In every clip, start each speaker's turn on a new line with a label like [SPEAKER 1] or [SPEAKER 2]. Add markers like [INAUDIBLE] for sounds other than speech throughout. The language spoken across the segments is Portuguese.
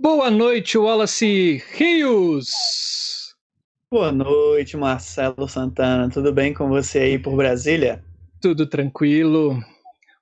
[SPEAKER 1] Boa noite, Wallace Rios.
[SPEAKER 2] Boa noite, Marcelo Santana. Tudo bem com você aí por Brasília?
[SPEAKER 1] Tudo tranquilo.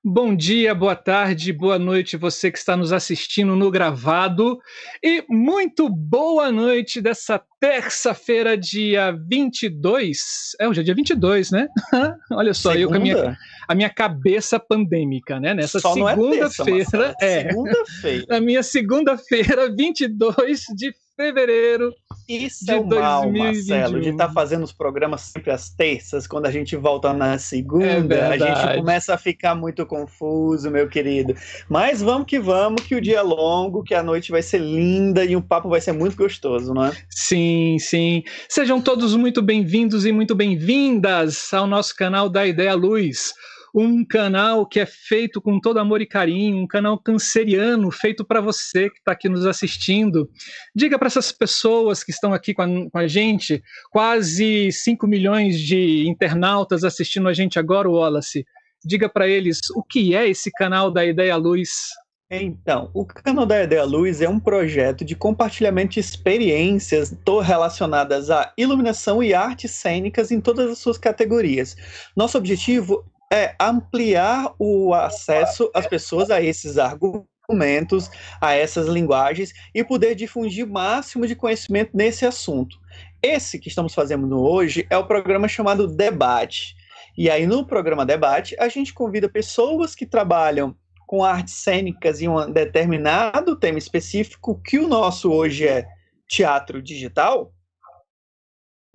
[SPEAKER 1] Bom dia, boa tarde, boa noite, você que está nos assistindo no gravado. E muito boa noite dessa terça-feira, dia 22. É, hoje é dia 22, né? [LAUGHS] Olha só, Segunda? eu com a minha, a minha cabeça pandêmica, né? Nessa é segunda-feira. [LAUGHS] É, segunda-feira. Na minha segunda-feira, 22 de fevereiro.
[SPEAKER 2] Isso é o mal, Marcelo, de estar tá fazendo os programas sempre às terças, quando a gente volta na segunda, é a gente começa a ficar muito confuso, meu querido. Mas vamos que vamos, que o dia é longo, que a noite vai ser linda e o papo vai ser muito gostoso, não é?
[SPEAKER 1] Sim, sim. Sejam todos muito bem-vindos e muito bem-vindas ao nosso canal da Ideia Luz um canal que é feito com todo amor e carinho, um canal canceriano feito para você que está aqui nos assistindo. Diga para essas pessoas que estão aqui com a, com a, gente, quase 5 milhões de internautas assistindo a gente agora, Wallace. Diga para eles o que é esse canal da Ideia Luz.
[SPEAKER 2] Então, o canal da Ideia Luz é um projeto de compartilhamento de experiências relacionadas à iluminação e artes cênicas em todas as suas categorias. Nosso objetivo é ampliar o acesso às pessoas a esses argumentos, a essas linguagens e poder difundir o máximo de conhecimento nesse assunto. Esse que estamos fazendo hoje é o programa chamado Debate. E aí, no programa Debate, a gente convida pessoas que trabalham com artes cênicas em um determinado tema específico, que o nosso hoje é teatro digital.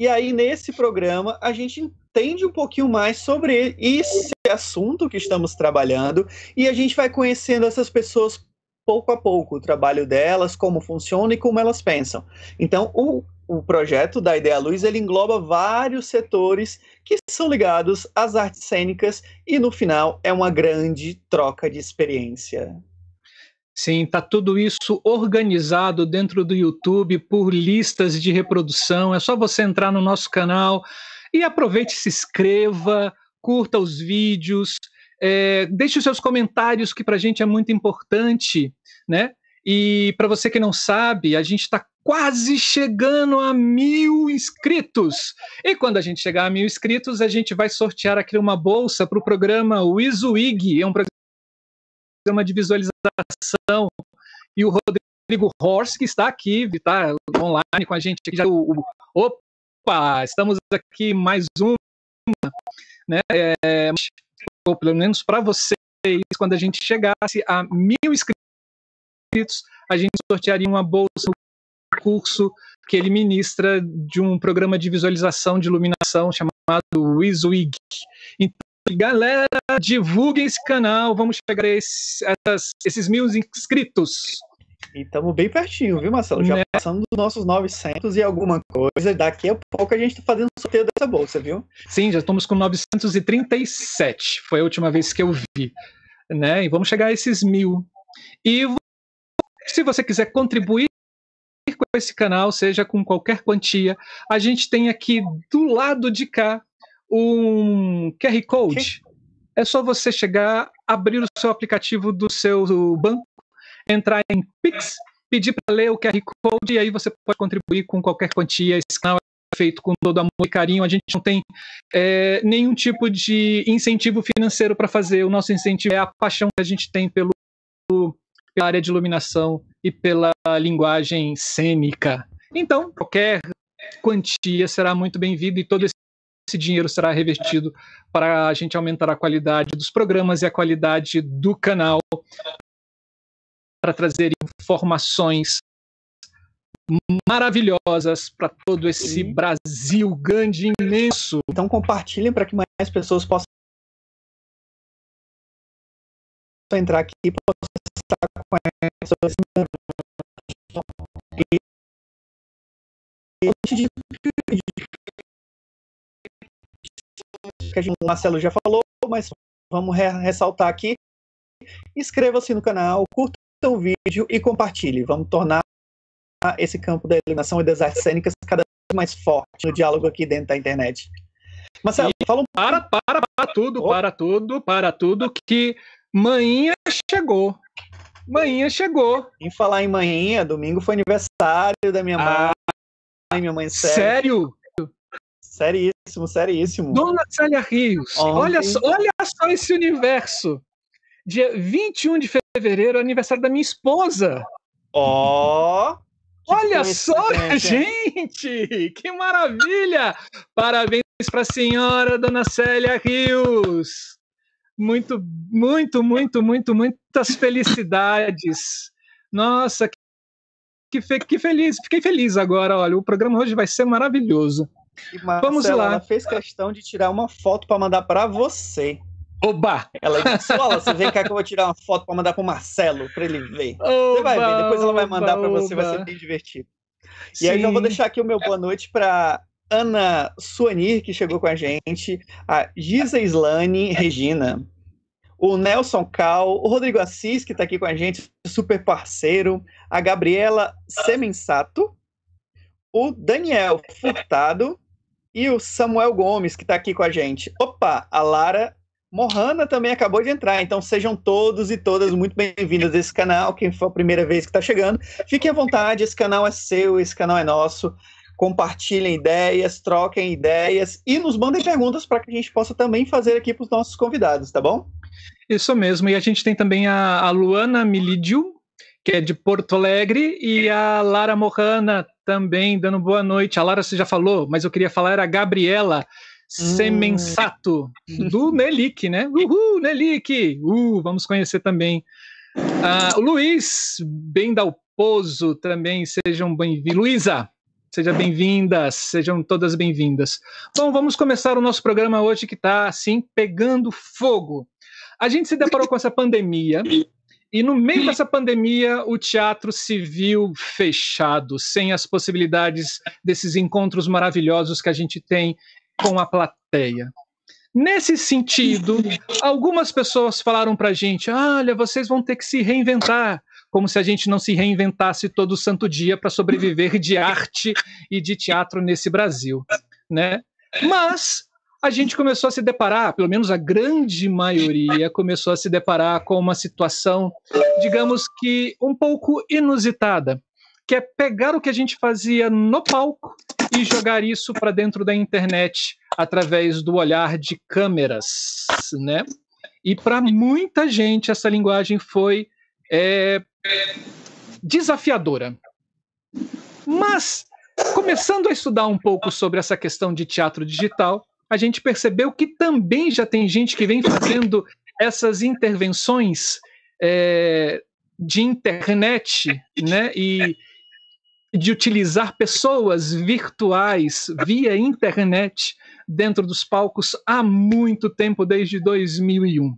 [SPEAKER 2] E aí, nesse programa, a gente entende um pouquinho mais sobre esse assunto que estamos trabalhando e a gente vai conhecendo essas pessoas pouco a pouco, o trabalho delas, como funciona e como elas pensam. Então, o, o projeto da Ideia Luz, ele engloba vários setores que são ligados às artes cênicas e, no final, é uma grande troca de experiência.
[SPEAKER 1] Sim, tá tudo isso organizado dentro do YouTube por listas de reprodução. É só você entrar no nosso canal, e aproveite, se inscreva, curta os vídeos, é, deixe os seus comentários, que para a gente é muito importante, né? E para você que não sabe, a gente está quase chegando a mil inscritos. E quando a gente chegar a mil inscritos, a gente vai sortear aqui uma bolsa para o programa Wizwig, é um programa de visualização. E o Rodrigo Horst, que está aqui, está online com a gente, já, o, o, opa, estamos aqui mais uma, né? É, ou pelo menos para você quando a gente chegasse a mil inscritos, a gente sortearia uma bolsa no curso que ele ministra de um programa de visualização de iluminação chamado WizWig. Então, galera, divulguem esse canal, vamos chegar a esse, essas, esses mil inscritos.
[SPEAKER 2] E estamos bem pertinho, viu, Marcelo? Já né? passando dos nossos 900 e alguma coisa. Daqui a pouco a gente está fazendo sorteio dessa bolsa, viu?
[SPEAKER 1] Sim, já estamos com 937. Foi a última vez que eu vi. Né? E vamos chegar a esses mil. E se você quiser contribuir com esse canal, seja com qualquer quantia, a gente tem aqui do lado de cá um QR Code. É só você chegar, abrir o seu aplicativo do seu banco entrar em Pix, pedir para ler o QR Code e aí você pode contribuir com qualquer quantia. Esse canal é feito com todo amor e carinho. A gente não tem é, nenhum tipo de incentivo financeiro para fazer. O nosso incentivo é a paixão que a gente tem pelo, pela área de iluminação e pela linguagem cênica. Então, qualquer quantia será muito bem-vinda e todo esse esse dinheiro será revertido para a gente aumentar a qualidade dos programas e a qualidade do canal para trazer informações maravilhosas para todo esse Sim. Brasil grande e imenso.
[SPEAKER 2] Então compartilhem para que mais pessoas possam entrar aqui e possam estar com essa que o Marcelo já falou, mas vamos ressaltar aqui. Inscreva-se no canal, curta o vídeo e compartilhe. Vamos tornar esse campo da iluminação e das artes cênicas cada vez mais forte no diálogo aqui dentro da internet.
[SPEAKER 1] Marcelo, e fala um para, para, para tudo, para tudo, para tudo, que manhã chegou. Manhã chegou.
[SPEAKER 2] Em falar em manhã, domingo foi aniversário da minha ah, mãe. Minha mãe
[SPEAKER 1] sério.
[SPEAKER 2] Sério? Seríssimo, seríssimo.
[SPEAKER 1] Dona Célia Rios, olha, olha só esse universo. Dia 21 de fevereiro, aniversário da minha esposa.
[SPEAKER 2] Ó! Oh,
[SPEAKER 1] Olha só, gente! Que maravilha! Parabéns para a senhora, dona Célia Rios. Muito, muito, muito, muito, muitas felicidades. Nossa, que, fe que feliz. Fiquei feliz agora. Olha, o programa hoje vai ser maravilhoso.
[SPEAKER 2] Vamos lá. Ela fez questão de tirar uma foto para mandar para você.
[SPEAKER 1] Oba!
[SPEAKER 2] Ela disse: Olha, você vem cá que eu vou tirar uma foto para mandar pro Marcelo, para ele ver. Oba, você vai ver, depois ela vai mandar para você, vai ser bem divertido. Sim. E aí já vou deixar aqui o meu boa noite para Ana Suanir, que chegou com a gente, a Giza Islane Regina, o Nelson Cal, o Rodrigo Assis, que está aqui com a gente, super parceiro, a Gabriela Semensato, o Daniel Furtado e o Samuel Gomes, que está aqui com a gente. Opa, a Lara Mohana também acabou de entrar, então sejam todos e todas muito bem-vindos a esse canal. Quem for a primeira vez que está chegando, fiquem à vontade, esse canal é seu, esse canal é nosso. Compartilhem ideias, troquem ideias e nos mandem perguntas para que a gente possa também fazer aqui para os nossos convidados, tá bom?
[SPEAKER 1] Isso mesmo, e a gente tem também a, a Luana Milídio, que é de Porto Alegre, e a Lara Mohana também dando boa noite. A Lara você já falou, mas eu queria falar era a Gabriela Semensato, hum. do Nelic, né? Uhul, Nelic! Uh, vamos conhecer também. Uh, o Luiz Bendalposo também, sejam bem-vindos. Luísa, seja bem-vindas, sejam todas bem-vindas. Bom, vamos começar o nosso programa hoje que está, assim, pegando fogo. A gente se deparou com essa pandemia e no meio dessa pandemia, o teatro se viu fechado, sem as possibilidades desses encontros maravilhosos que a gente tem com a plateia. Nesse sentido, algumas pessoas falaram para a gente: olha, vocês vão ter que se reinventar, como se a gente não se reinventasse todo santo dia para sobreviver de arte e de teatro nesse Brasil, né? Mas a gente começou a se deparar, pelo menos a grande maioria começou a se deparar com uma situação, digamos que um pouco inusitada que é pegar o que a gente fazia no palco e jogar isso para dentro da internet através do olhar de câmeras, né? E para muita gente essa linguagem foi é, desafiadora. Mas começando a estudar um pouco sobre essa questão de teatro digital, a gente percebeu que também já tem gente que vem fazendo essas intervenções é, de internet, né, e de utilizar pessoas virtuais via internet dentro dos palcos há muito tempo, desde 2001.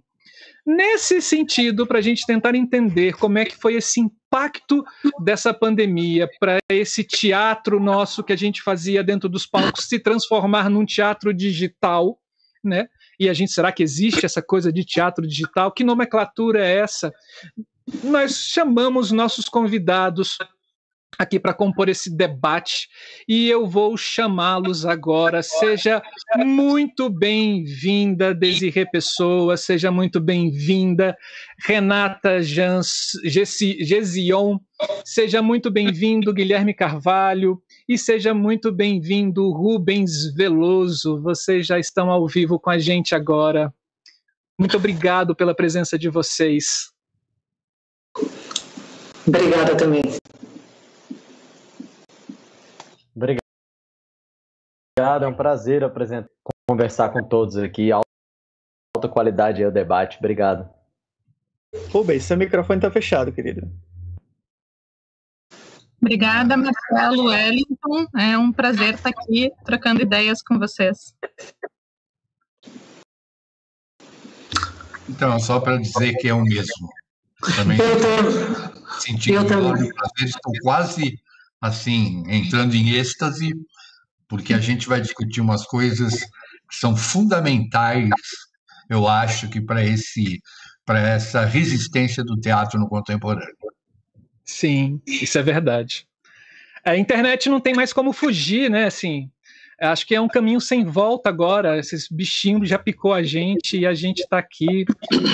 [SPEAKER 1] Nesse sentido, para a gente tentar entender como é que foi esse impacto dessa pandemia para esse teatro nosso que a gente fazia dentro dos palcos se transformar num teatro digital, né? E a gente, será que existe essa coisa de teatro digital? Que nomenclatura é essa? Nós chamamos nossos convidados aqui para compor esse debate e eu vou chamá-los agora. Seja muito bem-vinda, Desirê Pessoa, seja muito bem-vinda, Renata Jans, Gesion, seja muito bem-vindo, Guilherme Carvalho, e seja muito bem-vindo, Rubens Veloso. Vocês já estão ao vivo com a gente agora. Muito obrigado pela presença de vocês.
[SPEAKER 3] Obrigada também.
[SPEAKER 4] Obrigado, é um prazer apresentar, conversar com todos aqui. Alta qualidade aí o debate. Obrigado.
[SPEAKER 2] Rubens, seu microfone está fechado, querido.
[SPEAKER 5] Obrigada, Marcelo Wellington. É um prazer estar aqui trocando ideias com vocês.
[SPEAKER 6] Então, só para dizer que é o mesmo.
[SPEAKER 3] Também eu
[SPEAKER 6] senti eu também. prazer, estou quase assim, entrando em êxtase, porque a gente vai discutir umas coisas que são fundamentais, eu acho, que para esse para essa resistência do teatro no contemporâneo.
[SPEAKER 1] Sim, isso é verdade. A internet não tem mais como fugir, né? Assim, acho que é um caminho sem volta agora. Esses bichinhos já picou a gente e a gente está aqui.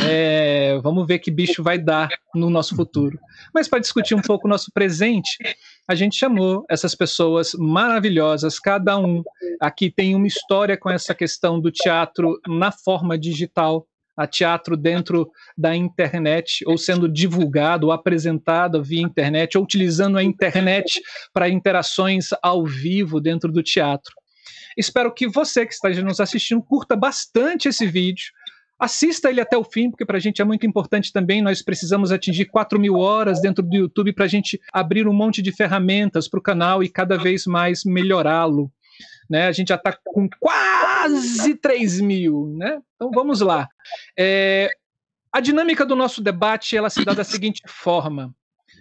[SPEAKER 1] É, vamos ver que bicho vai dar no nosso futuro. Mas para discutir um pouco o nosso presente, a gente chamou essas pessoas maravilhosas. Cada um aqui tem uma história com essa questão do teatro na forma digital a teatro dentro da internet, ou sendo divulgado, ou apresentado via internet, ou utilizando a internet para interações ao vivo dentro do teatro. Espero que você que está nos assistindo curta bastante esse vídeo. Assista ele até o fim, porque para a gente é muito importante também. Nós precisamos atingir 4 mil horas dentro do YouTube para a gente abrir um monte de ferramentas para o canal e cada vez mais melhorá-lo. Né? A gente já está com quase 3 mil. Né? Então vamos lá. É, a dinâmica do nosso debate ela se dá da seguinte forma.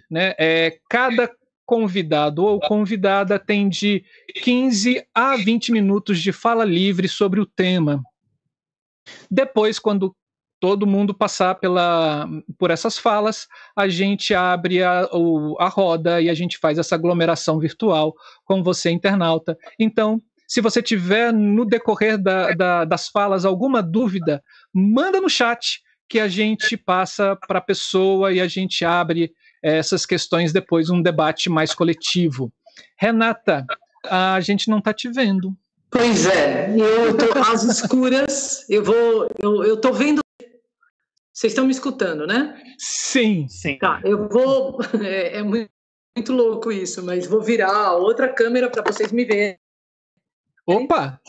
[SPEAKER 1] Né? É, cada convidado ou convidada tem de 15 a 20 minutos de fala livre sobre o tema. Depois, quando todo mundo passar pela, por essas falas, a gente abre a, a roda e a gente faz essa aglomeração virtual com você, internauta. Então, se você tiver no decorrer da, da, das falas alguma dúvida, manda no chat que a gente passa para a pessoa e a gente abre essas questões depois um debate mais coletivo. Renata, a gente não está te vendo.
[SPEAKER 3] Pois é, eu estou às escuras, eu vou, eu, eu tô vendo. Vocês estão me escutando, né?
[SPEAKER 1] Sim, sim.
[SPEAKER 3] Tá, eu vou. É, é muito, muito, louco isso, mas vou virar outra câmera para vocês me verem.
[SPEAKER 1] Opa!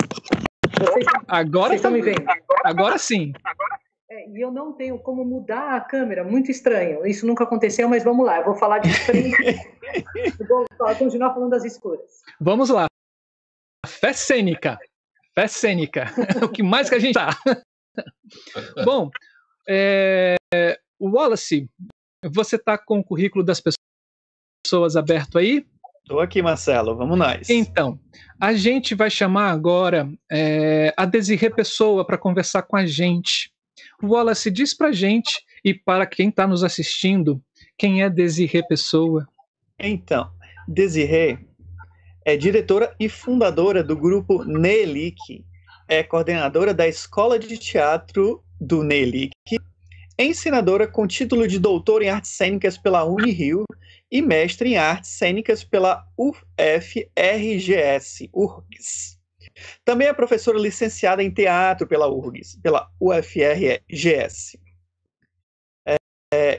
[SPEAKER 1] Vocês, agora vocês estão me vendo? Agora sim. Agora
[SPEAKER 3] é, e eu não tenho como mudar a câmera, muito estranho. Isso nunca aconteceu, mas vamos lá, eu vou falar de frente. [LAUGHS] vou continuar falando das escuras.
[SPEAKER 1] Vamos lá. Fé cênica. Fé cênica. [LAUGHS] o que mais que a gente tá? [LAUGHS] Bom, é, Wallace, você tá com o currículo das pessoas aberto aí?
[SPEAKER 2] Estou aqui, Marcelo. Vamos nós.
[SPEAKER 1] Então, a gente vai chamar agora é, a Desirê Pessoa para conversar com a gente. Wallace, diz pra gente e para quem está nos assistindo, quem é Desirê Pessoa?
[SPEAKER 2] Então, Desirê é diretora e fundadora do grupo Nelic, é coordenadora da Escola de Teatro do Nelic, ensinadora com título de doutor em artes cênicas pela Unirio e mestre em artes cênicas pela UFRGS, URGS. Também é professora licenciada em teatro pela URGS, pela UFRGS.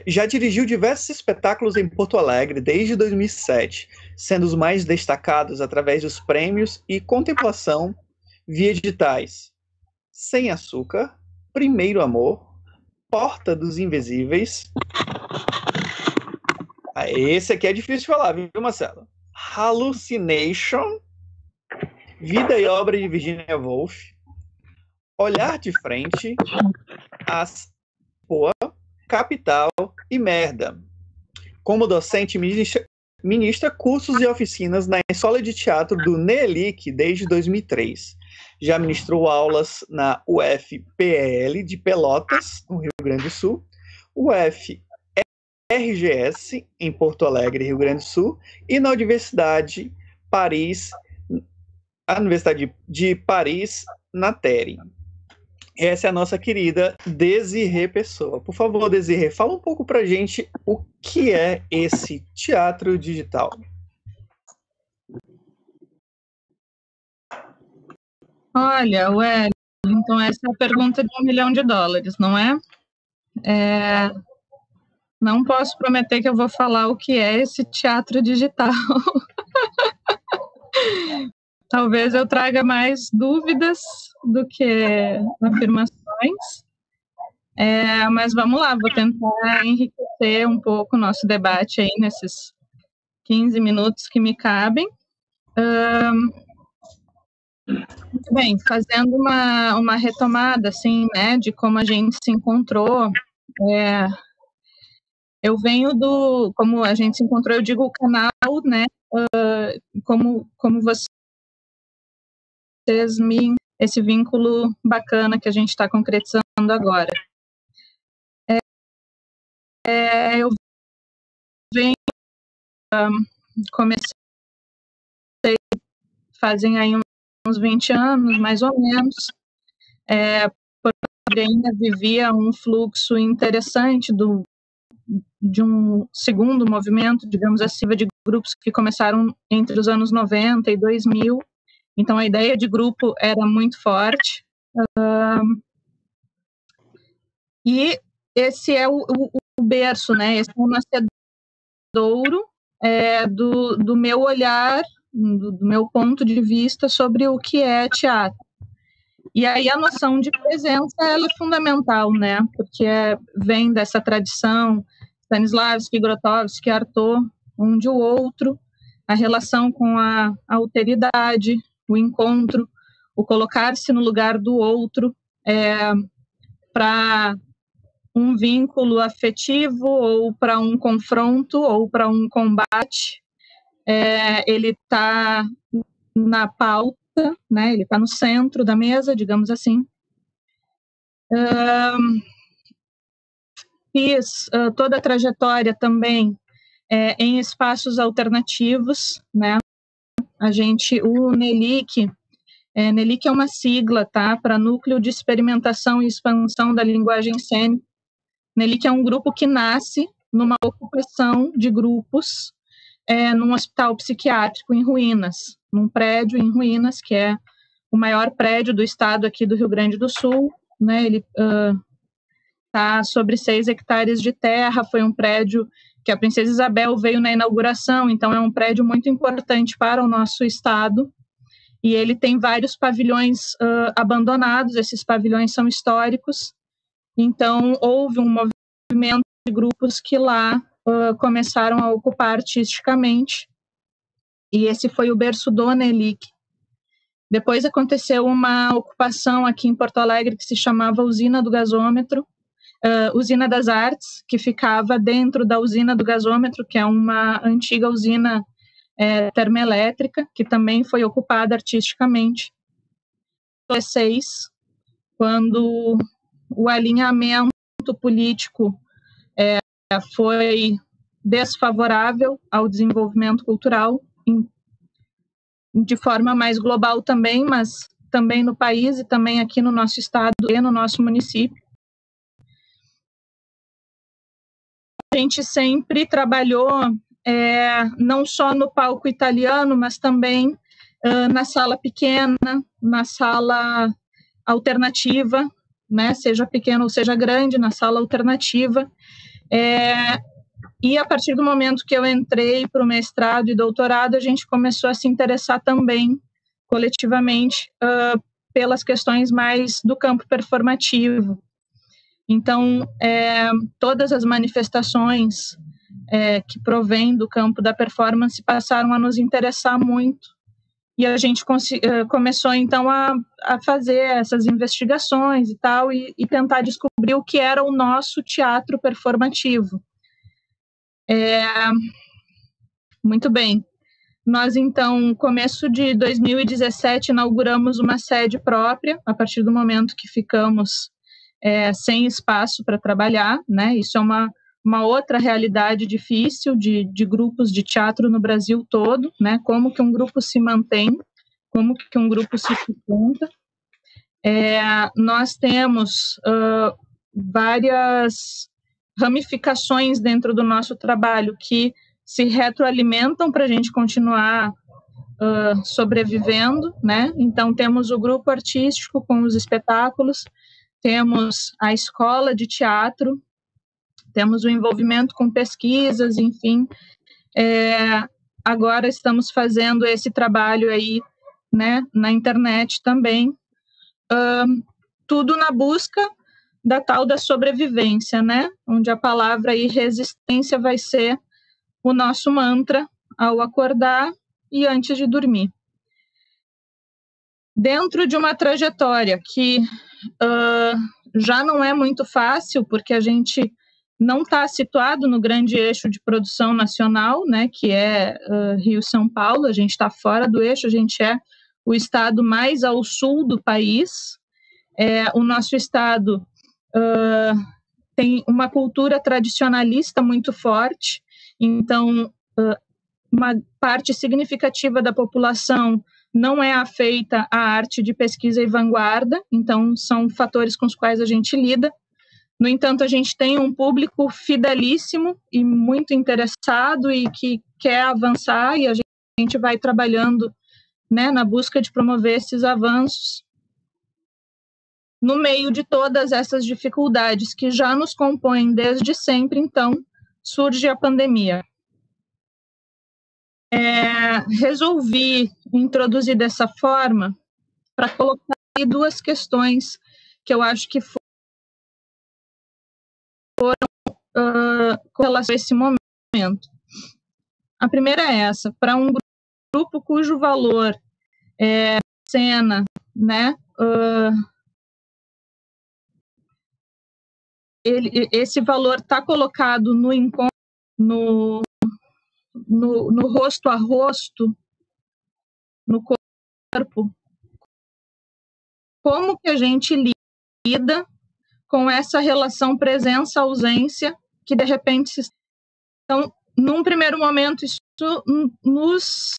[SPEAKER 2] Já dirigiu diversos espetáculos em Porto Alegre desde 2007, sendo os mais destacados através dos prêmios e contemplação via digitais Sem Açúcar, Primeiro Amor, Porta dos Invisíveis. Ah, esse aqui é difícil de falar, viu, Marcelo? Hallucination, Vida e Obra de Virginia Woolf, Olhar de Frente, As Poa, Capital e Merda. Como docente, ministra, ministra cursos e oficinas na Escola de Teatro do NELIC desde 2003. Já ministrou aulas na UFPL de Pelotas, no Rio Grande do Sul, UFRGS, em Porto Alegre, Rio Grande do Sul, e na Universidade Paris, a Universidade de Paris, na Terre. Essa é a nossa querida Desirê Pessoa. Por favor, Desirê, fala um pouco pra gente o que é esse teatro digital.
[SPEAKER 5] Olha, Wellington, essa é a pergunta de um milhão de dólares, não é? é? Não posso prometer que eu vou falar o que é esse teatro digital. [LAUGHS] Talvez eu traga mais dúvidas do que afirmações. É, mas vamos lá, vou tentar enriquecer um pouco o nosso debate aí nesses 15 minutos que me cabem. Um, bem, fazendo uma, uma retomada, assim, né, de como a gente se encontrou. É, eu venho do, como a gente se encontrou, eu digo o canal, né, uh, como, como vocês esse vínculo bacana que a gente está concretizando agora. É, é, eu venho, um, comecei, fazem aí uns 20 anos, mais ou menos, é, ainda vivia um fluxo interessante do, de um segundo movimento, digamos assim, de grupos que começaram entre os anos 90 e 2000, então a ideia de grupo era muito forte. e esse é o, o, o, berço, né? Esse é o nascedouro é, do, do meu olhar, do, do meu ponto de vista sobre o que é teatro. E aí a noção de presença ela é fundamental, né? Porque é, vem dessa tradição Stanislavski, Grotowski, Artaud, onde o outro, a relação com a alteridade, o encontro, o colocar-se no lugar do outro é, para um vínculo afetivo ou para um confronto ou para um combate. É, ele está na pauta, né? Ele está no centro da mesa, digamos assim. Fiz uh, toda a trajetória também é, em espaços alternativos, né? A gente, o NELIC, é, NELIC é uma sigla, tá, para Núcleo de Experimentação e Expansão da Linguagem Cênica. NELIC é um grupo que nasce numa ocupação de grupos é, num hospital psiquiátrico em ruínas, num prédio em ruínas, que é o maior prédio do estado aqui do Rio Grande do Sul, né, ele está uh, sobre seis hectares de terra, foi um prédio que a Princesa Isabel veio na inauguração, então é um prédio muito importante para o nosso estado. E ele tem vários pavilhões uh, abandonados, esses pavilhões são históricos. Então, houve um movimento de grupos que lá uh, começaram a ocupar artisticamente. E esse foi o berço do Anelic. Depois aconteceu uma ocupação aqui em Porto Alegre que se chamava Usina do Gasômetro, uh, Usina das Artes, que ficava dentro da usina do gasômetro, que é uma antiga usina é, termoelétrica, que também foi ocupada artisticamente. 16, quando o alinhamento político é, foi desfavorável ao desenvolvimento cultural, em, de forma mais global também, mas também no país e também aqui no nosso estado e no nosso município. A gente sempre trabalhou é, não só no palco italiano, mas também uh, na sala pequena, na sala alternativa, né, seja pequena ou seja grande, na sala alternativa. É, e a partir do momento que eu entrei para o mestrado e doutorado, a gente começou a se interessar também coletivamente uh, pelas questões mais do campo performativo. Então, é, todas as manifestações é, que provêm do campo da performance passaram a nos interessar muito. E a gente é, começou, então, a, a, fazer essas investigações e tal, e, e, tentar descobrir o que era o nosso teatro performativo. É, muito bem. Nós, então, começo de 2017, inauguramos uma sede própria, a partir do momento que ficamos é, sem espaço para trabalhar, né? Isso é uma, uma outra realidade difícil de, de grupos de teatro no Brasil todo, né? Como que um grupo se mantém, como que um grupo se sustenta. É, nós temos uh, várias ramificações dentro do nosso trabalho que se retroalimentam para a gente continuar uh, sobrevivendo, né? Então temos o grupo artístico com os espetáculos, temos a escola de teatro, temos o envolvimento com pesquisas, enfim. É, agora estamos fazendo esse trabalho aí, né, na internet também, uh, tudo na busca da tal da sobrevivência, né, onde a palavra aí resistência vai ser o nosso mantra ao acordar e antes de dormir. Dentro de uma trajetória que uh, já não é muito fácil, porque a gente não está situado no grande eixo de produção nacional, né, que é uh, Rio-São Paulo, a gente está fora do eixo, a gente é o estado mais ao sul do país. É, o nosso estado uh, tem uma cultura tradicionalista muito forte, então uma parte significativa da população não é afeita à arte de pesquisa e vanguarda, então são fatores com os quais a gente lida. No entanto, a gente tem um público fidelíssimo e muito interessado e que quer avançar e a gente vai trabalhando né, na busca de promover esses avanços. No meio de todas essas dificuldades que já nos compõem desde sempre, então, surge a pandemia. É, resolvi introduzir dessa forma para colocar duas questões que eu acho que foram uh, com relação a esse momento. A primeira é essa, para um grupo cujo valor é cena, né, uh, ele, esse valor está colocado no encontro, no, no, no rosto a rosto, no corpo, como que a gente lida com essa relação presença-ausência que de repente se... então num primeiro momento isso nos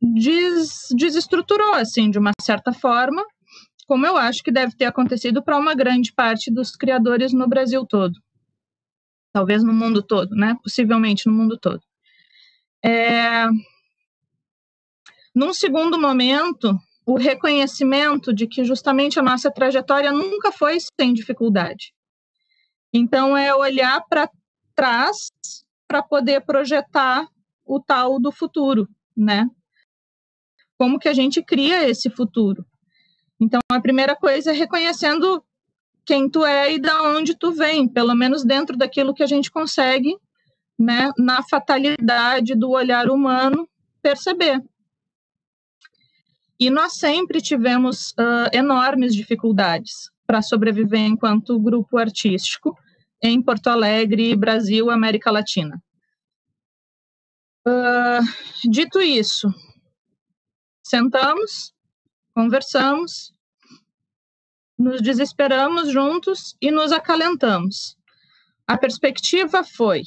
[SPEAKER 5] des, desestruturou assim de uma certa forma como eu acho que deve ter acontecido para uma grande parte dos criadores no Brasil todo talvez no mundo todo, né? Possivelmente no mundo todo. É... Num segundo momento, o reconhecimento de que justamente a nossa trajetória nunca foi sem dificuldade. Então, é olhar para trás para poder projetar o tal do futuro, né? Como que a gente cria esse futuro? Então, a primeira coisa é reconhecendo quem tu é e da onde tu vem, pelo menos dentro daquilo que a gente consegue, né, na fatalidade do olhar humano, perceber. E nós sempre tivemos uh, enormes dificuldades para sobreviver enquanto grupo artístico em Porto Alegre, Brasil, América Latina. Uh, dito isso, sentamos, conversamos, nos desesperamos juntos e nos acalentamos. A perspectiva foi: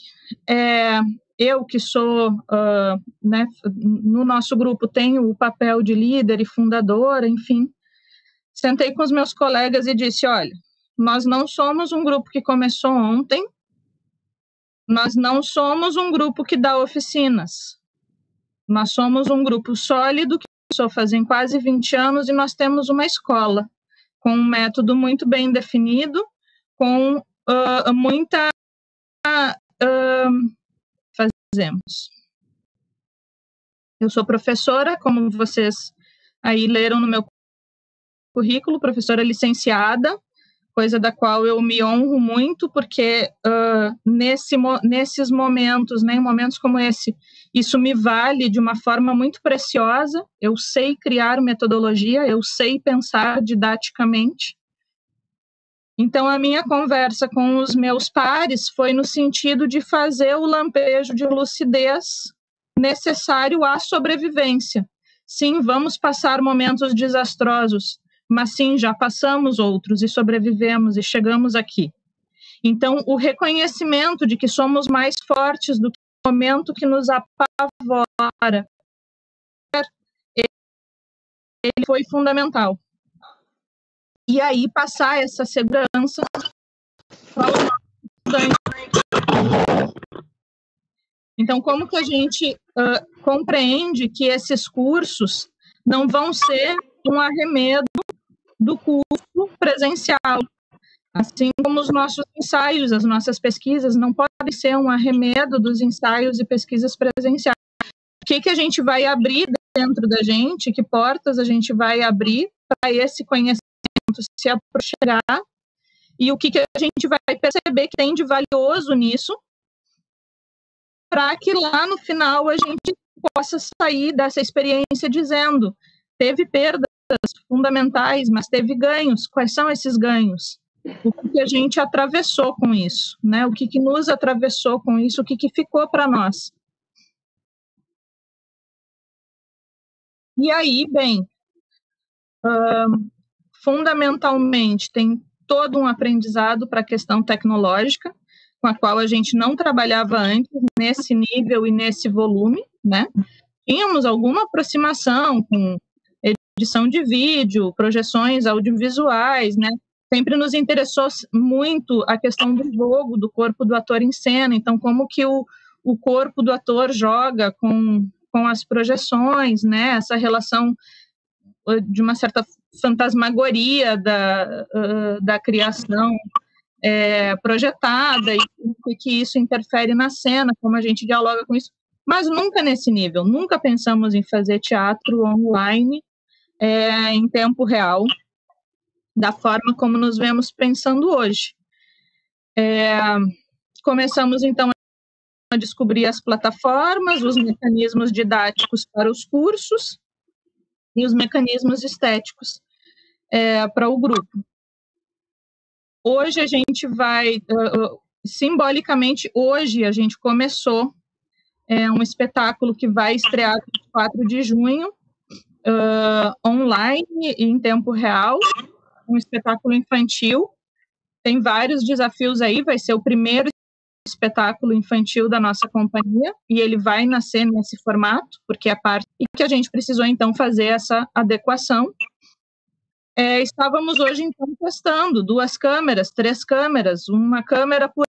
[SPEAKER 5] é, eu que sou, uh, né, no nosso grupo tenho o papel de líder e fundadora, enfim, sentei com os meus colegas e disse: olha, nós não somos um grupo que começou ontem, nós não somos um grupo que dá oficinas, nós somos um grupo sólido que começou fazem quase 20 anos e nós temos uma escola com um método muito bem definido, com uh, muita. Uh, fazemos. Eu sou professora, como vocês aí leram no meu currículo, professora licenciada, coisa da qual eu me honro muito, porque uh, nesse, nesses momentos, né, em momentos como esse, isso me vale de uma forma muito preciosa. Eu sei criar metodologia, eu sei pensar didaticamente. Então, a minha conversa com os meus pares foi no sentido de fazer o lampejo de lucidez necessário à sobrevivência. Sim, vamos passar momentos desastrosos, mas sim, já passamos outros e sobrevivemos e chegamos aqui. Então, o reconhecimento de que somos mais fortes do que o momento que nos apavora, ele foi fundamental. E aí, passar essa segurança para os nossos Então, como que a gente uh, compreende que esses cursos não vão ser um arremedo do curso presencial. Assim como os nossos ensaios, as nossas pesquisas não podem ser um arremedo dos ensaios e pesquisas presenciais. O que, que a gente vai abrir dentro da gente, que portas a gente vai abrir para esse conhecimento se aproximar e o que, que a gente vai perceber que tem de valioso nisso para que lá no final a gente possa sair dessa experiência dizendo teve perda fundamentais, mas teve ganhos. Quais são esses ganhos? O que a gente atravessou com isso, né? O que, que nos atravessou com isso? O que, que ficou para nós? E aí, bem, fundamentalmente tem todo um aprendizado para a questão tecnológica, com a qual a gente não trabalhava antes nesse nível e nesse volume, né? Tínhamos alguma aproximação com edição de vídeo, projeções audiovisuais, né? Sempre nos interessou muito a questão do jogo, do corpo do ator em cena, então como que o, o corpo do ator joga com, com as projeções, né? Essa relação de uma certa fantasmagoria da, uh, da criação é, projetada e, e que isso interfere na cena, como a gente dialoga com isso, mas nunca nesse nível, nunca pensamos em fazer teatro online é, em tempo real, da forma como nos vemos pensando hoje. É, começamos então a descobrir as plataformas, os mecanismos didáticos para os cursos e os mecanismos estéticos é, para o grupo. Hoje a gente vai, uh, simbolicamente, hoje a gente começou é, um espetáculo que vai estrear no 4 de junho, uh, online em tempo real, um espetáculo infantil. Tem vários desafios aí, vai ser o primeiro espetáculo infantil da nossa companhia e ele vai nascer nesse formato, porque é parte e que a gente precisou então fazer essa adequação. É, estávamos hoje então testando duas câmeras, três câmeras, uma câmera por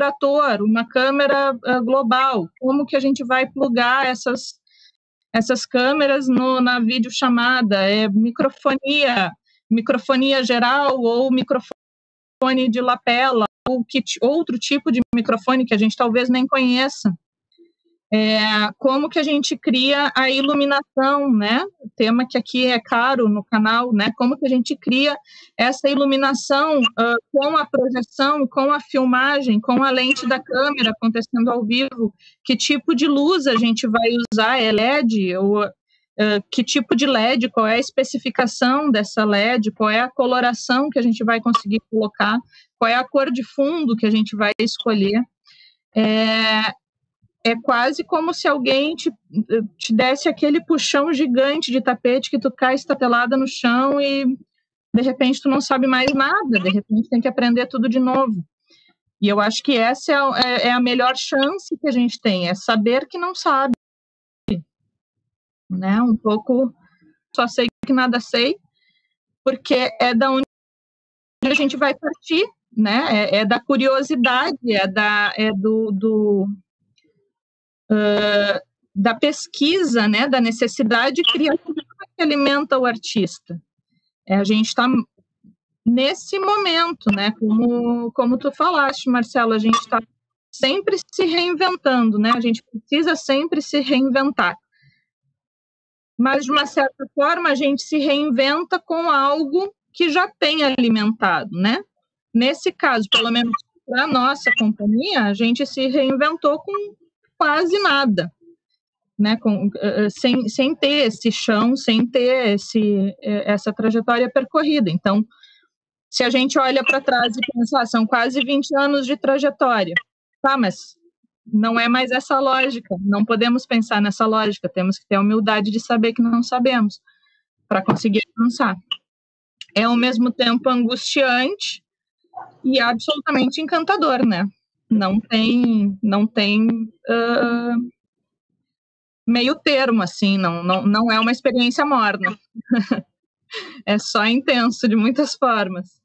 [SPEAKER 5] ator, uma câmera uh, global. Como que a gente vai plugar essas essas câmeras no, na videochamada, é microfonia, microfonia geral ou microfone de lapela, ou que, outro tipo de microfone que a gente talvez nem conheça é, como que a gente cria a iluminação, né? O tema que aqui é caro no canal, né? Como que a gente cria essa iluminação uh, com a projeção, com a filmagem, com a lente da câmera acontecendo ao vivo? Que tipo de luz a gente vai usar? É LED ou que tipo de LED? Qual é a especificação dessa LED? Qual é a coloração que a gente vai conseguir colocar? Qual é a cor de fundo que a gente vai escolher? É, é quase como se alguém te, te desse aquele puxão gigante de tapete que tu cai estatelada no chão e de repente tu não sabe mais nada, de repente tem que aprender tudo de novo. E eu acho que essa é, é, é a melhor chance que a gente tem, é saber que não sabe. Né? Um pouco só sei que nada sei, porque é da onde a gente vai partir, né? É, é da curiosidade, é da é do, do uh, da pesquisa, né, da necessidade criativa que alimenta o artista. É, a gente está nesse momento, né, como, como tu falaste, Marcelo, a gente está sempre se reinventando, né, a gente precisa sempre se reinventar. Mas, de uma certa forma, a gente se reinventa com algo que já tem alimentado, né? Nesse caso, pelo menos para nossa companhia, a gente se reinventou com quase nada, né? Com, uh, sem, sem ter esse chão, sem ter esse, essa trajetória percorrida. Então, se a gente olha para trás e pensa, ah, são quase 20 anos de trajetória, tá, mas não é mais essa lógica, não podemos pensar nessa lógica, temos que ter a humildade de saber que não sabemos para conseguir avançar. É ao mesmo tempo angustiante e absolutamente encantador, né? Não tem, não tem uh, meio termo, assim, não, não, não é uma experiência morna. [LAUGHS] é só intenso de muitas formas.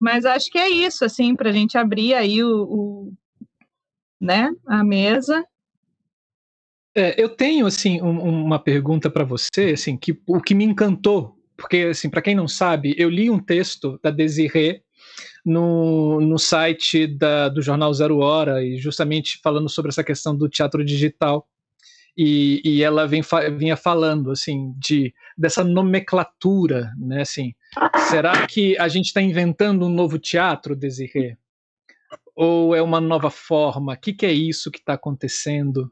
[SPEAKER 5] Mas acho que é isso, assim, para a gente abrir aí o, o, né, a mesa.
[SPEAKER 1] É, eu tenho, assim, um, uma pergunta para você, assim, que o que me encantou, porque, assim, para quem não sabe, eu li um texto da Desirê no, no site da, do jornal Zero Hora, e justamente falando sobre essa questão do teatro digital. E, e ela vem, vinha falando assim de dessa nomenclatura, né? Assim, será que a gente está inventando um novo teatro, Desirê? Ou é uma nova forma? O que, que é isso que está acontecendo?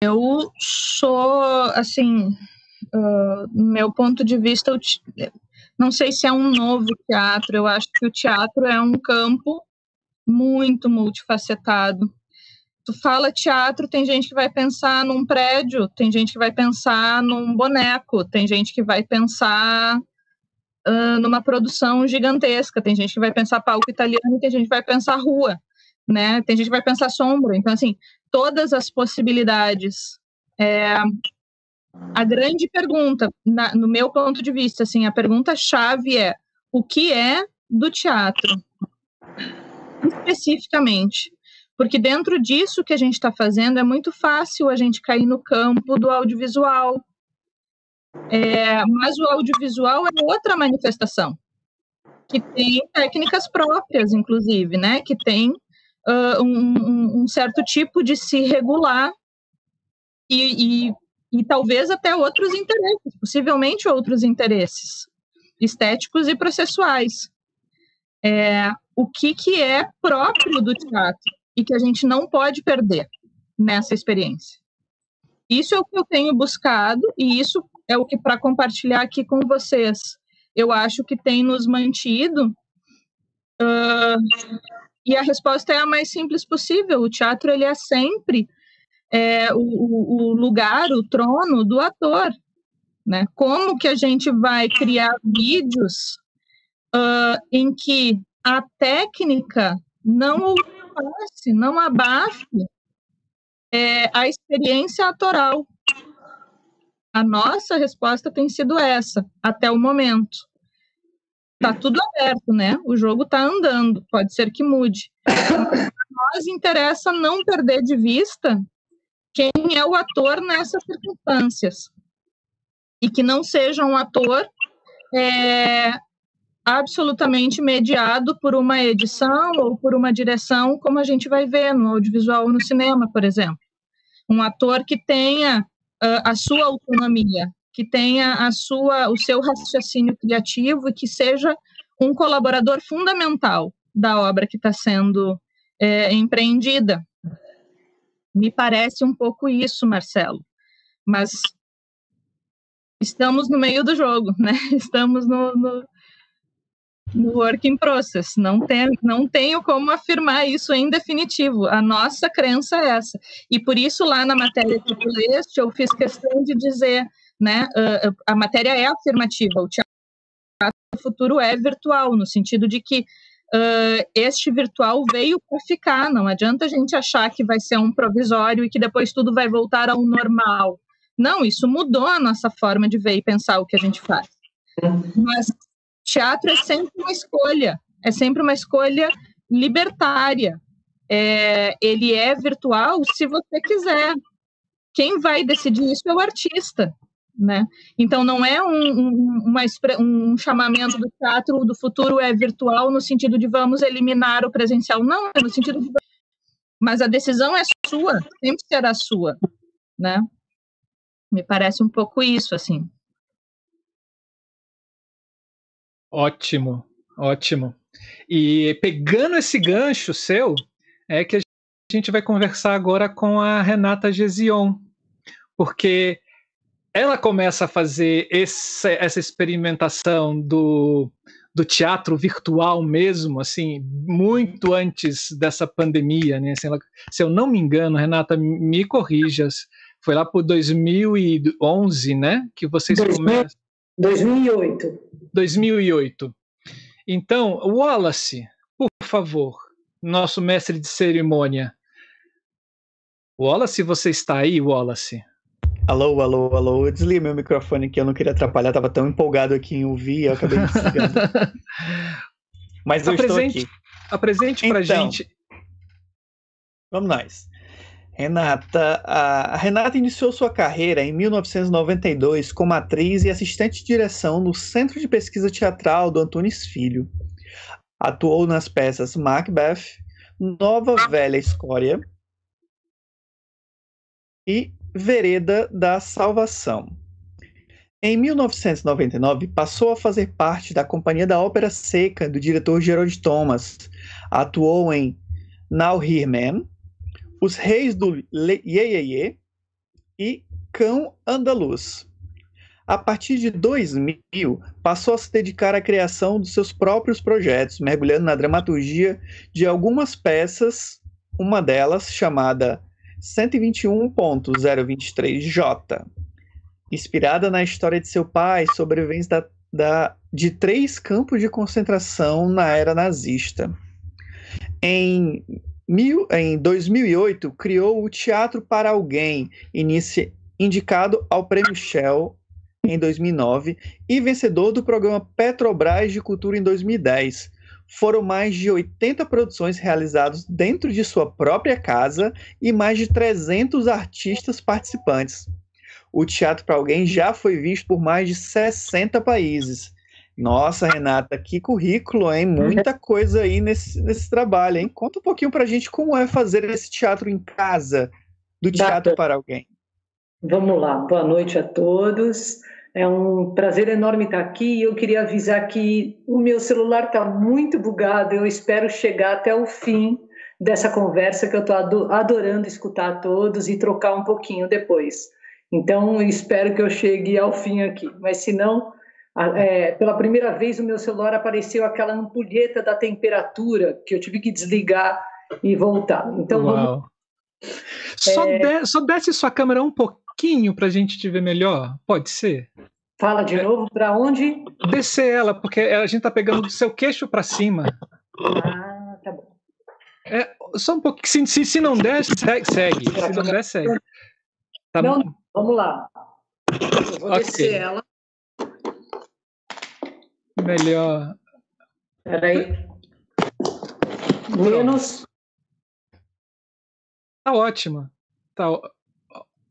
[SPEAKER 5] Eu sou, assim, uh, meu ponto de vista, não sei se é um novo teatro, eu acho que o teatro é um campo muito multifacetado tu fala teatro, tem gente que vai pensar num prédio, tem gente que vai pensar num boneco, tem gente que vai pensar uh, numa produção gigantesca, tem gente que vai pensar palco italiano, tem gente que vai pensar rua, né? Tem gente que vai pensar sombra. Então, assim, todas as possibilidades. É, a grande pergunta, na, no meu ponto de vista, assim, a pergunta chave é o que é do teatro? Especificamente porque dentro disso que a gente está fazendo é muito fácil a gente cair no campo do audiovisual. É, mas o audiovisual é outra manifestação, que tem técnicas próprias, inclusive, né? que tem uh, um, um, certo tipo de se regular e, e, e talvez até outros interesses, possivelmente outros interesses estéticos e processuais. É, o que, que é próprio do teatro? e que a gente não pode perder nessa experiência. Isso é o que eu tenho buscado e isso é o que, para compartilhar aqui com vocês, eu acho que tem nos mantido. Uh, e a resposta é a mais simples possível. O teatro ele é sempre é, o, o, lugar, o trono do ator. Né? Como que a gente vai criar vídeos uh, em que a técnica não passe, não abafe é, a experiência autoral. A nossa resposta tem sido essa, até o momento. Está tudo aberto, né? O jogo está andando, pode ser que mude. nós interessa não perder de vista quem é o ator nessas circunstâncias. E que não seja um ator é, absolutamente mediado por uma edição ou por uma direção, como a gente vai ver no audiovisual ou no cinema, por exemplo. Um ator que tenha uh, a sua autonomia, que tenha a sua, o seu raciocínio criativo e que seja um colaborador fundamental da obra que está sendo é, empreendida. Me parece um pouco isso, Marcelo. Mas estamos no meio do jogo, né? [LAUGHS] Estamos no, no no work in process. Não, tem, não tenho como afirmar isso em definitivo. A nossa crença é essa. E por isso, lá na matéria que tu leste, eu fiz questão de dizer, né, a matéria é afirmativa, o teatro futuro é virtual, no sentido de que uh, este virtual veio para ficar, não adianta a gente achar que vai ser um provisório e que depois tudo vai voltar ao normal. Não, isso mudou a nossa forma de ver e pensar o que a gente faz. Mas teatro é sempre uma escolha, é sempre uma escolha libertária. É, ele é virtual se você quiser. Quem vai decidir isso é o artista. Né? Então, não é um, um, uma, um chamamento do teatro do futuro é virtual no sentido de vamos eliminar o presencial. Não, é no sentido de. Mas a decisão é sua, sempre será sua. Né? Me parece um pouco isso, assim.
[SPEAKER 1] Ótimo, ótimo. E pegando esse gancho seu, é que a gente vai conversar agora com a Renata Gesion, porque ela começa a fazer esse, essa experimentação do, do teatro virtual mesmo, assim, muito antes dessa pandemia, né? Assim, ela, se eu não me engano, Renata, me corrija, foi lá por 2011, né? Que vocês começam.
[SPEAKER 3] 2008.
[SPEAKER 1] 2008. Então, Wallace, por favor, nosso mestre de cerimônia. Wallace, você está aí, Wallace?
[SPEAKER 2] Alô, alô, alô. Eu desliguei meu microfone aqui, eu não queria atrapalhar, tava tão empolgado aqui em ouvir, eu acabei desligando. [LAUGHS] Mas eu apresente, estou aqui.
[SPEAKER 1] Apresente então, pra gente.
[SPEAKER 2] Vamos nós. Renata, a Renata iniciou sua carreira em 1992 como atriz e assistente de direção no Centro de Pesquisa Teatral do Antunes Filho. Atuou nas peças Macbeth, Nova Velha Escória e Vereda da Salvação. Em 1999, passou a fazer parte da Companhia da Ópera Seca do diretor Gerald Thomas. Atuou em Now Here Man, Os Reis do Ye Ye Ye e Cão Andaluz. A partir de 2000, passou a se dedicar à criação dos seus próprios projetos, mergulhando na dramaturgia de algumas peças, uma delas chamada 121.023J. Inspirada na história de seu pai, sobreviventes da, da, de três campos de concentração na era nazista. Em, mil, em 2008, criou o Teatro para Alguém, inicia, indicado ao Prêmio Shell em 2009 e vencedor do programa Petrobras de Cultura em 2010 foram mais de 80 produções realizadas dentro de sua própria casa e mais de 300 artistas participantes. O Teatro para Alguém já foi visto por mais de 60 países. Nossa, Renata, que currículo, hein? Muita [LAUGHS] coisa aí nesse, nesse trabalho, hein? Conta um pouquinho para a gente como é fazer esse teatro em casa, do Teatro para Alguém.
[SPEAKER 3] Vamos lá, boa noite a todos. É um prazer enorme estar aqui. Eu queria avisar que o meu celular está muito bugado. Eu espero chegar até o fim dessa conversa que eu estou adorando escutar a todos e trocar um pouquinho depois. Então, espero que eu chegue ao fim aqui. Mas se não, é, pela primeira vez o meu celular apareceu aquela ampulheta da temperatura que eu tive que desligar e voltar. Então, vamos.
[SPEAKER 1] Só, é... de, só desce sua câmera um pouquinho para a gente te ver melhor? Pode ser?
[SPEAKER 3] Fala de novo, para onde?
[SPEAKER 1] Descer ela, porque a gente tá pegando do seu queixo para cima.
[SPEAKER 3] Ah, tá bom.
[SPEAKER 1] É, só um pouquinho. Se, se, se não der, segue. segue. Se não der, segue.
[SPEAKER 3] Tá não, bom. vamos lá. Eu vou okay. descer ela.
[SPEAKER 1] Melhor.
[SPEAKER 3] Peraí. Menos.
[SPEAKER 1] Tá ótima. Tá,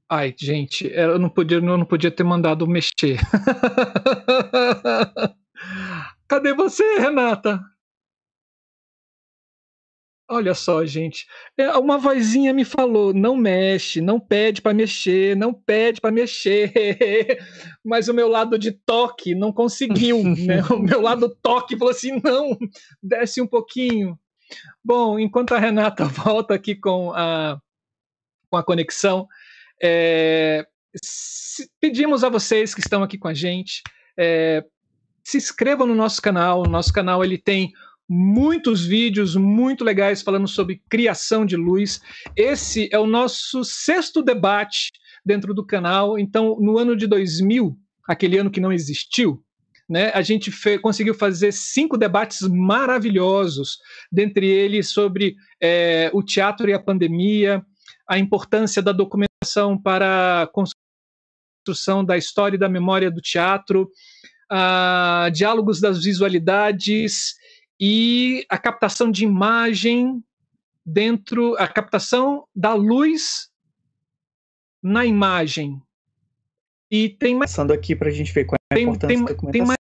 [SPEAKER 1] Ai, gente, eu não podia, eu não podia ter mandado mexer. [LAUGHS] Cadê você, Renata? Olha só, gente. É, uma vozinha me falou: não mexe, não pede para mexer, não pede para mexer. [LAUGHS] Mas o meu lado de toque não conseguiu. né? [LAUGHS] O meu lado toque falou assim: não, desce um pouquinho. Bom, enquanto a Renata [LAUGHS] volta aqui com a, com a conexão, é, pedimos a vocês que estão aqui com a gente, é, se inscrevam no nosso canal. O nosso canal ele tem muitos vídeos muito legais falando sobre criação de luz. Esse é o nosso sexto debate dentro do canal. Então, no ano de 2000, aquele ano que não existiu, né, a gente conseguiu fazer cinco debates maravilhosos, dentre eles sobre é, o teatro e a pandemia, a importância da documentação para a construção da história e da memória do teatro, uh, diálogos das visualidades e a captação de imagem dentro, a captação da luz na imagem. E tem mais.
[SPEAKER 2] Passando aqui para a gente ver qual é a tem, importância
[SPEAKER 1] tem, da Tem mais,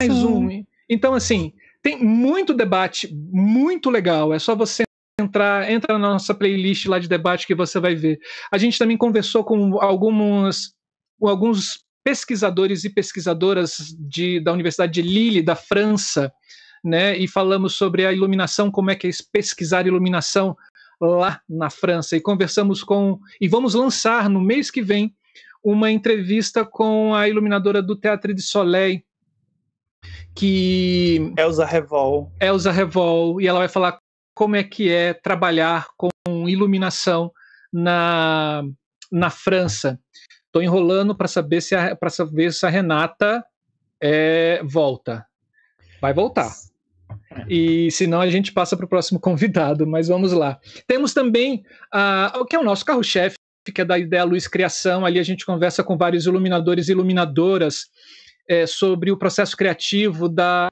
[SPEAKER 1] mais um. Então, assim, tem muito debate muito legal. É só você entrar, entra na nossa playlist lá de debate que você vai ver. A gente também conversou com algumas, com alguns pesquisadores e pesquisadoras de, da Universidade de Lille, da França, né, e falamos sobre a iluminação, como é que é pesquisar iluminação lá na França, e conversamos com, e vamos lançar no mês que vem uma entrevista com a iluminadora do Teatro de Soleil, que
[SPEAKER 2] Elsa Revol.
[SPEAKER 1] Elsa Revol, e ela vai falar como é que é trabalhar com iluminação na, na França. Estou enrolando para saber se para saber se a Renata é, volta. Vai voltar. E senão a gente passa para o próximo convidado, mas vamos lá. Temos também uh, o que é o nosso carro-chefe, que é da Ideia Luz Criação. Ali a gente conversa com vários iluminadores e iluminadoras é, sobre o processo criativo da,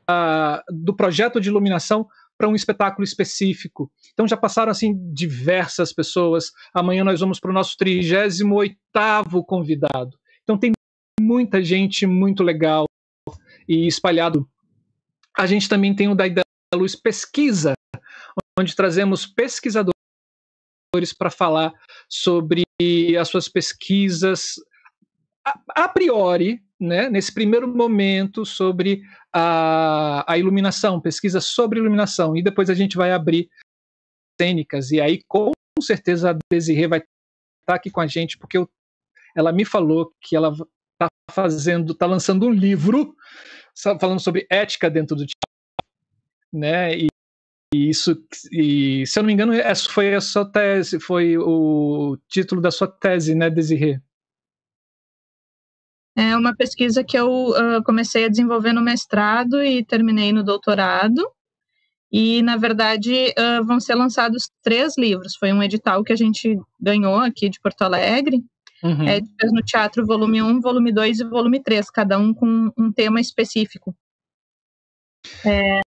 [SPEAKER 1] do projeto de iluminação para um espetáculo específico. Então já passaram assim diversas pessoas. Amanhã nós vamos para o nosso 38 convidado. Então tem muita gente muito legal e espalhado. A gente também tem o da Ideia Luz Pesquisa, onde trazemos pesquisadores para falar sobre as suas pesquisas a, a priori, né, nesse primeiro momento, sobre a, a iluminação, pesquisa sobre iluminação, e depois a gente vai abrir cênicas, e aí com certeza a Desirê vai estar tá aqui com a gente, porque eu, ela me falou que ela está fazendo, está lançando um livro falando sobre ética dentro do né, e, e isso, e, se eu não me engano, essa foi a sua tese, foi o título da sua tese, né, Desirê?
[SPEAKER 5] É uma pesquisa que eu uh, comecei a desenvolver no mestrado e terminei no doutorado. E, na verdade, uh, vão ser lançados três livros. Foi um edital que a gente ganhou aqui de Porto Alegre. Uhum. É, no Teatro, volume 1, volume 2 e volume 3, cada um com um tema específico. É,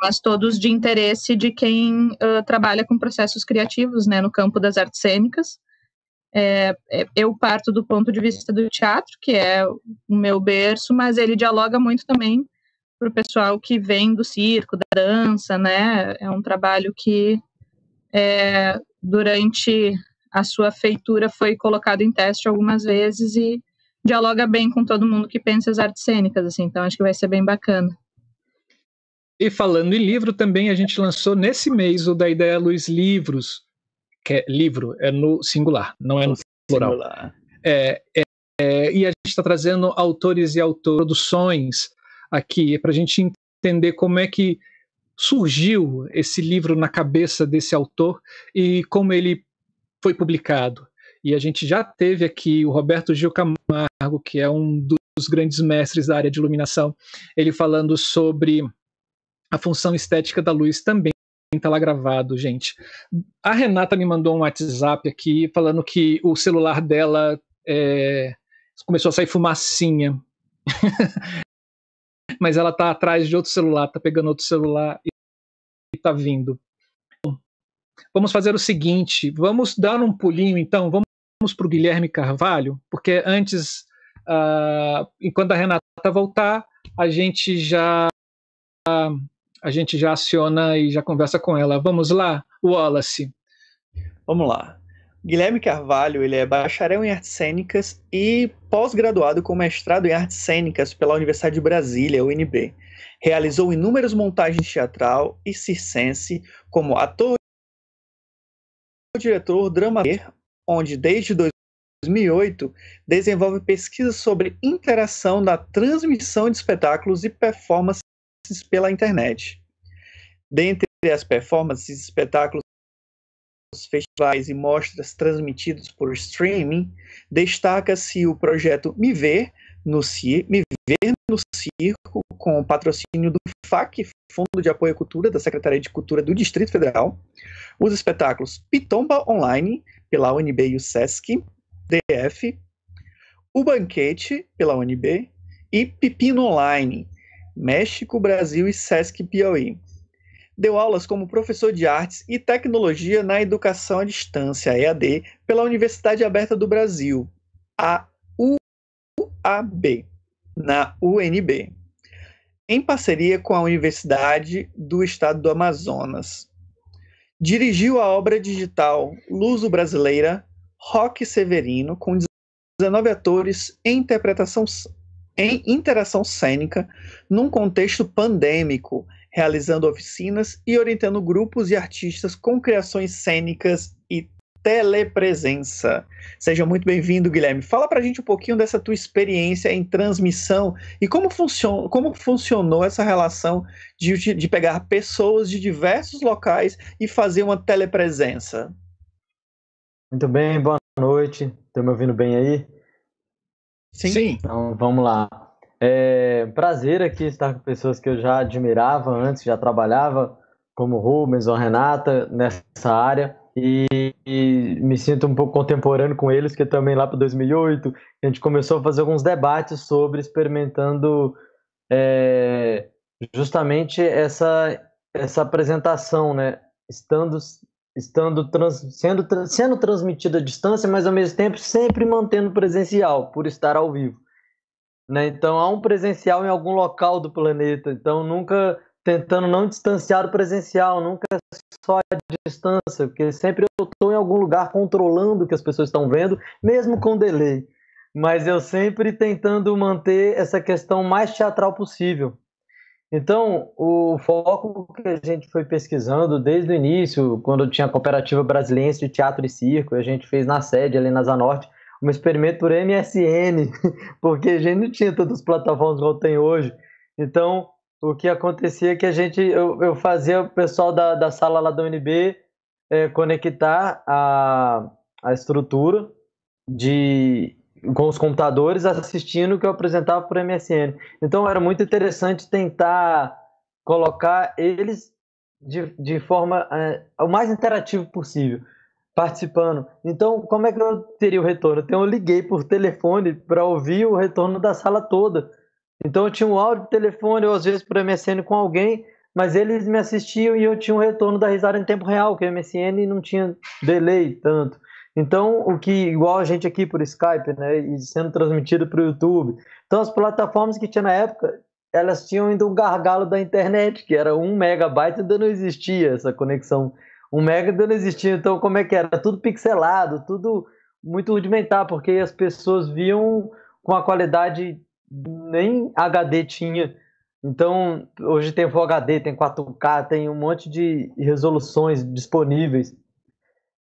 [SPEAKER 5] mas todos de interesse de quem uh, trabalha com processos criativos né, no campo das artes cênicas. É, é, eu parto do ponto de vista do teatro, que é o meu berço, mas ele dialoga muito também para o pessoal que vem do circo, da dança, né? É um trabalho que é, durante a sua feitura foi colocado em teste algumas vezes e dialoga bem com todo mundo que pensa as artes cênicas, assim, então acho que vai ser bem bacana.
[SPEAKER 1] E falando em livro, também a gente lançou nesse mês o da Ideia Luz Livros, que é livro, é no singular, não é no plural. Singular. É, é, é, e a gente está trazendo autores e autoras, produções aqui, para a gente entender como é que surgiu esse livro na cabeça desse autor e como ele foi publicado. E a gente já teve aqui o Roberto Gil Camargo, que é um dos grandes mestres da área de iluminação, ele falando sobre a função estética da luz também tá lá gravado, gente. A Renata me mandou um WhatsApp aqui falando que o celular dela é, começou a sair fumacinha. [LAUGHS] Mas ela tá atrás de outro celular, tá pegando outro celular e tá vindo. Vamos fazer o seguinte, vamos dar um pulinho então, vamos para o Guilherme Carvalho, porque antes, uh, enquanto a Renata voltar, a gente já uh, a gente já aciona e já conversa com ela. Vamos lá, Wallace.
[SPEAKER 2] Vamos lá. Guilherme Carvalho, ele é bacharel em artes cênicas e pós-graduado com mestrado em artes cênicas pela Universidade de Brasília, UNB. Realizou inúmeras montagens teatral e circense como ator, diretor, dramaturgo, onde desde 2008 desenvolve pesquisas sobre interação da transmissão de espetáculos e performances pela internet. Dentre as performances, espetáculos, festivais e mostras transmitidos por streaming, destaca-se o projeto Me Ver no, Me Ver no Circo, com o patrocínio do FAC, Fundo de Apoio à Cultura, da Secretaria de Cultura do Distrito Federal, os espetáculos Pitomba Online, pela UNB e o SESC, DF, O Banquete, pela UNB, e Pepino Online, México, Brasil e Sesc Piauí. Deu aulas como professor de artes e tecnologia na educação à distância, EAD, pela Universidade Aberta do Brasil, a UAB, na UNB, em parceria com a Universidade do Estado do Amazonas. Dirigiu a obra digital Luso Brasileira Roque Severino, com 19 atores em interpretação em interação cênica num contexto pandêmico, realizando oficinas e orientando grupos e artistas com criações cênicas telepresença. Seja muito bem-vindo, Guilherme. Fala pra gente um pouquinho dessa tua experiência em transmissão e como, funcion como funcionou essa relação de, de pegar pessoas de diversos locais e fazer uma telepresença.
[SPEAKER 4] Muito bem, boa noite. Estão me ouvindo bem aí?
[SPEAKER 2] Sim. Sim.
[SPEAKER 4] Então, vamos lá. É prazer aqui estar com pessoas que eu já admirava antes, já trabalhava, como Rubens ou Renata, nessa área e, e, me sinto um pouco contemporâneo com eles, que também lá para 2008 a gente começou a fazer alguns debates sobre experimentando é, justamente essa essa apresentação, né, estando estando trans, sendo sendo transmitida à distância, mas ao mesmo tempo sempre mantendo presencial, por estar ao vivo. Né? Então há um presencial em algum local do planeta, então nunca tentando não distanciar o presencial, nunca só a distância, porque sempre eu estou em algum lugar controlando o que as pessoas estão vendo, mesmo com delay. Mas eu sempre tentando manter essa questão mais teatral possível. Então, o foco que a gente foi pesquisando desde o início, quando tinha a Cooperativa Brasileira de Teatro e Circo, a gente fez na sede ali na Zanorte, um experimento por MSN, [LAUGHS] porque a gente não tinha tantas plataformas como tem hoje. Então, o que acontecia é que a gente, eu, eu fazia o pessoal da, da sala lá da UNB é, conectar a, a estrutura de com os computadores assistindo o que eu apresentava por MSN. Então era muito interessante tentar colocar eles de, de forma é, o mais interativo possível, participando. Então, como é que eu teria o retorno? Então, eu liguei por telefone para ouvir o retorno da sala toda. Então eu tinha um áudio de telefone, ou às vezes por MSN com alguém, mas eles me assistiam e eu tinha um retorno da risada em tempo real, que o MSN não tinha delay tanto. Então, o que, igual a gente aqui por Skype, né, e sendo transmitido para o YouTube. Então, as plataformas que tinha na época, elas tinham ainda um gargalo da internet, que era um megabyte, ainda não existia essa conexão. Um mega ainda não existia, então como é que era? Tudo pixelado, tudo muito rudimentar, porque as pessoas viam com a qualidade nem HD tinha. Então, hoje tem Full HD, tem 4K, tem um monte de resoluções disponíveis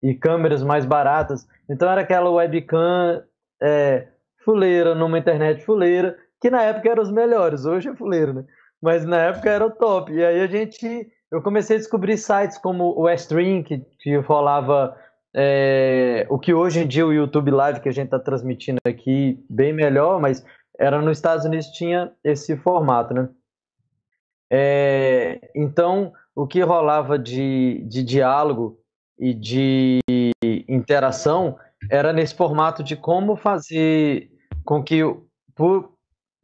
[SPEAKER 4] e câmeras mais baratas. Então, era aquela webcam é, fuleira, numa internet fuleira, que na época eram os melhores, hoje é fuleiro, né? Mas na época era o top. E aí a gente, eu comecei a descobrir sites como o Stream, que, que falava é, o que hoje em dia o YouTube Live que a gente está transmitindo aqui bem melhor, mas era nos Estados Unidos tinha esse formato, né? É, então, o que rolava de, de diálogo e de interação era nesse formato de como fazer com que por,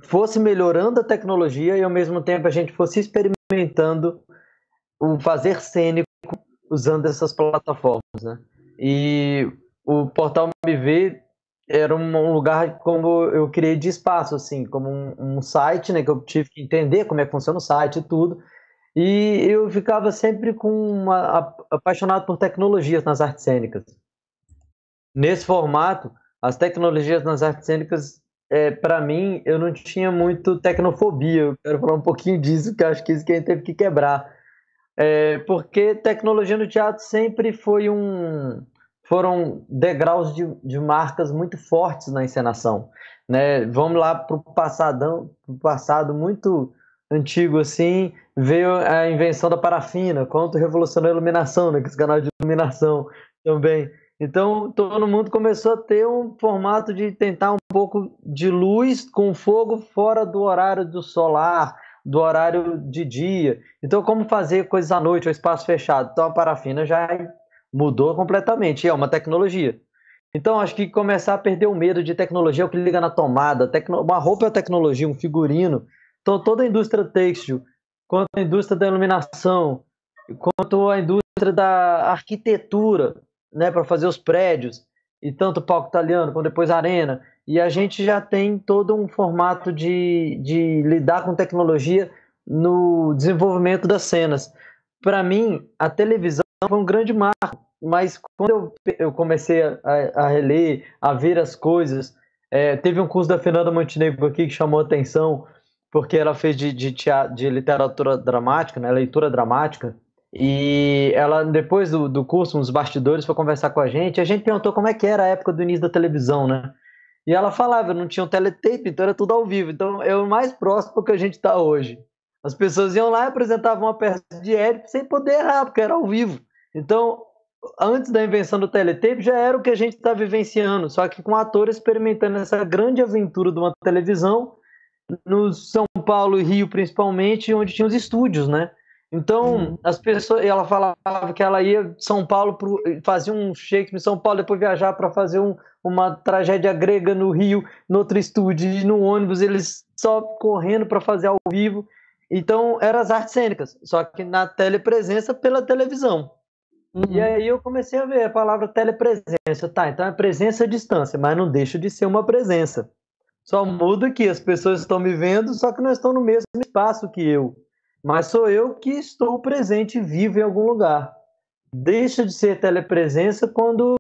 [SPEAKER 4] fosse melhorando a tecnologia e ao mesmo tempo a gente fosse experimentando o fazer cênico usando essas plataformas, né? E o portal MV era um lugar como eu criei de espaço, assim, como um, um, site, né, que eu tive que entender como é que funciona o site e tudo. E eu ficava sempre com uma, apaixonado por tecnologias nas artes cênicas. Nesse formato, as tecnologias nas artes cênicas, é, para mim, eu não tinha muito tecnofobia. Eu quero falar um pouquinho disso, que acho que isso que a gente teve que quebrar. É, porque tecnologia no teatro sempre foi um, foram degraus de, de marcas muito fortes na encenação. Né? Vamos lá para o passado muito antigo assim, veio a invenção da parafina, quanto revolucionou a iluminação, né? que os canais de iluminação também. Então todo mundo começou a ter um formato de tentar um pouco de luz com fogo fora do horário do solar, do horário de dia. Então como fazer coisas à noite, ou espaço fechado? Então a parafina já mudou completamente. É uma tecnologia. Então, acho que começar a perder o medo de tecnologia, é o que liga na tomada. Uma roupa é tecnologia, um figurino. Então, toda a indústria têxtil, quanto a indústria da iluminação, quanto a indústria da arquitetura, né, para fazer os prédios, e tanto o palco italiano, como depois a arena. E a gente já tem todo um formato de, de lidar com tecnologia no desenvolvimento das cenas. Para mim, a televisão foi um grande marco, mas quando eu, eu comecei a, a reler, a ver as coisas, É, teve um curso da Fernanda Montenegro aqui que chamou atenção, porque ela fez de, de, teatro, de literatura dramática, né, leitura dramática, e ela, depois do, do curso, uns bastidores, foi conversar com a gente, a gente perguntou como é que era a época do início da televisão, né? E ela falava, não tinha um teletape, então era tudo ao vivo. Então é o mais próximo que a gente está hoje. As pessoas iam lá e apresentavam uma peça de Édipo sem poder errar, porque era ao vivo. Então, antes da invenção do teletape, já era o que a gente está vivenciando, só que com atores experimentando essa grande aventura de uma televisão, no São Paulo e Rio principalmente, onde tinha os estúdios, né? Então, uhum. as pessoas, ela falava que ela ia São Paulo, pro, fazia um Shakespeare em São Paulo, depois viajar para fazer um, uma tragédia grega no Rio, no outro estúdio, e no ônibus, eles só correndo para fazer ao vivo. Então, eram as artes cênicas, só que na telepresença pela televisão. Uhum. E aí eu comecei a ver a palavra telepresença. Tá, então é presença à distância, mas não deixa de ser uma presença. Só muda que as pessoas estão me vendo, só que não estão no mesmo espaço que eu mas sou eu que estou presente e vivo em algum lugar. Deixa de ser telepresença quando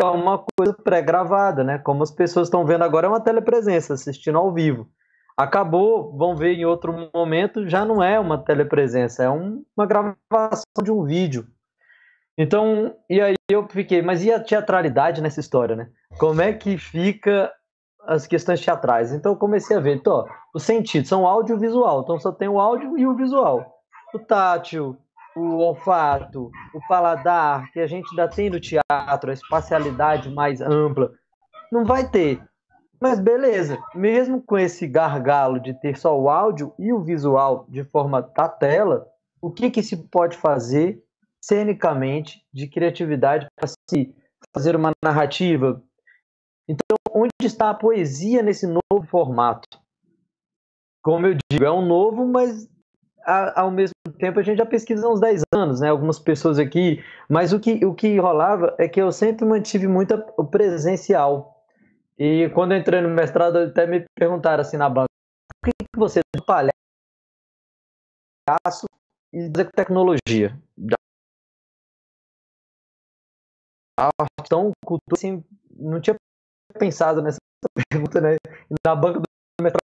[SPEAKER 4] é uma coisa pré-gravada, né? Como as pessoas estão vendo agora, é uma telepresença, assistindo ao vivo. Acabou, vão ver em outro momento, já não é uma telepresença, é um, uma gravação de um vídeo. Então, e aí eu fiquei, mas e a teatralidade nessa história, né? Como é que fica as questões teatrais. Então eu comecei a ver, então, os sentidos são audiovisual, então só tem o áudio e o visual. O tátil, o olfato, o paladar, que a gente ainda tem no teatro, a espacialidade mais ampla, não vai ter. Mas beleza, mesmo com esse gargalo de ter só o áudio e o visual de forma da tela, o que que se pode fazer cenicamente de criatividade para se fazer uma narrativa então, onde está a poesia nesse novo formato? Como eu digo, é um novo, mas ao mesmo tempo a gente já pesquisa há uns 10 anos, né? Algumas pessoas aqui, mas o que, o que rolava é que eu sempre mantive muito o presencial. E quando entrei no mestrado, até me perguntaram assim na banca: por que, que você é palhaço e tecnologia? Então, cultura assim, não tinha pensado nessa pergunta, né? Na banca do metrô,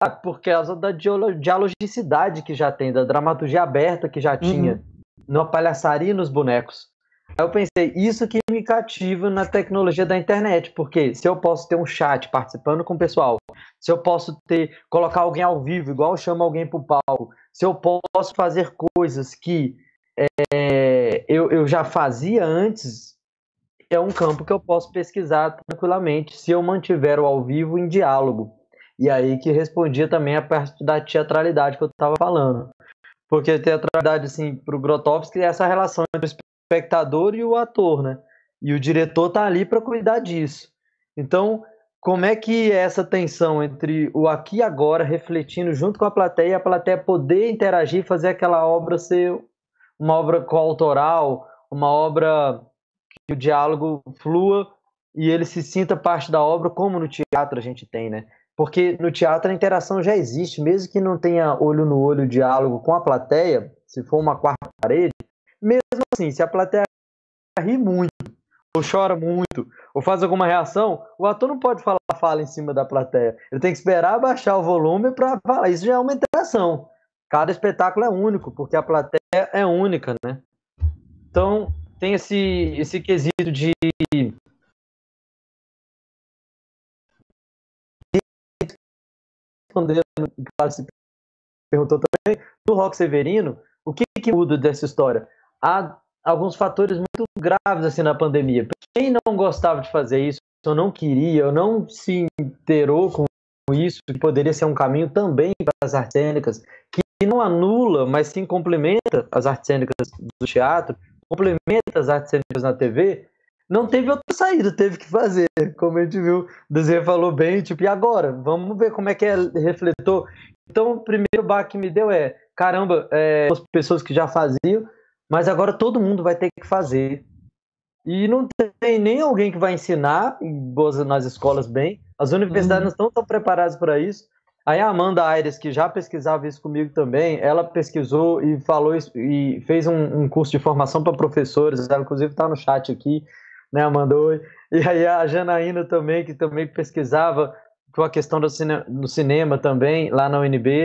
[SPEAKER 4] ah, por causa da dialogicidade que já tem, da dramaturgia aberta que já uhum. tinha, no palhaçaria e nos bonecos. Aí eu pensei, isso que me cativa na tecnologia da internet, porque se eu posso ter um chat participando com o pessoal, se eu posso ter, colocar alguém ao vivo, igual eu chamo alguém para o palco, se eu posso fazer coisas que é, eu, eu já fazia antes é um campo que eu posso pesquisar tranquilamente se eu mantiver o ao vivo em diálogo. E aí que respondia também a parte da teatralidade que eu estava falando. Porque a teatralidade, assim, para o Grotowski é essa relação entre o espectador e o ator, né? E o diretor tá ali para cuidar disso. Então, como é que é essa tensão entre o aqui e agora refletindo junto com a plateia a plateia poder interagir fazer aquela obra ser uma obra coautoral, uma obra que o diálogo flua e ele se sinta parte da obra, como no teatro a gente tem, né? Porque no teatro a interação já existe, mesmo que não tenha olho no olho diálogo com a plateia, se for uma quarta parede, mesmo assim, se a plateia ri muito, ou chora muito, ou faz alguma reação, o ator não pode falar fala em cima da plateia. Ele tem que esperar baixar o volume para falar. Isso já é uma interação. Cada espetáculo é único, porque a plateia é única, né? Então, tem esse, esse quesito de respondendo se perguntou também do Rock Severino o que, que muda dessa história? Há alguns fatores muito graves assim na pandemia. Quem não gostava de fazer isso ou não queria ou não se inteirou com isso que poderia ser um caminho também para as artes cênicas que não anula mas sim complementa as artes cênicas do teatro complementa as artes cênicas na TV, não teve outra saída, teve que fazer. Como a gente viu, o Desenho falou bem, tipo, e agora? Vamos ver como é que é refletor. Então, o primeiro bar que me deu é, caramba, é, as pessoas que já faziam, mas agora todo mundo vai ter que fazer. E não tem nem alguém que vai ensinar nas escolas bem. As universidades uhum. não estão tão preparadas para isso. Aí a Amanda Aires, que já pesquisava isso comigo também, ela pesquisou e falou isso, e fez um, um curso de formação para professores, ela inclusive está no chat aqui, né, Amanda? Oi. E aí a Janaína também, que também pesquisava com a questão do, cine, cinema também, lá na UNB,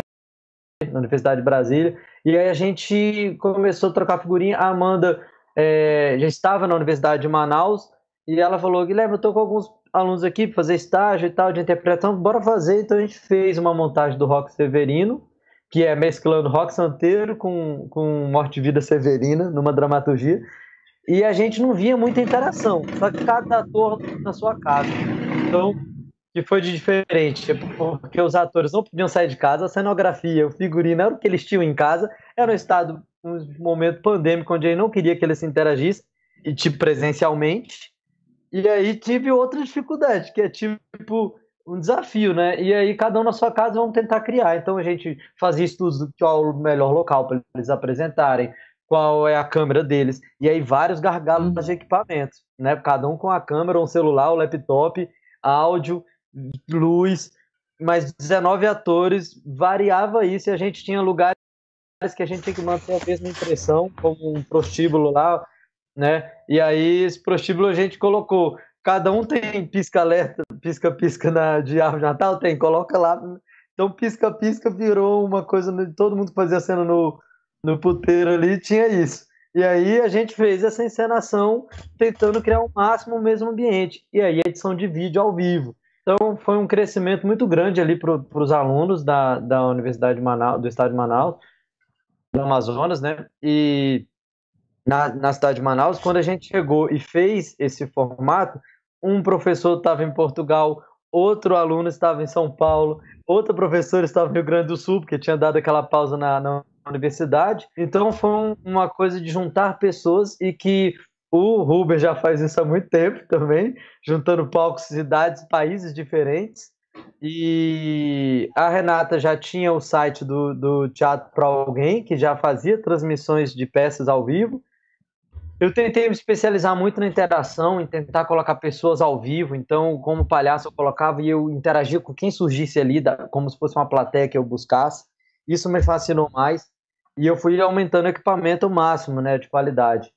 [SPEAKER 4] na Universidade de Brasília. E aí a gente começou a trocar figurinha. A Amanda é, já estava na Universidade de Manaus e ela falou: Guilherme, eu estou com alguns alunos aqui para fazer estágio e tal de interpretação, bora fazer. Então a gente fez uma montagem do Rock Severino, que é mesclando rock santeiro com, com morte e vida severina numa dramaturgia. E a gente não via muita interação, só que cada ator na sua casa. Então, que foi de diferente, porque os atores não podiam sair de casa, a cenografia, o figurino era o que eles tinham em casa, era um estado, um momento pandêmico onde ele não queria que eles se interagissem, e tipo presencialmente, e aí tive outra dificuldade, que é tipo um desafio, né? E aí cada um na sua casa vamos tentar criar. Então a gente fazia estudos do qual o melhor local para eles apresentarem, qual é a câmera deles, e aí vários gargalos de equipamentos, né? Cada um com a câmera, um celular, um laptop, áudio, luz, mas 19 atores, variava isso e a gente tinha lugares que a gente tinha que manter a mesma impressão, como um prostíbulo lá, né? E aí esse prostíbulo a gente colocou, cada um tem pisca-alerta, pisca-pisca na de árvore de Natal, tem, coloca lá. Então pisca-pisca virou uma coisa, todo mundo fazia cena no, no puteiro ali, tinha isso. E aí a gente fez essa encenação tentando criar o máximo o mesmo ambiente. E aí edição de vídeo ao vivo. Então foi um crescimento muito grande ali para os alunos da, da Universidade de Manaus, do Estado de Manaus, do Amazonas, né? E na, na cidade de Manaus, quando a gente chegou e fez esse formato, um professor estava em Portugal, outro aluno estava em São Paulo, outro professor estava no Rio Grande do Sul, porque tinha dado aquela pausa na, na universidade. Então foi uma coisa de juntar pessoas e que o Ruber já faz isso há muito tempo também, juntando palcos, cidades, países diferentes. E a Renata já tinha o site do, do Teatro para Alguém, que já fazia transmissões de peças ao vivo. Eu tentei me especializar muito na interação, em tentar colocar pessoas ao vivo. Então, como palhaço, eu colocava e eu interagia com quem surgisse ali, como se fosse uma plateia que eu buscasse. Isso me fascinou mais. E eu fui aumentando o equipamento máximo, né, de qualidade.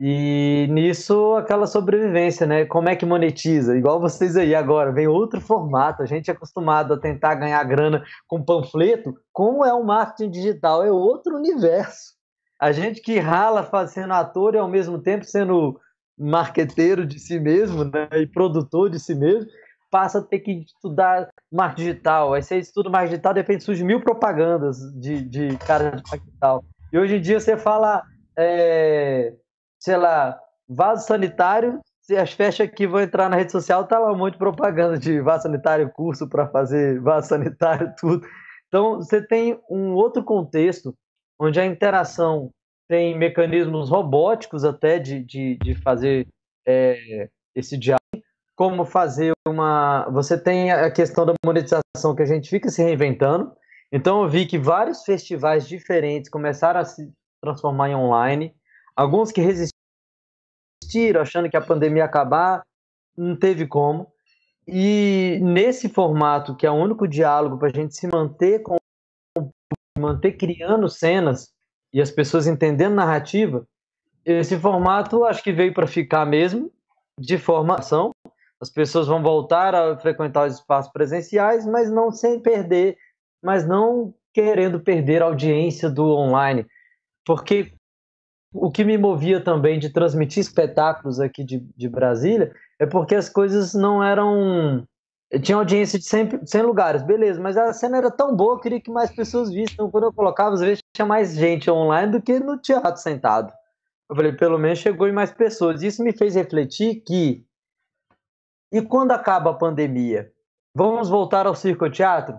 [SPEAKER 4] E nisso, aquela sobrevivência, né? Como é que monetiza? Igual vocês aí agora, vem outro formato. A gente é acostumado a tentar ganhar grana com panfleto. Como é o marketing digital? É outro universo. A gente que rala fazendo ator e ao mesmo tempo sendo marqueteiro de si mesmo, né? E produtor de si mesmo, passa a ter que estudar marketing digital. Aí você estuda marketing digital, de repente surge mil propagandas de, de cara de marketing digital. E hoje em dia você fala. É sei lá, vaso sanitário, as festas aqui vão entrar na rede social, tá lá um monte de propaganda de vaso sanitário, curso para fazer vaso sanitário, [LAUGHS] tudo. Então, você tem um outro contexto onde a interação tem mecanismos robóticos até de, de, de fazer é, esse diálogo, como fazer uma. Você tem a questão da monetização que a gente fica se reinventando. Então, eu vi que vários festivais diferentes começaram a se transformar em online. Alguns que resistiram, achando que a pandemia ia acabar, não teve como. E nesse formato, que é o único diálogo para a gente se manter com manter criando cenas e as pessoas entendendo narrativa, esse formato acho que veio para ficar mesmo, de formação. As pessoas vão voltar a frequentar os espaços presenciais, mas não sem perder, mas não querendo perder a audiência do online. Porque o que me movia também de transmitir espetáculos aqui de, de Brasília é porque as coisas não eram. Tinha audiência de 100, 100 lugares, beleza, mas a cena era tão boa, eu queria que mais pessoas vissem. Então, quando eu colocava, às vezes tinha mais gente online do que no teatro sentado. Eu falei, pelo menos chegou em mais pessoas. Isso me fez refletir que. E quando acaba a pandemia? Vamos voltar ao circo-teatro?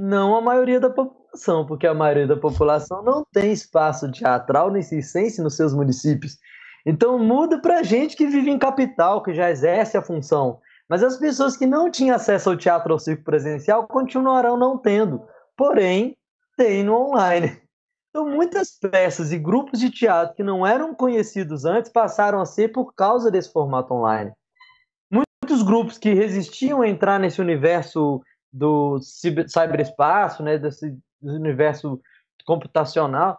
[SPEAKER 4] Não a maioria da população população, porque a maioria da população não tem espaço teatral nem circense nos seus municípios. Então muda para gente que vive em capital, que já exerce a função. Mas as pessoas que não tinham acesso ao teatro ou circo presencial continuarão não tendo, porém tem no online. Então muitas peças e grupos de teatro que não eram conhecidos antes passaram a ser por causa desse formato online. Muitos grupos que resistiam a entrar nesse universo do ciberespaço, né, desse universo computacional,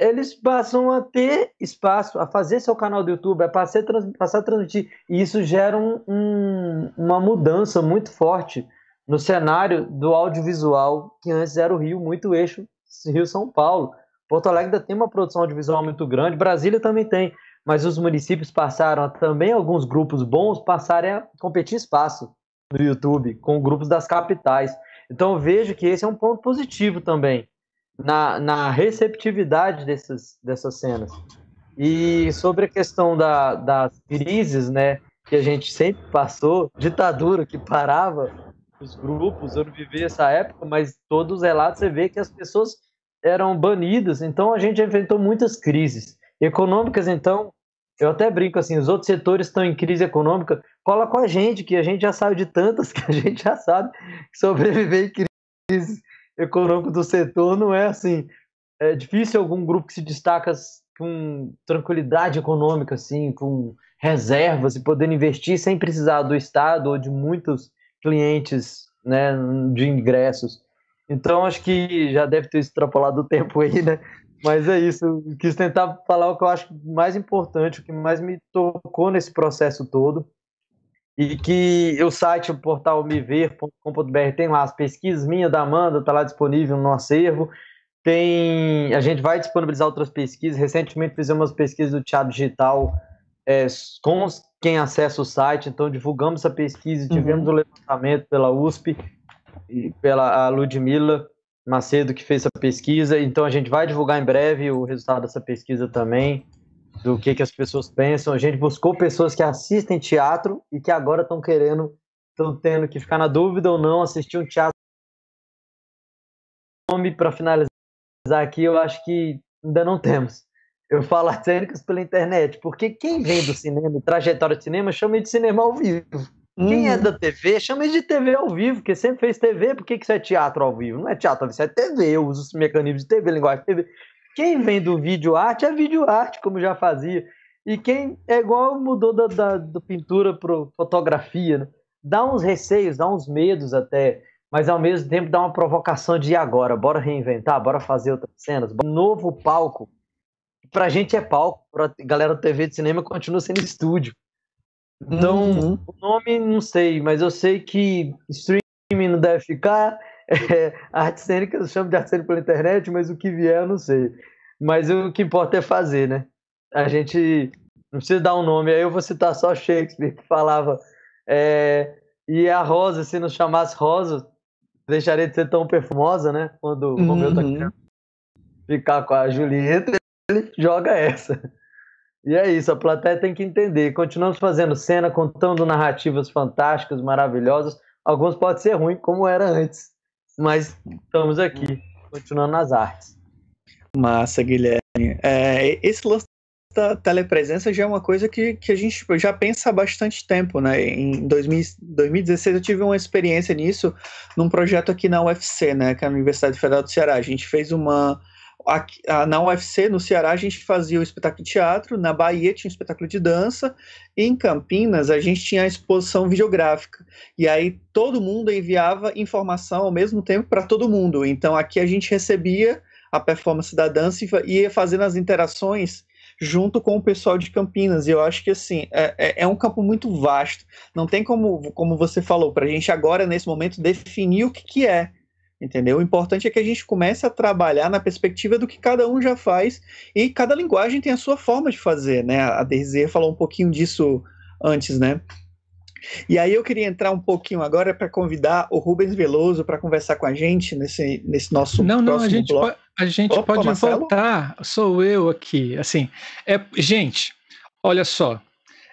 [SPEAKER 4] eles passam a ter espaço, a fazer seu canal do YouTube, a passar, passar a transmitir. E isso gera um, um, uma mudança muito forte no cenário do audiovisual, que antes era o Rio, muito eixo Rio-São Paulo. Porto Alegre ainda tem uma produção audiovisual muito grande, Brasília também tem, mas os municípios passaram, também alguns grupos bons passaram a competir espaço no YouTube com grupos das capitais. Então vejo que esse é um ponto positivo também na, na receptividade dessas, dessas cenas. E sobre a questão da, das crises, né, que a gente sempre passou, ditadura que parava os grupos, eu não vivi essa época, mas todos os relatos você vê que as pessoas eram banidas, então a gente enfrentou muitas crises econômicas, então eu até brinco assim, os outros setores estão em crise econômica, cola com a gente, que a gente já sabe de tantas, [LAUGHS] que a gente já sabe sobreviver em crise econômica do setor não é assim. É difícil algum grupo que se destaca com tranquilidade econômica, assim, com reservas e poder investir sem precisar do Estado ou de muitos clientes né, de ingressos. Então, acho que já deve ter extrapolado o tempo aí, né? Mas é isso. Quis tentar falar o que eu acho mais importante, o que mais me tocou nesse processo todo e que o site, o portal mever.com.br tem lá as pesquisas minha da Amanda, está lá disponível no acervo. Tem, a gente vai disponibilizar outras pesquisas. Recentemente fizemos umas pesquisas do teatro digital é, com quem acessa o site, então divulgamos essa pesquisa, tivemos uhum. o levantamento pela USP e pela a Ludmilla Macedo que fez essa pesquisa, então a gente vai divulgar em breve o resultado dessa pesquisa também do que, que as pessoas pensam. A gente buscou pessoas que assistem teatro e que agora estão querendo, estão tendo que ficar na dúvida ou não assistir um teatro. Nome para finalizar aqui, eu acho que ainda não temos. Eu falo [LAUGHS] artes cênicas pela internet, porque quem vem do cinema, trajetória de cinema, chama de cinema ao vivo. Quem é uhum. da TV, chama de TV ao vivo, porque sempre fez TV, por que isso é teatro ao vivo? Não é teatro, isso é TV, eu uso os mecanismos de TV, linguagem de TV. Quem vem do vídeo arte é vídeo arte, como já fazia. E quem é igual mudou da, da, da pintura para fotografia, né? dá uns receios, dá uns medos até, mas ao mesmo tempo dá uma provocação de agora, bora reinventar, bora fazer outras cenas, novo palco. Pra gente é palco, pra galera da TV de cinema continua sendo estúdio. Então, uhum. o nome não sei, mas eu sei que streaming não deve ficar, [LAUGHS] é, arte cênica eu chamo de arte cênica pela internet, mas o que vier eu não sei. Mas o que importa é fazer, né? A gente não precisa dar um nome, aí eu vou citar só Shakespeare, que falava. É, e a Rosa, se não chamasse Rosa, deixaria de ser tão perfumosa, né? Quando o Romeu tá querendo ficar com a Julieta, ele joga essa. E é isso, a plateia tem que entender. Continuamos fazendo cena, contando narrativas fantásticas, maravilhosas. Alguns podem ser ruins, como era antes mas estamos aqui, continuando nas artes.
[SPEAKER 2] Massa, Guilherme. É, esse lance da telepresença já é uma coisa que, que a gente já pensa há bastante tempo, né? Em 2000, 2016 eu tive uma experiência nisso num projeto aqui na UFC, né? Que é a Universidade Federal do Ceará. A gente fez uma Aqui, na UFC, no Ceará, a gente fazia o espetáculo de teatro, na Bahia tinha o espetáculo de dança, e em Campinas a gente tinha a exposição videográfica. E aí todo mundo enviava informação ao mesmo tempo para todo mundo. Então aqui a gente recebia a performance da dança e ia fazendo as interações junto com o pessoal de Campinas. E eu acho que assim é, é, é um campo muito vasto. Não tem como, como você falou, para a gente agora, nesse momento, definir o que, que é entendeu? O importante é que a gente comece a trabalhar na perspectiva do que cada um já faz e cada linguagem tem a sua forma de fazer, né? A Desiree falou um pouquinho disso antes, né? E aí eu queria entrar um pouquinho agora para convidar o Rubens Veloso para conversar com a gente nesse, nesse nosso
[SPEAKER 1] não não a gente bloco. pode, a gente Opa, pode voltar sou eu aqui assim é gente olha só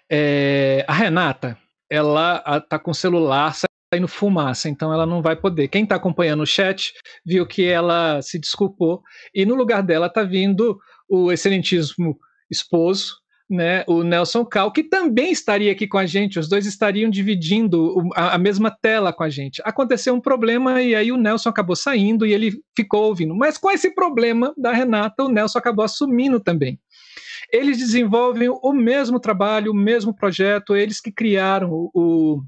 [SPEAKER 1] é, a Renata ela tá com o celular saindo fumaça, então ela não vai poder. Quem está acompanhando o chat viu que ela se desculpou e no lugar dela está vindo o excelentíssimo esposo, né, o Nelson Cal, que também estaria aqui com a gente, os dois estariam dividindo a, a, mesma tela com a gente. Aconteceu um problema e aí o Nelson acabou saindo e ele ficou ouvindo. Mas com esse problema da Renata, o Nelson acabou assumindo também. Eles desenvolvem o mesmo trabalho, o mesmo projeto, eles que criaram o, o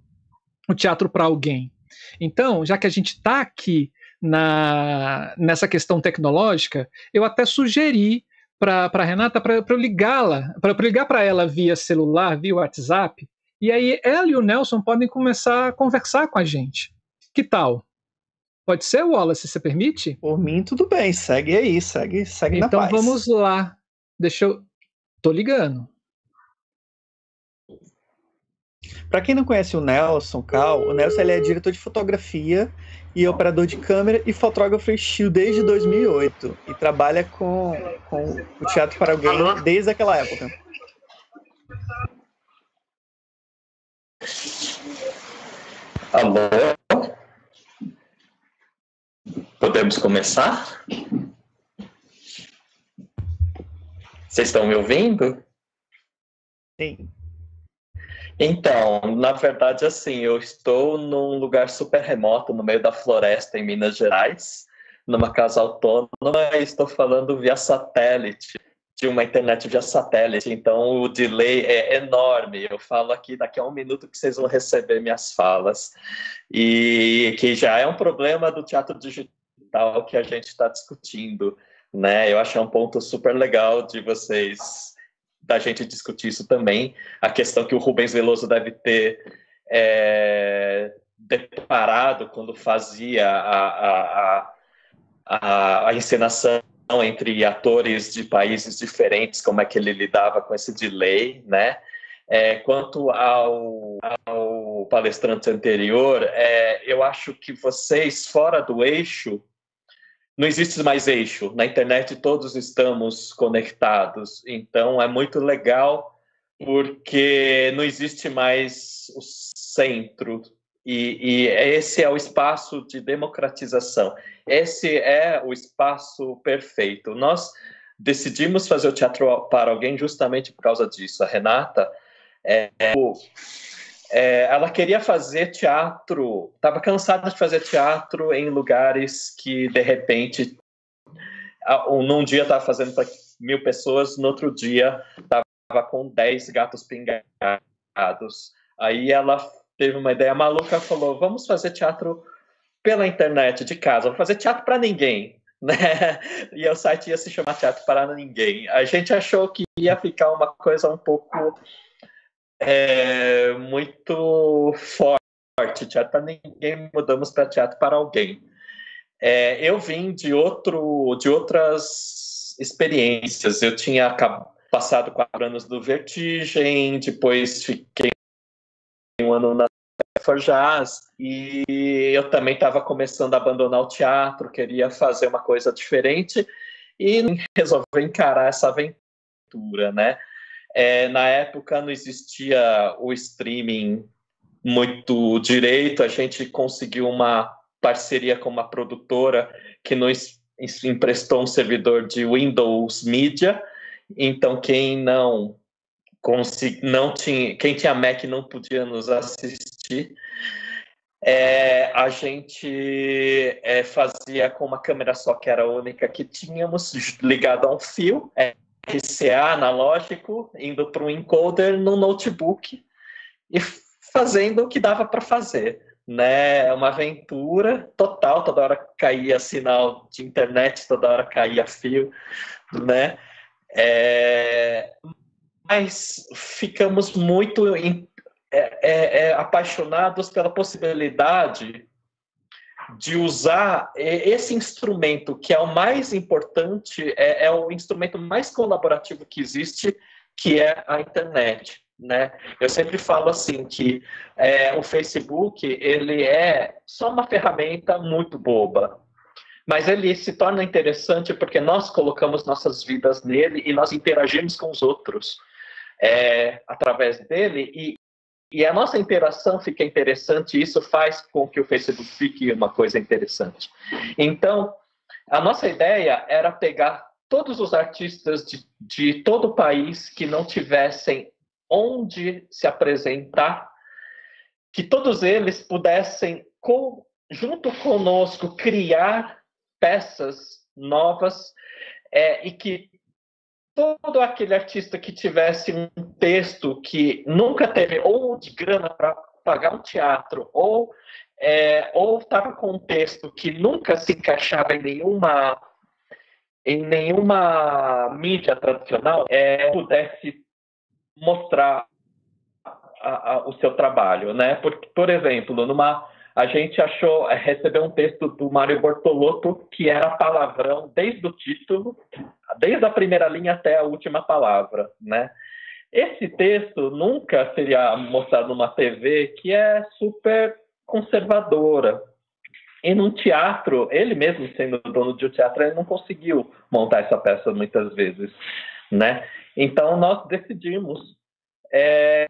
[SPEAKER 1] teatro para alguém. Então, já que a gente está aqui na, nessa questão tecnológica, eu até sugeri para Renata para eu ligá-la, para ligar para ela via celular, via WhatsApp, e aí ela e o Nelson podem começar a conversar com a gente. Que tal? Pode ser, Wallace, você permite?
[SPEAKER 2] Por mim, tudo bem. Segue aí, segue, segue
[SPEAKER 1] então,
[SPEAKER 2] na paz.
[SPEAKER 1] Então vamos lá. Deixa eu. Tô ligando.
[SPEAKER 2] Para quem não conhece o Nelson Cal, o Nelson ele é diretor de fotografia e operador de câmera e fotógrafo estilo desde 2008 e trabalha com, com o teatro para alguém desde aquela época.
[SPEAKER 7] Alô? Podemos começar? Vocês estão me ouvindo?
[SPEAKER 2] Sim.
[SPEAKER 7] Então, na verdade, assim, eu estou num lugar super remoto, no meio da floresta, em Minas Gerais, numa casa autônoma, e estou falando via satélite, de uma internet via satélite, então o delay é enorme. Eu falo aqui daqui a um minuto que vocês vão receber minhas falas, e que já é um problema do teatro digital que a gente está discutindo, né? Eu acho é um ponto super legal de vocês da gente discutir isso também. A questão que o Rubens Veloso deve ter é, deparado quando fazia a, a, a, a encenação entre atores de países diferentes, como é que ele lidava com esse delay, né? É, quanto ao, ao, palestrante anterior, é, eu acho que vocês, fora do eixo, não existe mais eixo. Na internet todos estamos conectados. Então é muito legal porque não existe mais o centro. E, e esse é o espaço de democratização. Esse é o espaço perfeito. Nós decidimos fazer o teatro para alguém justamente por causa disso. A Renata é, é, ela queria fazer teatro, estava cansada de fazer teatro em lugares que, de repente, num dia estava fazendo para mil pessoas, no outro dia estava com dez gatos pingados. Aí ela teve uma ideia maluca, falou: vamos fazer teatro pela internet, de casa, vamos fazer teatro para ninguém. [LAUGHS] Né? E o site ia se chamar Teatro para Ninguém. A gente achou que ia ficar uma coisa um pouco é muito forte. Teatro para ninguém, mudamos para teatro para alguém. É, eu vim de outro, de outras experiências. Eu tinha passado quatro anos do Vertigem, depois fiquei um ano na Forjaz e eu também estava começando a abandonar o teatro, queria fazer uma coisa diferente e resolvi encarar essa aventura, né? É, na época não existia o streaming muito direito, a gente conseguiu uma parceria com uma produtora que nos emprestou um servidor de Windows Media, então quem não não tinha, quem tinha Mac não podia nos assistir. É, a gente é, fazia com uma câmera só que era a única que tínhamos ligado a um fio. É, RCA analógico, indo para um encoder no notebook e [LAUGHS] fazendo o que dava para fazer. Né? É uma aventura total, toda hora caía sinal de internet, toda hora caía fio, né? É... Mas ficamos muito é, é, é, apaixonados pela possibilidade de usar esse instrumento, que é o mais importante, é, é, o instrumento mais colaborativo que existe, que é a internet. Né? Eu sempre falo assim que é, o Facebook ele é só uma ferramenta muito boba, mas ele se torna interessante porque nós colocamos nossas vidas nele e nós interagimos com os outros é, através dele e, e a nossa interação fica interessante, isso faz com que o Facebook fique uma coisa interessante. Então, a nossa ideia era pegar todos os artistas de, de todo o país que não tivessem onde se apresentar, que todos eles pudessem, com, junto conosco, criar peças novas é, e que todo aquele artista que tivesse um texto que nunca teve ou de grana para pagar um teatro ou é, ou estava com um texto que nunca se encaixava em nenhuma em nenhuma mídia tradicional é, pudesse mostrar a, a, o seu trabalho, né? Por, por exemplo, numa a gente achou, é, recebeu um texto do Mário Bortolotto que era palavrão desde o título, desde a primeira linha até a última palavra, né? Esse texto nunca seria mostrado numa TV que é super conservadora. E num teatro, ele mesmo sendo dono de um teatro, ele não conseguiu montar essa peça muitas vezes, né? Então nós decidimos é,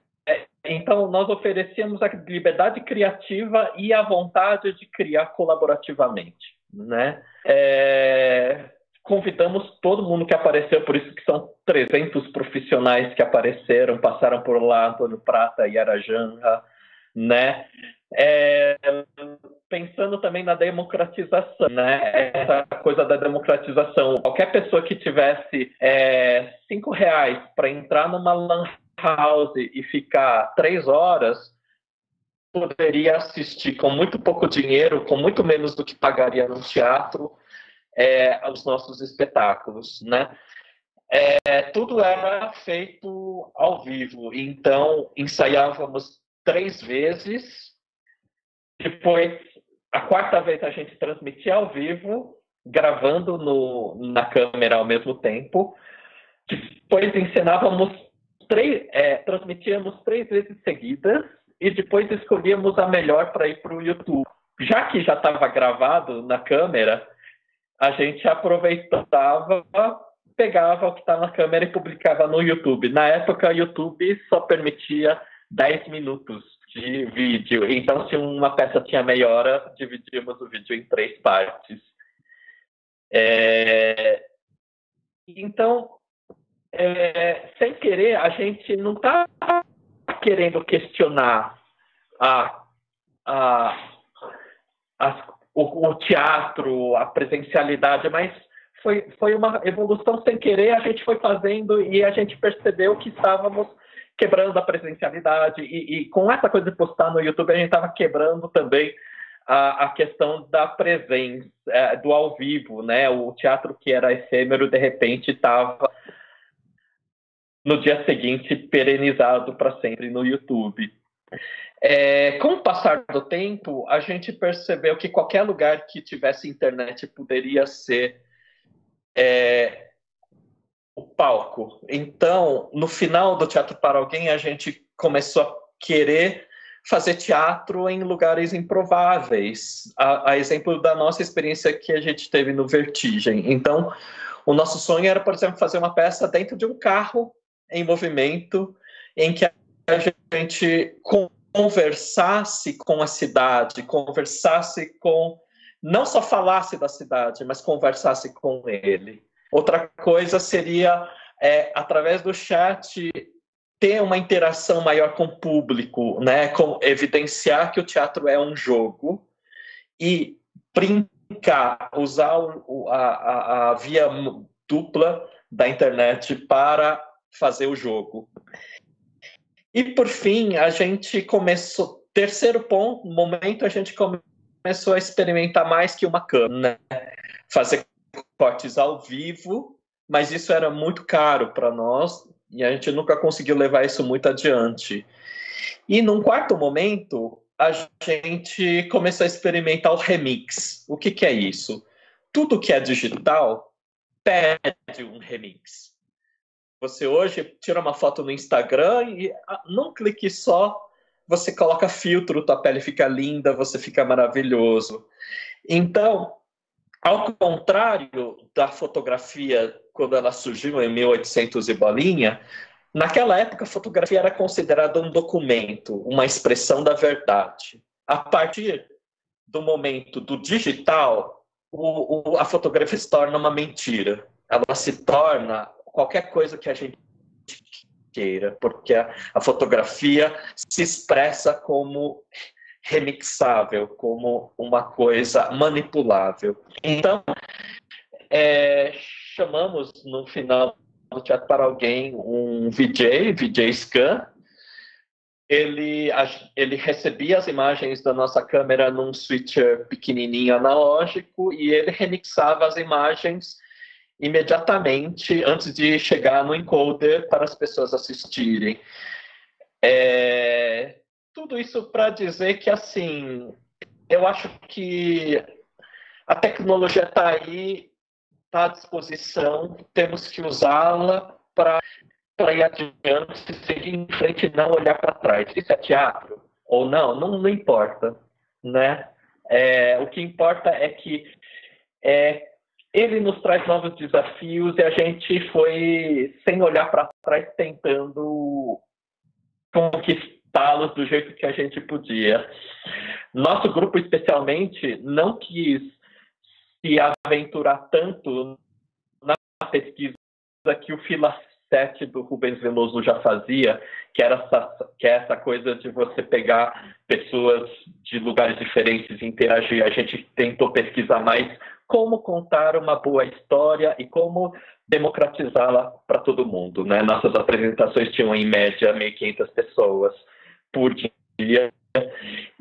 [SPEAKER 7] então, nós oferecíamos a liberdade criativa e a vontade de criar colaborativamente, né? É, convidamos todo mundo que apareceu, por isso que são 300 profissionais que apareceram, passaram por lá, Antônio Prata e Arajanga, né? É, pensando também na democratização, né? Essa coisa da democratização. Qualquer pessoa que tivesse é, cinco reais para entrar numa lan house e ficar três horas, poderia assistir com muito pouco dinheiro, com muito menos do que pagaria no teatro, é, os nossos espetáculos, né? É, tudo era feito ao vivo, então ensaiávamos três vezes, depois a quarta vez a gente transmitia ao vivo, gravando no, na câmera ao mesmo tempo, depois ensinávamos três, é, transmitíamos três vezes seguidas e depois escolhíamos a melhor para ir para o YouTube. Já que já estava gravado na câmera, a gente aproveitava, pegava o que estava na câmera e publicava no YouTube. Na época, o YouTube só permitia 10 minutos de vídeo. Então, se uma peça tinha meia hora, dividíamos o vídeo em três partes. É... Então, é, sem querer, a gente não está querendo questionar a, a, o, o, teatro, a presencialidade, mas foi, foi uma evolução sem querer, a gente foi fazendo e a gente percebeu que estávamos quebrando a presencialidade e, e com essa coisa de postar no YouTube, a gente estava quebrando também a, a, questão da presença, é, do ao vivo, né? O teatro que era efêmero, de repente, estava no dia seguinte perenizado para sempre no YouTube. É, com o passar do tempo, a gente percebeu que qualquer lugar que tivesse internet poderia ser é, o palco. Então, no final do Teatro para Alguém, a gente começou a querer fazer teatro em lugares improváveis, a, a exemplo da nossa experiência que a gente teve no Vertigem. Então, o nosso sonho era, por exemplo, fazer uma peça dentro de um carro em movimento em que a gente conversasse com a cidade, conversasse com não só falasse da cidade, mas conversasse com ele. Outra coisa seria é, através do chat ter uma interação maior com o público, né? Com evidenciar que o teatro é um jogo e brincar, usar a, a, a via dupla da internet para fazer o jogo. E por fim, a gente começou. Terceiro ponto, momento, a gente começou a experimentar mais que uma câmera, né? fazer cortes ao vivo, mas isso era muito caro para nós e a gente nunca conseguiu levar isso muito adiante. E num quarto momento, a gente começou a experimentar o remix. O que, que é isso? Tudo que é digital pede um remix. Você hoje tira uma foto no Instagram e ah, num clique só você coloca filtro, tua pele fica linda, você fica maravilhoso. Então, ao contrário da fotografia quando ela surgiu em 1800 e bolinha, naquela época a fotografia era considerada um documento, uma expressão da verdade. A partir do momento do digital, o, o, a fotografia se torna uma mentira. Ela se torna qualquer coisa que a gente queira, porque a, fotografia se expressa como remixável, como uma coisa manipulável. Então, é, chamamos no final do teatro para alguém um VJ, VJ Scan. Ele, ele recebia as imagens da nossa câmera num switcher pequenininho analógico e ele remixava as imagens imediatamente antes de chegar no encoder para as pessoas assistirem. É, tudo isso para dizer que, assim, eu acho que a tecnologia está aí, está à disposição, temos que usá-la para ir adiante, seguir em frente e não olhar para trás. Isso é teatro ou não? Não, não importa, né? É, o que importa é que é, ele nos traz novos desafios e a gente foi, sem olhar para trás, tentando conquistá-los do jeito que a gente podia. Nosso grupo, especialmente, não quis se aventurar tanto na pesquisa que o Fila 7 do Rubens Veloso já fazia, que era essa, que é essa coisa de você pegar pessoas de lugares diferentes e interagir. A gente tentou pesquisar mais como contar uma boa história e como democratizá-la para todo mundo. Né? Nossas apresentações tinham, em média, 1.500 pessoas por dia,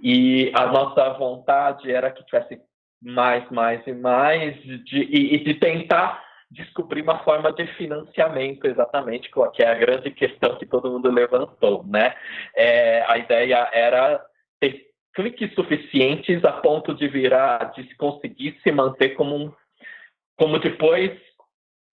[SPEAKER 7] e a nossa vontade era que tivesse mais, mais e mais, de, e, e de tentar descobrir uma forma de financiamento exatamente, que é a grande questão que todo mundo levantou, né? É, a ideia era cliques suficientes a ponto de virar, de conseguir se manter como um, como depois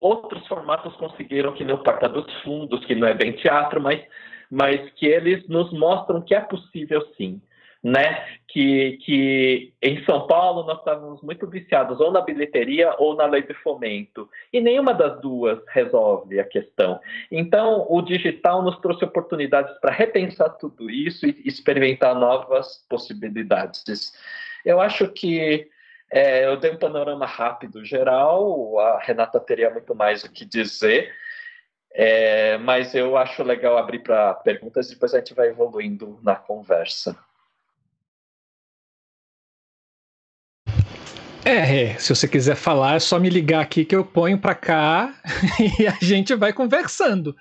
[SPEAKER 7] outros formatos conseguiram, que nem o Porta dos Fundos, que não é bem teatro, mas, mas que eles nos mostram que é possível sim né? Que, que em São Paulo nós estávamos muito viciados ou na bilheteria ou na lei de fomento. E nenhuma das duas resolve a questão. Então, o digital nos trouxe oportunidades para repensar tudo isso e experimentar novas possibilidades. Eu acho que é, eu dei um panorama rápido geral, a Renata teria muito mais o que dizer. É, mas eu acho legal abrir para perguntas e depois a gente vai evoluindo na conversa.
[SPEAKER 1] É, se você quiser falar, é só me ligar aqui que eu ponho para cá [LAUGHS] e a gente vai conversando,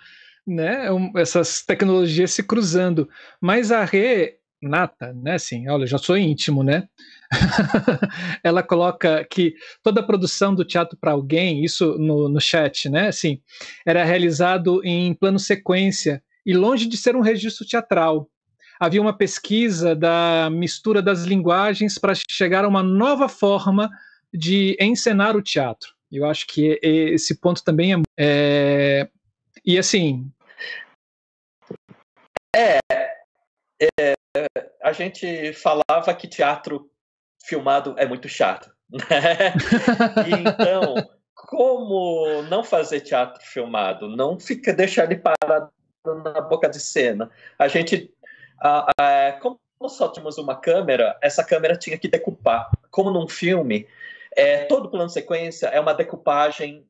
[SPEAKER 1] né? Essas tecnologias se cruzando. Mas a Renata, né? Assim, olha, já sou íntimo, né? [LAUGHS] Ela coloca que toda a produção do teatro para alguém, isso no, no chat, né? Assim, era realizado em plano sequência e longe de ser um registro teatral havia uma pesquisa da mistura das linguagens para chegar a uma nova forma de encenar o teatro. Eu acho que esse ponto também é. é e assim.
[SPEAKER 7] É, é, a gente falava que teatro filmado é muito chato. [LAUGHS] Né? então, como não fazer teatro filmado? Não fica deixar ele parado na boca de cena. A gente ah, ah, como só tínhamos uma câmera, essa câmera tinha que decupar. Como num filme, é, todo plano sequência é uma decupagem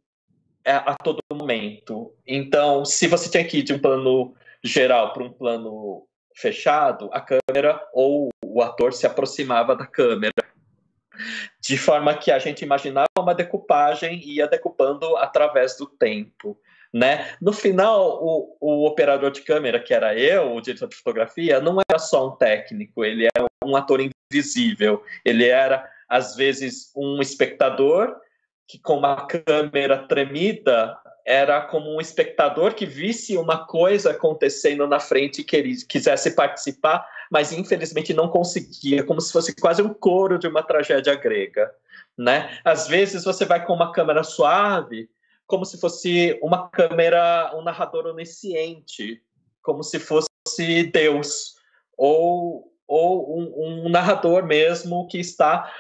[SPEAKER 7] é, a todo momento. Então, se você tinha que ir de um plano geral para um plano fechado, a câmera ou o ator se aproximava da câmera. De forma que a gente imaginava uma decupagem e ia decupando através do tempo. Né? No final, o, o operador de câmera, que era eu, o diretor de fotografia, não era só um técnico, ele era um ator invisível. Ele era, às vezes, um espectador que, com uma câmera tremida, era como um espectador que visse uma coisa acontecendo na frente e que quisesse participar, mas infelizmente não conseguia, como se fosse quase um coro de uma tragédia grega. Né? Às vezes você vai com uma câmera suave como se fosse uma câmera, um narrador onisciente, como se fosse Deus, ou, ou um, um narrador mesmo que está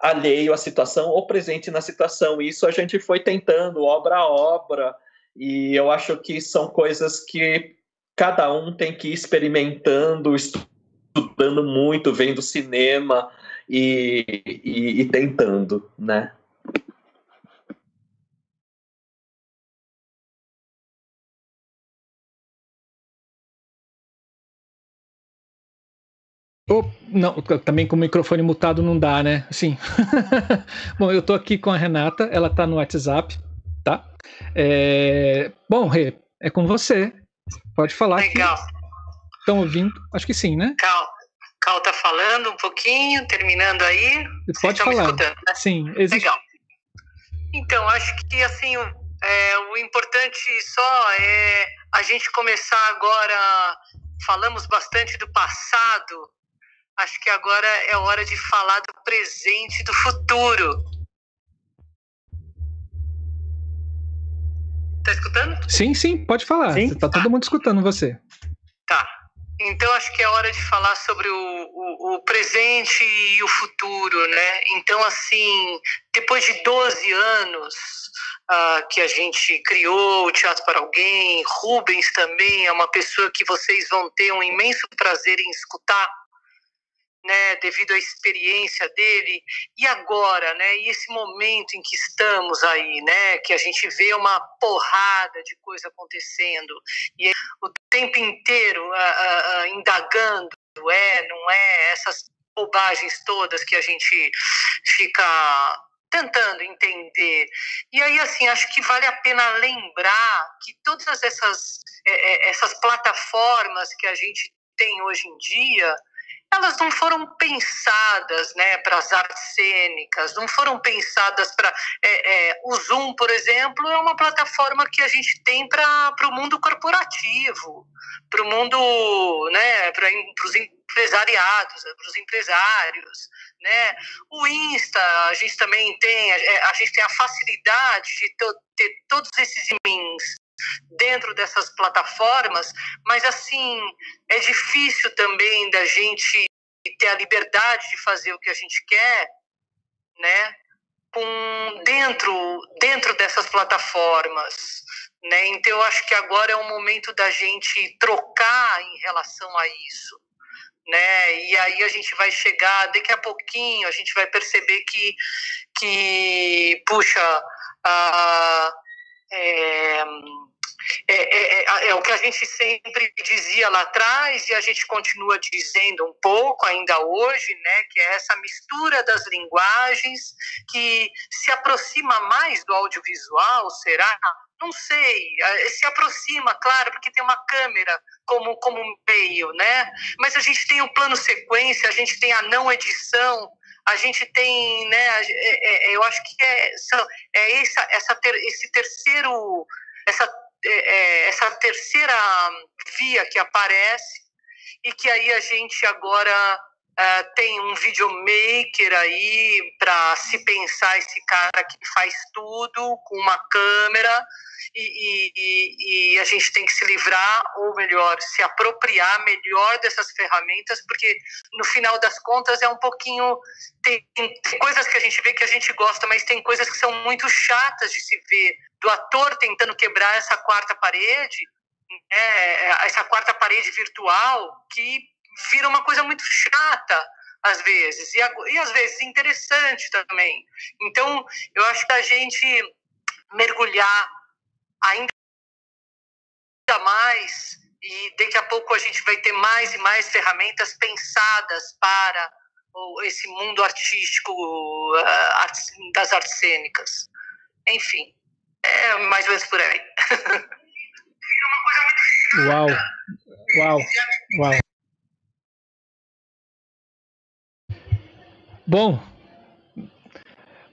[SPEAKER 7] alheio à situação ou presente na situação. Isso a gente foi tentando, obra a obra, e eu acho que são coisas que cada um tem que ir experimentando, estudando muito, vendo cinema e, e, e tentando, né?
[SPEAKER 1] Oh, não, também com o microfone mutado não dá, né? Sim. [LAUGHS] Bom, eu tô aqui com a Renata, ela tá no WhatsApp, tá? É... Bom, Rê, é com você. Pode falar.
[SPEAKER 8] Legal.
[SPEAKER 1] Estão ouvindo? Acho que sim, né?
[SPEAKER 8] Cal, Cal tá falando um pouquinho, terminando aí.
[SPEAKER 1] Pode falar. Me escutando, né? Sim, existe. Legal.
[SPEAKER 3] Então, acho que assim, é, o importante só é a gente começar agora. Falamos bastante do passado, acho que agora é hora de falar do presente e do futuro. Tá escutando?
[SPEAKER 1] Sim, sim, pode falar. Sim? Tá todo mundo escutando você.
[SPEAKER 3] Tá. Então acho que é hora de falar sobre o, o, o, presente e o futuro, né? Então, assim, depois de 12 anos uh, que a gente criou o Teatro para Alguém, Rubens também é uma pessoa que vocês vão ter um imenso prazer em escutar né, devido à experiência dele, e agora, né, e esse momento em que estamos aí, né, que a gente vê uma porrada de coisa acontecendo, e o tempo inteiro uh, uh, indagando, é, não é, essas bobagens todas que a gente fica tentando entender. E aí, assim, acho que vale a pena lembrar que todas essas, é, essas plataformas que a gente tem hoje em dia, elas não foram pensadas né, para as artes cênicas, não foram pensadas para. É, é, o Zoom, por exemplo, é uma plataforma que a gente tem para o mundo corporativo, para o mundo, né, para os empresariados, para os empresários. Né? O Insta, a gente também tem, a, é, a gente tem a facilidade de ter todos esses means dentro dessas plataformas, mas assim, é difícil também da gente ter a liberdade de fazer o que a gente quer, né? Com dentro dentro dessas plataformas, né? Então eu acho que agora é o momento da gente trocar em relação a isso, né? E aí a gente vai chegar daqui a pouquinho, a gente vai perceber que que puxa, a, é, é, é, é, é, o que a gente sempre dizia lá atrás e a gente continua dizendo um pouco ainda hoje, né, que é essa mistura das linguagens que se aproxima mais do audiovisual, será? Não sei, se aproxima, claro, porque tem uma câmera como, como meio, né? Mas a gente tem o plano sequência, a gente tem a não edição, a gente tem, né? É, é, eu acho que é, é essa, essa ter, esse terceiro, essa é, é, essa terceira via que aparece e que aí a gente agora uh, tem um videomaker aí para se pensar esse cara que faz tudo com uma câmera e, e, e, a gente tem que se livrar, ou melhor, se apropriar melhor dessas ferramentas, porque no final das contas é um pouquinho. Tem, tem, coisas que a gente vê que a gente gosta, mas tem coisas que são muito chatas de se ver. Do ator tentando quebrar essa quarta parede, né, essa quarta parede virtual, que vira uma coisa muito chata às vezes, e, e às vezes interessante também. Então, eu acho que a gente mergulhar ainda mais e daqui a pouco a gente vai ter mais e mais ferramentas pensadas para esse mundo artístico ah, das artes cênicas. Enfim, é mais ou menos por aí. [LAUGHS]
[SPEAKER 1] Uau, uau, uau. Bom,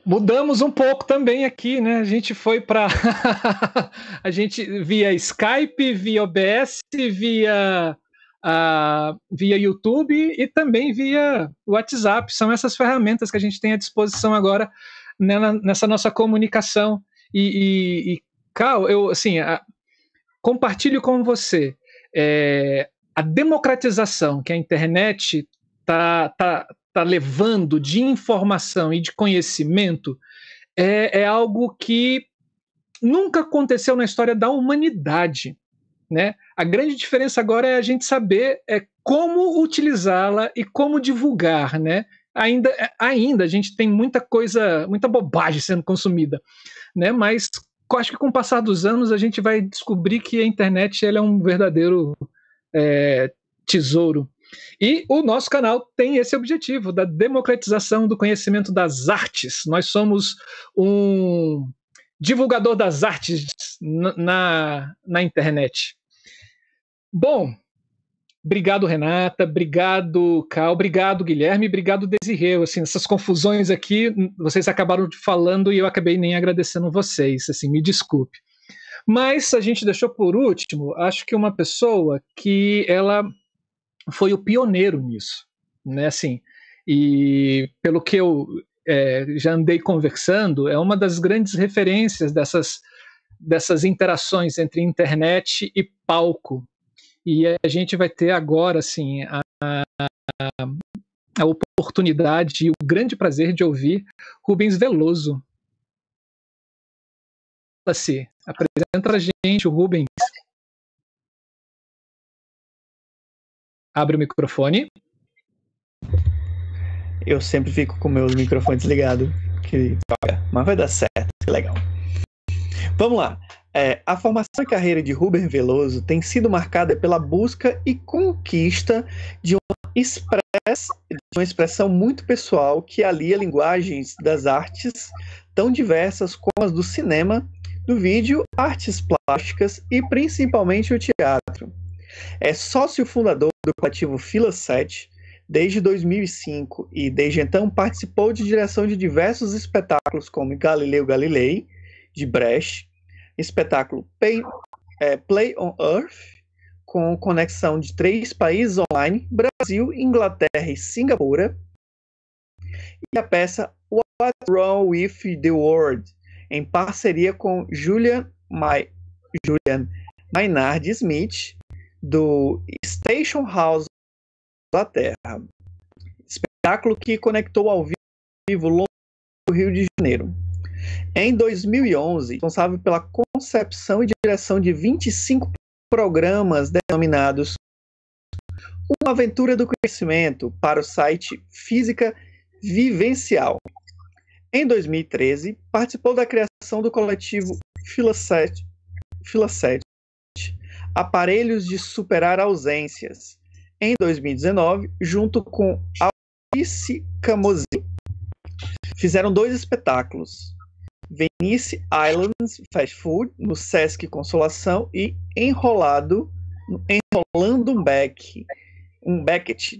[SPEAKER 1] Mudamos um pouco também aqui, né? A gente foi para [LAUGHS] a gente via Skype, via OBS, via uh, via YouTube e também via WhatsApp. São essas ferramentas que a gente tem à disposição agora né, nessa nossa comunicação. E, e, e Cal, eu assim a, compartilho com você é, a democratização que a internet está tá, está levando de informação e de conhecimento é, é algo que nunca aconteceu na história da humanidade. Né? A grande diferença agora é a gente saber é, como utilizá-la e como divulgar. Né? Ainda, ainda a gente tem muita coisa, muita bobagem sendo consumida, né? mas acho que com o passar dos anos a gente vai descobrir que a internet ela é um verdadeiro é, tesouro e o nosso canal tem esse objetivo da democratização do conhecimento das artes. Nós somos um divulgador das artes na, na, internet. Bom, Obrigado, Renata. Obrigado, Cal. Obrigado, Guilherme. Obrigado, Desirê. Assim, essas confusões aqui, vocês acabaram falando e eu acabei nem agradecendo vocês. Assim, me desculpe. Mas a gente deixou por último, acho que uma pessoa que ela foi o pioneiro nisso, né? Assim, e pelo que eu é, já andei conversando, é uma das grandes referências dessas dessas interações entre internet e palco. E a gente vai ter agora, assim, a, a, a oportunidade e o grande prazer de ouvir Rubens Veloso. Se apresenta pra gente o Rubens. Abre o microfone.
[SPEAKER 2] Eu sempre fico com meus microfones ligados, que mas vai dar certo, que legal. Vamos lá. É, a formação e carreira de Ruben Veloso tem sido marcada pela busca e conquista de uma, express, de uma expressão muito pessoal que alia linguagens das artes tão diversas como as do cinema, do vídeo, artes plásticas e principalmente o teatro. É sócio fundador do coletivo Fila 7 desde 2005 e desde então participou de direção de diversos espetáculos como Galileu Galilei, de Brecht, espetáculo Play, é, Play on Earth, com conexão de três países online: Brasil, Inglaterra e Singapura. E a peça What's Wrong with the World, em parceria com Julian, Julian Maynard Smith, do Station House Inglaterra. Espetáculo que conectou ao vivo longe do Rio de Janeiro. Em 2011, responsável pela concepção e direção de 25 programas denominados Uma Aventura do Conhecimento para o site Física Vivencial. Em 2013, participou da criação do coletivo Filaset Aparelhos de Superar Ausências. Em 2019, junto com Alice Camozzi, fizeram dois espetáculos, Venice Islands Fast Food, no Sesc Consolação, e Enrolado, Enrolando um Beck, um Beckett,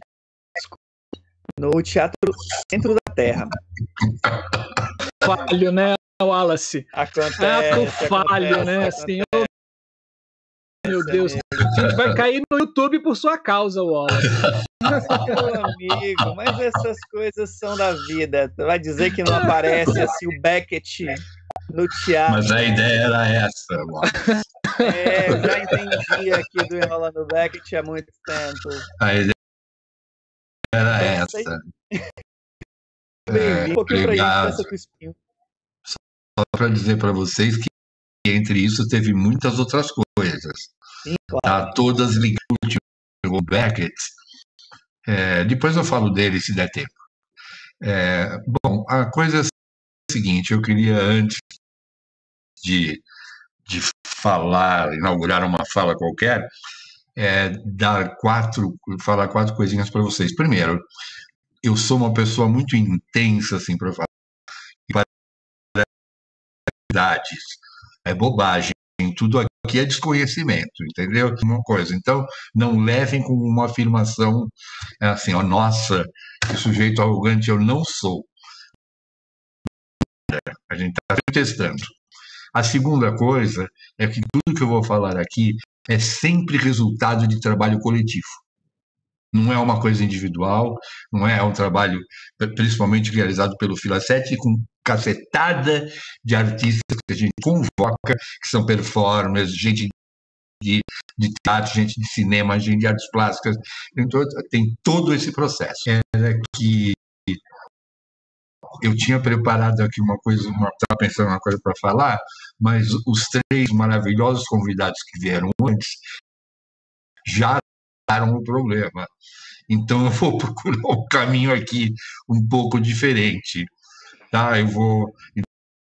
[SPEAKER 2] no Teatro Centro da Terra.
[SPEAKER 1] Falho, né, Wallace?
[SPEAKER 2] Acontece.
[SPEAKER 1] Ato falho, né? Assim. Meu Deus, a gente vai cair no YouTube por sua causa, Wallace.
[SPEAKER 2] Meu amigo, mas essas coisas são da vida. Vai dizer que não aparece assim o Beckett no teatro.
[SPEAKER 6] Mas a ideia era essa, mano.
[SPEAKER 2] É, eu já entendi aqui do Enrolando Beckett há muito tempo.
[SPEAKER 6] A ideia era essa.
[SPEAKER 2] Bem, um pouquinho pra
[SPEAKER 6] obrigado.
[SPEAKER 2] com espinho.
[SPEAKER 6] Só para dizer para vocês que entre isso teve muitas outras coisas.
[SPEAKER 2] Sim, claro.
[SPEAKER 6] Tá? Todas ligadas ao Beckett. É, depois eu falo dele se der tempo. É, bom, a coisa é a seguinte: eu queria, antes de, de falar, inaugurar uma fala qualquer, é, dar quatro, falar quatro coisinhas para vocês. Primeiro, eu sou uma pessoa muito intensa, assim, para falar. É bobagem. Tudo aqui é desconhecimento, entendeu? Uma coisa. Então, não levem como uma afirmação é assim, ó, nossa, que sujeito arrogante eu não sou. A gente está testando. A segunda coisa é que tudo que eu vou falar aqui é sempre resultado de trabalho coletivo. Não é uma coisa individual, não é um trabalho principalmente realizado pelo Fila 7 com cacetada de artistas que a gente convoca, que são performers, gente de, de teatro, gente de cinema, gente de artes plásticas, então, tem todo esse processo. Era que eu tinha preparado aqui uma coisa, estava pensando uma coisa para falar, mas os três maravilhosos convidados que vieram antes já daram o problema. Então eu vou [LAUGHS] procurar um caminho aqui um pouco diferente, tá? Eu vou,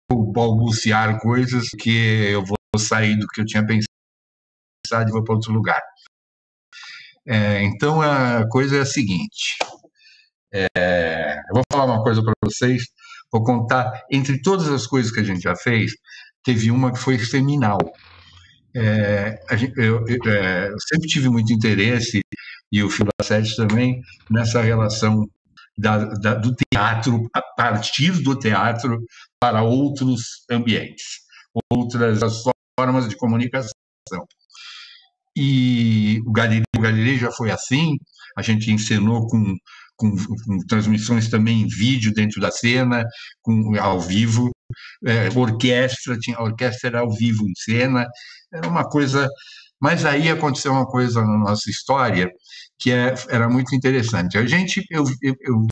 [SPEAKER 6] vou balbuciar coisas que eu vou sair do que eu tinha pensado e vou para outro lugar. É, então a coisa é a seguinte. É, eu vou falar uma coisa para vocês, vou contar, entre todas as coisas que a gente já fez, teve uma que foi seminal. É, gente, eu, eu, é, eu, sempre tive muito interesse e o Filacete também, nessa relação da, da, do teatro, a partir do teatro para outros ambientes, outras formas de comunicação. E o Galileu, o Galileu já foi assim, a gente encenou com, com, com, transmissões também em vídeo dentro da cena, com, ao vivo, é, orquestra, tinha orquestra era ao vivo em cena, era uma coisa. Mas aí aconteceu uma coisa na nossa história que é, era muito interessante. A gente, eu, eu, eu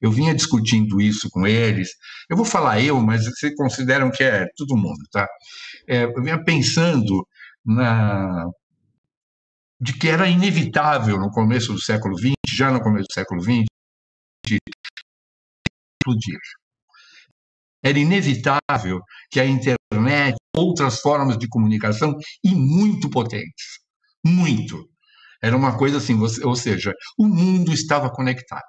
[SPEAKER 6] eu vinha discutindo isso com eles. Eu vou falar eu, mas vocês consideram que é todo mundo, tá? É, eu vinha pensando na de que era inevitável no começo do século XX, já no começo do século XX, explodir. Era inevitável que a internet, outras formas de comunicação e muito potentes, muito. Era uma coisa assim, ou seja, o mundo estava conectado.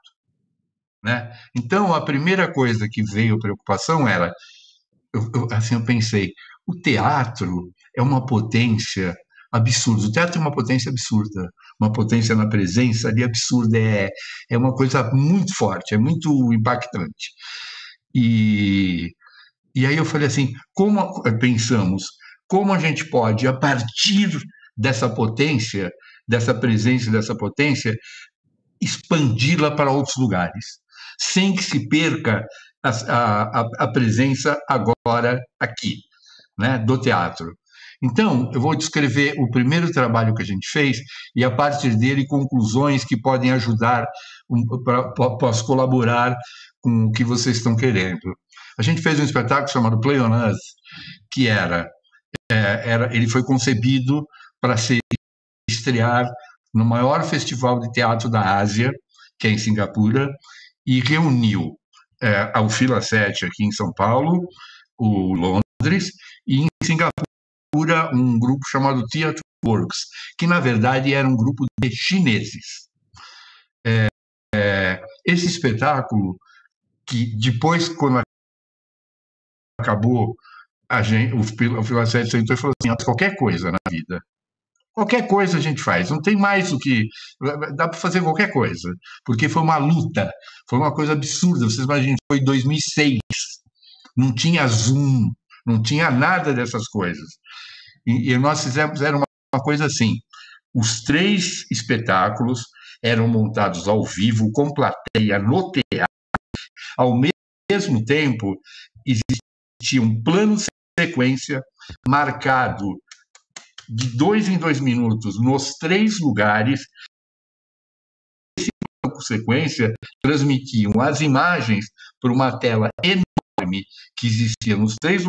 [SPEAKER 6] Né? Então, a primeira coisa que veio preocupação era, eu, eu, assim, eu pensei, o teatro é uma potência absurda. O teatro é uma potência absurda, uma potência na presença ali absurda, é, é uma coisa muito forte, é muito impactante. E, e aí eu falei assim, como pensamos, como a gente pode, a partir dessa potência, dessa presença, dessa potência, expandi-la para outros lugares sem que se perca a, a, a presença agora aqui, né, do teatro. Então, eu vou descrever o primeiro trabalho que a gente fez e, a partir dele, conclusões que podem ajudar, um, posso colaborar com o que vocês estão querendo. A gente fez um espetáculo chamado Play on Us, que era, é, era ele foi concebido para se estrear no maior festival de teatro da Ásia, que é em Singapura, e reuniu é, ao Fila 7 aqui em São Paulo, o Londres, e em Singapura um grupo chamado Theatre Works, que na verdade era um grupo de chineses. É, é, esse espetáculo, que depois, quando acabou, a gente, o, o Fila 7 sentou e falou assim: qualquer coisa na vida Qualquer coisa a gente faz, não tem mais o que. Dá para fazer qualquer coisa, porque foi uma luta, foi uma coisa absurda. Vocês imaginam, foi em 2006, não tinha Zoom, não tinha nada dessas coisas. E, e nós fizemos, era uma, uma coisa assim: os três espetáculos eram montados ao vivo, com plateia, no teatro, ao mesmo tempo, existia um plano sequência marcado de dois em dois minutos nos três lugares. Esse sequência transmitiam as imagens por uma tela enorme que existia nos três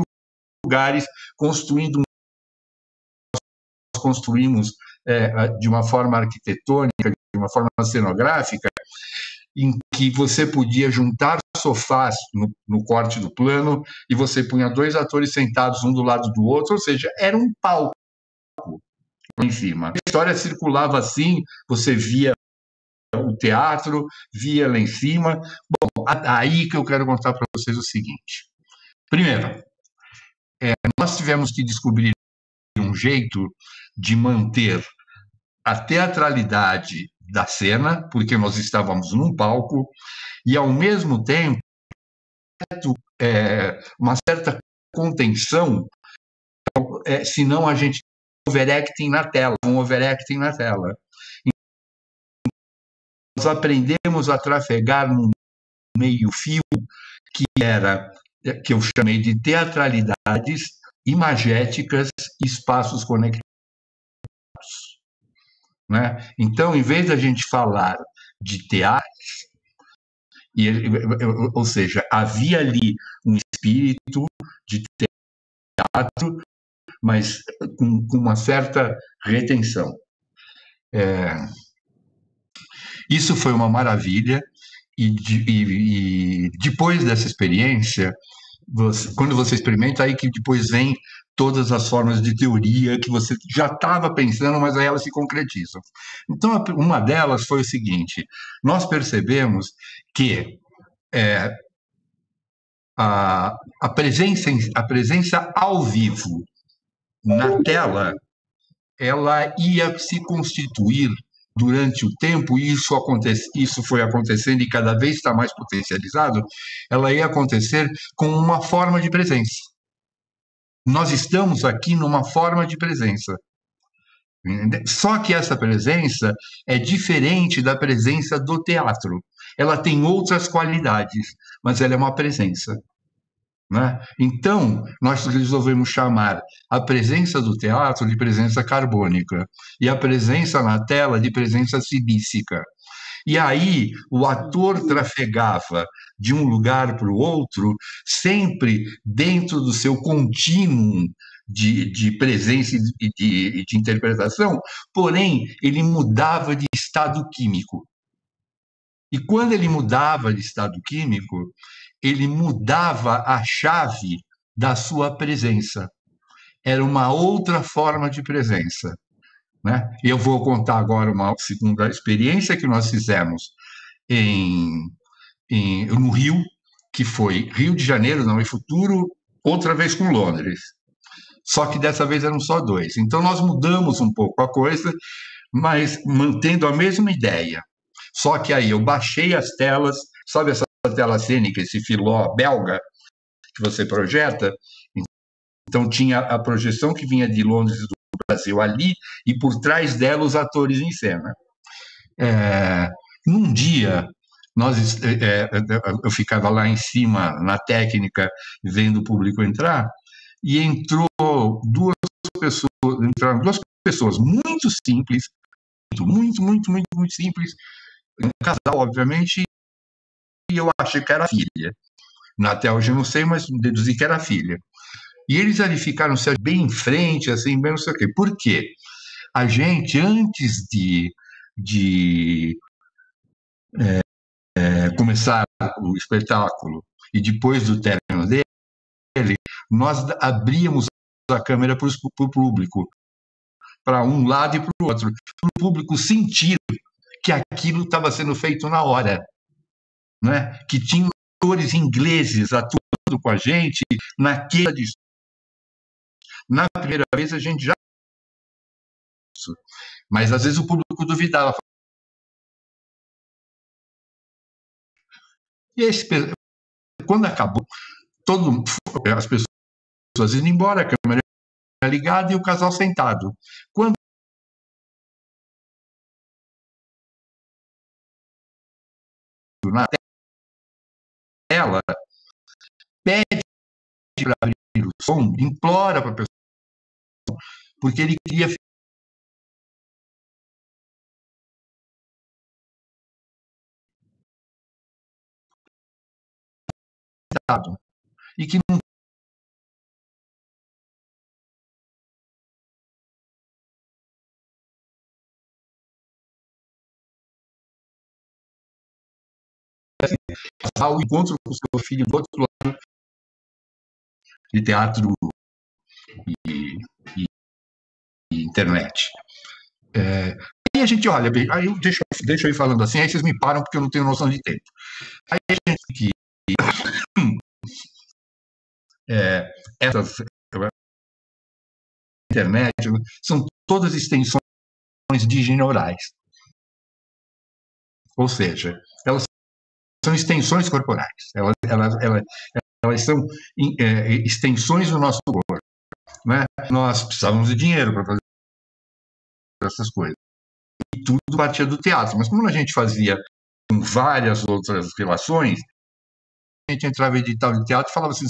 [SPEAKER 6] lugares, construindo nós construímos é, de uma forma arquitetônica, de uma forma cenográfica, em que você podia juntar sofás no, no, corte do plano e você punha dois atores sentados um do lado do outro, ou seja, era um palco em cima. A história circulava assim, você via o teatro, via lá em cima. Bom, aí que eu quero contar para vocês o seguinte. Primeiro, é, nós tivemos que descobrir um jeito de manter a teatralidade da cena, porque nós estávamos num palco, e ao mesmo tempo é, uma certa contenção, é, senão a gente overacting na tela, um overacting na tela. Nós aprendemos a trafegar num meio-fio que era que eu chamei de teatralidades imagéticas espaços conectados. Né? Então, em vez da gente falar de teatro, e, ou seja, havia ali um espírito de teatro mas com, com uma certa retenção. É, isso foi uma maravilha, e, e, e depois dessa experiência, você, quando você experimenta, aí que depois vem todas as formas de teoria que você já estava pensando, mas aí elas se concretizam. Então, uma delas foi o seguinte: nós percebemos que é, a, a, presença, a presença ao vivo na tela, ela ia se constituir durante o tempo, e isso, acontece, isso foi acontecendo e cada vez está mais potencializado, ela ia acontecer com uma forma de presença. Nós estamos aqui numa forma de presença. Só que essa presença é diferente da presença do teatro. Ela tem outras qualidades, mas ela é uma presença. Né? Então, nós resolvemos chamar a presença do teatro de presença carbônica e a presença na tela de presença silícica. E aí o ator trafegava de um lugar para o outro, sempre dentro do seu contínuo de, de presença e de, de interpretação, porém ele mudava de estado químico. E quando ele mudava de estado químico, ele mudava a chave da sua presença. Era uma outra forma de presença. Né? Eu vou contar agora uma segunda experiência que nós fizemos em, em, no Rio, que foi Rio de Janeiro, não, e futuro, outra vez com Londres. Só que dessa vez eram só dois. Então nós mudamos um pouco a coisa, mas mantendo a mesma ideia. Só que aí eu baixei as telas, sabe essa tela cênica, esse filó belga que você projeta. Então tinha a projeção que vinha de Londres Brasil ali e por trás dela os atores em cena. É, num dia nós é, é eu ficava lá em cima na técnica vendo o público entrar e entrou duas pessoas entraram duas pessoas muito simples muito muito muito muito simples um casal obviamente e eu achei que era filha. Até hoje eu não sei, mas deduzi que era filha. E eles ali ficaram bem em frente, assim, bem não sei o quê. Por quê? A gente, antes de, de é, é, começar o espetáculo e depois do término dele, nós abríamos a câmera para o público, para um lado e para o outro, para o público sentir que aquilo estava sendo feito na hora né, que tinham atores ingleses atuando com a gente naquela Na primeira vez a gente já mas às vezes o público duvidava. E esse, quando acabou, todo, as pessoas indo embora, a câmera ligada e o casal sentado. Quando na ela pede para abrir o som, implora para a pessoa, porque ele queria e que não ao encontro com seu filho do outro lado de teatro e internet. É, aí a gente olha, aí eu deixo, deixo eu ir falando assim, aí vocês me param porque eu não tenho noção de tempo. Aí a gente que é, essas internet são todas extensões digineurais. Ou seja, elas são extensões corporais. Elas, elas, elas, elas são é, extensões do nosso corpo. Né? Nós precisávamos de dinheiro para fazer essas coisas. E tudo partia do teatro. Mas como a gente fazia com várias outras relações, a gente entrava em edital de teatro e falava assim.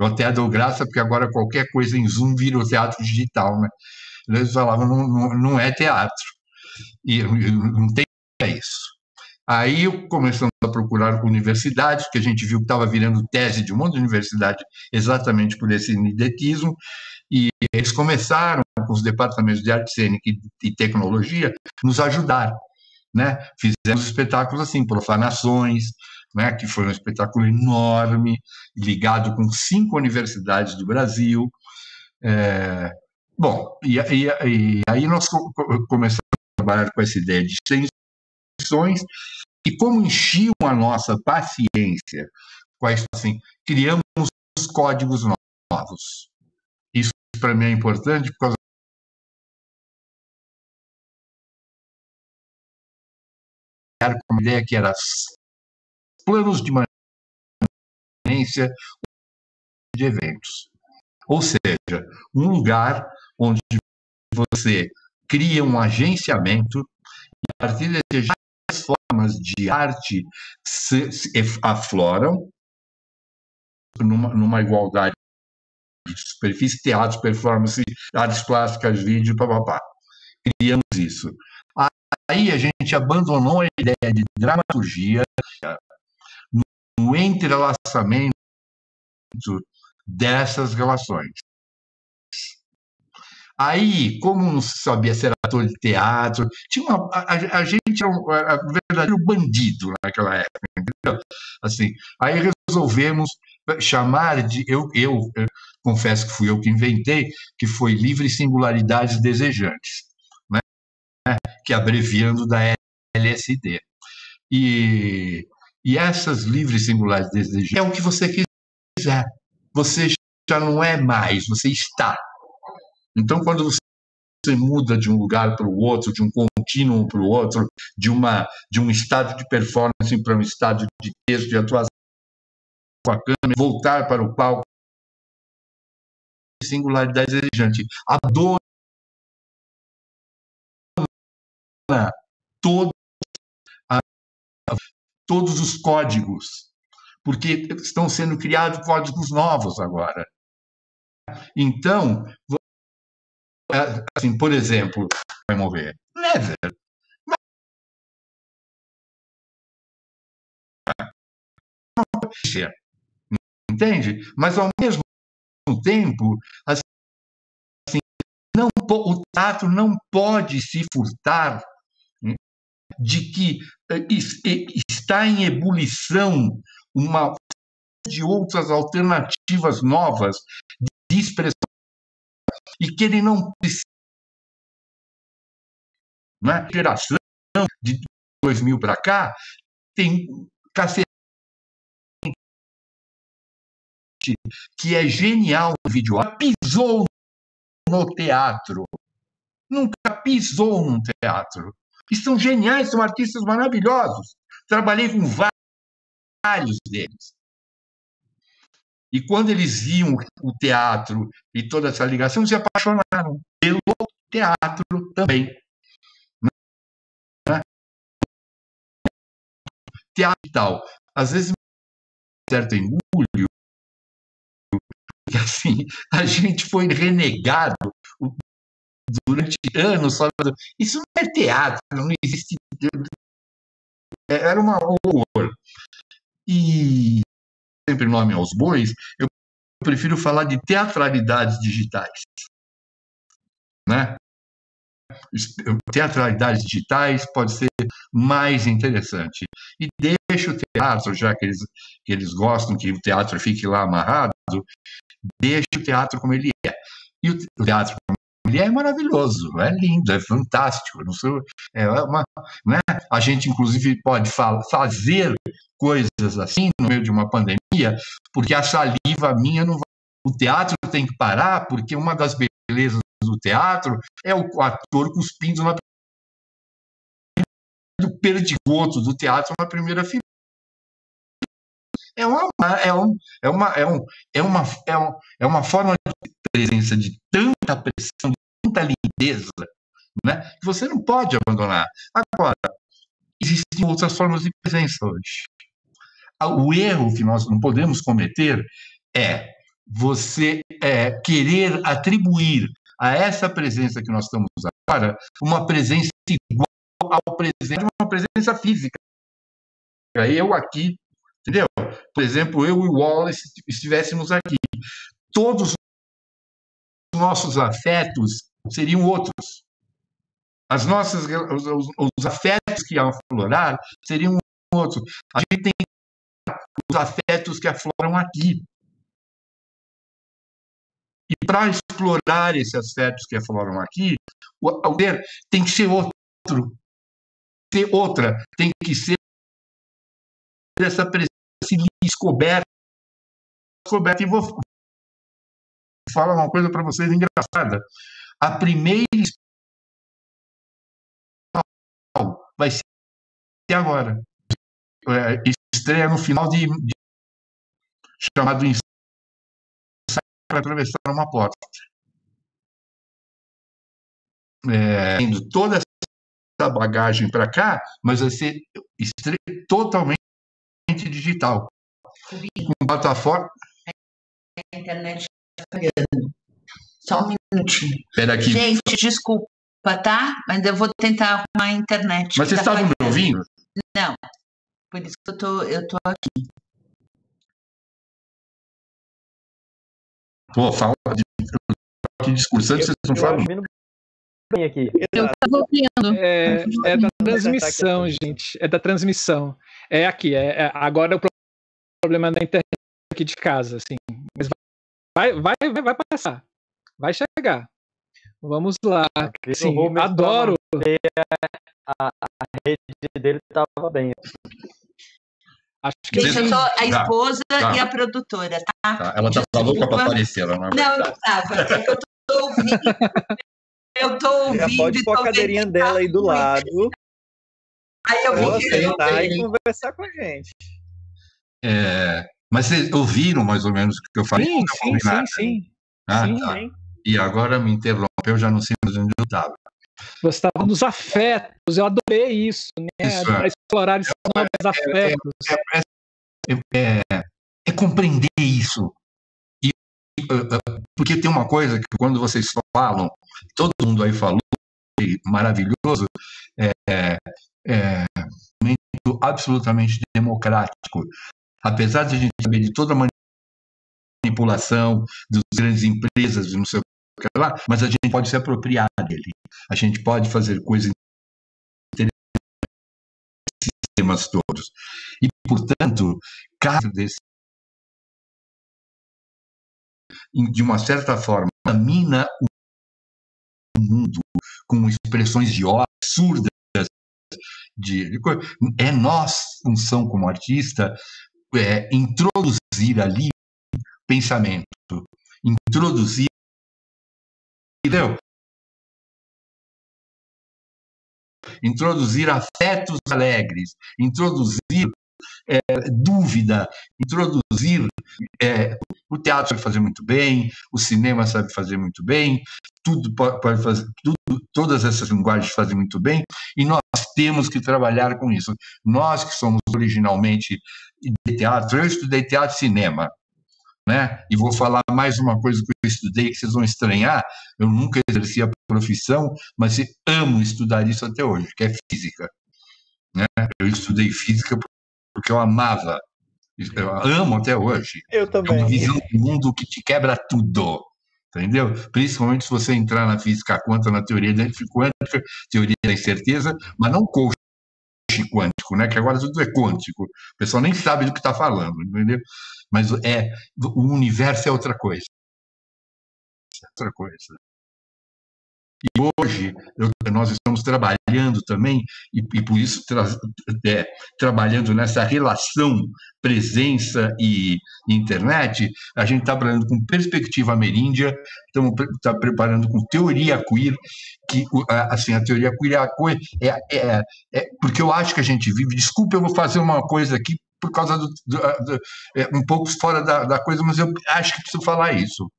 [SPEAKER 6] Eu até dou graça, porque agora qualquer coisa em Zoom vira o teatro digital, né? Eles falavam, não, não, não é teatro. E não tem isso. Aí começamos a procurar universidades, que a gente viu que estava virando tese de um monte de universidade exatamente por esse nidetismo, e eles começaram, com os departamentos de arte cênica e tecnologia, nos ajudar. Né? Fizemos espetáculos assim, Profanações, né? que foi um espetáculo enorme, ligado com cinco universidades do Brasil. É... Bom, e, e, e aí nós começamos a trabalhar com essa ideia de opções e como enchiam a nossa paciência com a assim, criamos códigos novos. Isso para mim é importante por causa era uma ideia que era planos de manutenência de eventos. Ou seja, um lugar onde você cria um agenciamento e a partir desse formas de arte se, se afloram numa, numa igualdade de superfície, teatro, performance, artes plásticas, vídeo, papapá. Criamos isso. Aí a gente abandonou a ideia de dramaturgia no entrelaçamento dessas relações. Aí, como não sabia ser ator de teatro, tinha uma, a, a, gente era um, era um verdadeiro bandido naquela época, entendeu? Assim, aí resolvemos chamar de eu, eu, eu confesso que fui eu que inventei, que foi livre singularidades desejantes, né? que abreviando da LSD. E, e essas livres singularidades desejantes é o que você quiser. Você já não é mais, você está. Então, quando você muda de um lugar para o outro, de um contínuo para o outro, de, uma, de um estado de performance para um estado de texto, de atuação com a câmera, voltar para o palco, singularidade exigente. Abandona todo, a, todos os códigos, porque estão sendo criados códigos novos agora. Então, assim, por exemplo, vai mover. Never. Entende? Mas ao mesmo tempo, assim, não, o teatro não pode se furtar né, de que eh, está em ebulição uma de outras alternativas novas de expressão e que ele não precisa. Né? Geração de 2000 para cá tem cacete que é genial no vídeo, pisou no teatro. Nunca pisou num teatro. E são geniais, são artistas maravilhosos. Trabalhei com vários deles. E quando eles viam o teatro e toda essa ligação, se apaixonaram pelo teatro também. Né? Teatro e tal. Às vezes, certo engulho, que assim, a gente foi renegado durante anos falando isso não é teatro, não existe. Era uma horror. E sempre nome aos bois, eu prefiro falar de teatralidades digitais. Né? Teatralidades digitais pode ser mais interessante. E deixa o teatro, já que eles, que eles gostam que o teatro fique lá amarrado, deixa o teatro como ele é. E o teatro como ele é maravilhoso, é lindo, é fantástico. Não sei, é uma, né? A gente, inclusive, pode fazer coisas assim no meio de uma pandemia, porque a saliva minha não vai. O teatro tem que parar, porque uma das belezas do teatro é o ator cuspindo na do perdigoto do teatro na primeira fila é uma, é, um, é, uma, é, um, é, uma, é, um, é uma forma de presença de tanta pressão, de tanta lindeza, né, que você não pode abandonar. Agora, existem outras formas de presença hoje. O erro que nós não podemos cometer é você é, querer atribuir a essa presença que nós estamos agora uma presença igual ao presente, uma presença física. Eu aqui Entendeu? Por exemplo, eu e o Wallace estivéssemos aqui. Todos os nossos afetos seriam outros. As nossas, os, os afetos que aflorar seriam outros. A gente tem os afetos que afloram aqui. E para explorar esses afetos que afloram aqui, o poder tem que ser outro. Ser outra, tem que ser essa presença descoberta. descoberta. E vou falar uma coisa para vocês engraçada. A primeira vai ser agora. é, estreia no final de, de chamado para atravessar uma porta. É, toda essa bagagem para cá, mas vai ser totalmente digital. Com plataforma.
[SPEAKER 8] A internet falhando. Só um minutinho.
[SPEAKER 6] Espera aqui.
[SPEAKER 8] Gente, desculpa, tá? Mas eu vou tentar arrumar a internet.
[SPEAKER 6] Mas vocês tá estavam me ouvindo?
[SPEAKER 8] Não. Por isso que eu tô, eu tô aqui.
[SPEAKER 6] Pô, fala de, de discursando, vocês não falam.
[SPEAKER 4] Bem aqui.
[SPEAKER 5] Eu estava ouvindo.
[SPEAKER 1] É, é da transmissão, gente. É da transmissão. É aqui. É, é agora o problema é da internet aqui de casa, assim. Mas vai, vai, vai, vai passar. Vai chegar. Vamos lá. Sim, adoro.
[SPEAKER 4] A, a rede dele estava bem.
[SPEAKER 8] Acho que Gente, eu sou a esposa tá, e a produtora, tá?
[SPEAKER 6] tá. Ela tá louca para aparecer, ela não é
[SPEAKER 8] Não, não tava. É que eu tô ouvindo. [LAUGHS] Eu tô ouvindo. Já
[SPEAKER 2] pode pôr a cadeirinha dela aí do lado.
[SPEAKER 8] Aí eu vou
[SPEAKER 2] sentar e conversar com a gente.
[SPEAKER 6] É, mas vocês ouviram mais ou menos o que eu falei?
[SPEAKER 1] Sim, sim, sim, sim.
[SPEAKER 6] Ah, sim, tá. sim. E agora me interrompeu, já não sei mais onde eu estava.
[SPEAKER 1] Você estava nos afetos, eu adorei isso, né? Isso, é. Explorar esses é, novos afetos.
[SPEAKER 6] É, é, é, compreender isso. E, porque tem uma coisa que quando vocês falam, todo mundo aí falou, maravilhoso, é, é absolutamente democrático. Apesar de a gente saber de toda a manipulação das grandes empresas, não sei o que lá, mas a gente pode se apropriar dele. A gente pode fazer coisas sistemas todos. E, portanto, cada desse de uma certa forma, mina o mundo com expressões de ódio absurdas de, de, é nossa função como artista é, introduzir ali pensamento, introduzir entendeu? Introduzir afetos alegres, introduzir é, dúvida, introduzir. É, o teatro sabe fazer muito bem, o cinema sabe fazer muito bem, tudo pode fazer, tudo, todas essas linguagens fazem muito bem, e nós temos que trabalhar com isso. Nós que somos originalmente de teatro, eu estudei teatro e cinema, né? E vou falar mais uma coisa que eu estudei que vocês vão estranhar. Eu nunca exerci a profissão, mas amo estudar isso até hoje, que é física. Né? Eu estudei física porque eu amava, eu amo até hoje.
[SPEAKER 2] Eu também.
[SPEAKER 6] É uma visão do mundo que te quebra tudo. Entendeu? Principalmente se você entrar na física quântica, na teoria da quântica, teoria da incerteza, mas não coach quântico, né? Que agora tudo é quântico. O pessoal nem sabe do que está falando, entendeu? Mas é o universo é outra coisa. É outra coisa. E hoje eu, nós estamos trabalhando também, e, e por isso tra, é, trabalhando nessa relação presença e internet, a gente está trabalhando com perspectiva ameríndia, estamos tá preparando com teoria queer, que assim a teoria queer é, a coisa, é, é, é, porque eu acho que a gente vive. Desculpa, eu vou fazer uma coisa aqui por causa do, do, do é, um pouco fora da, da, coisa, mas eu acho que preciso falar isso.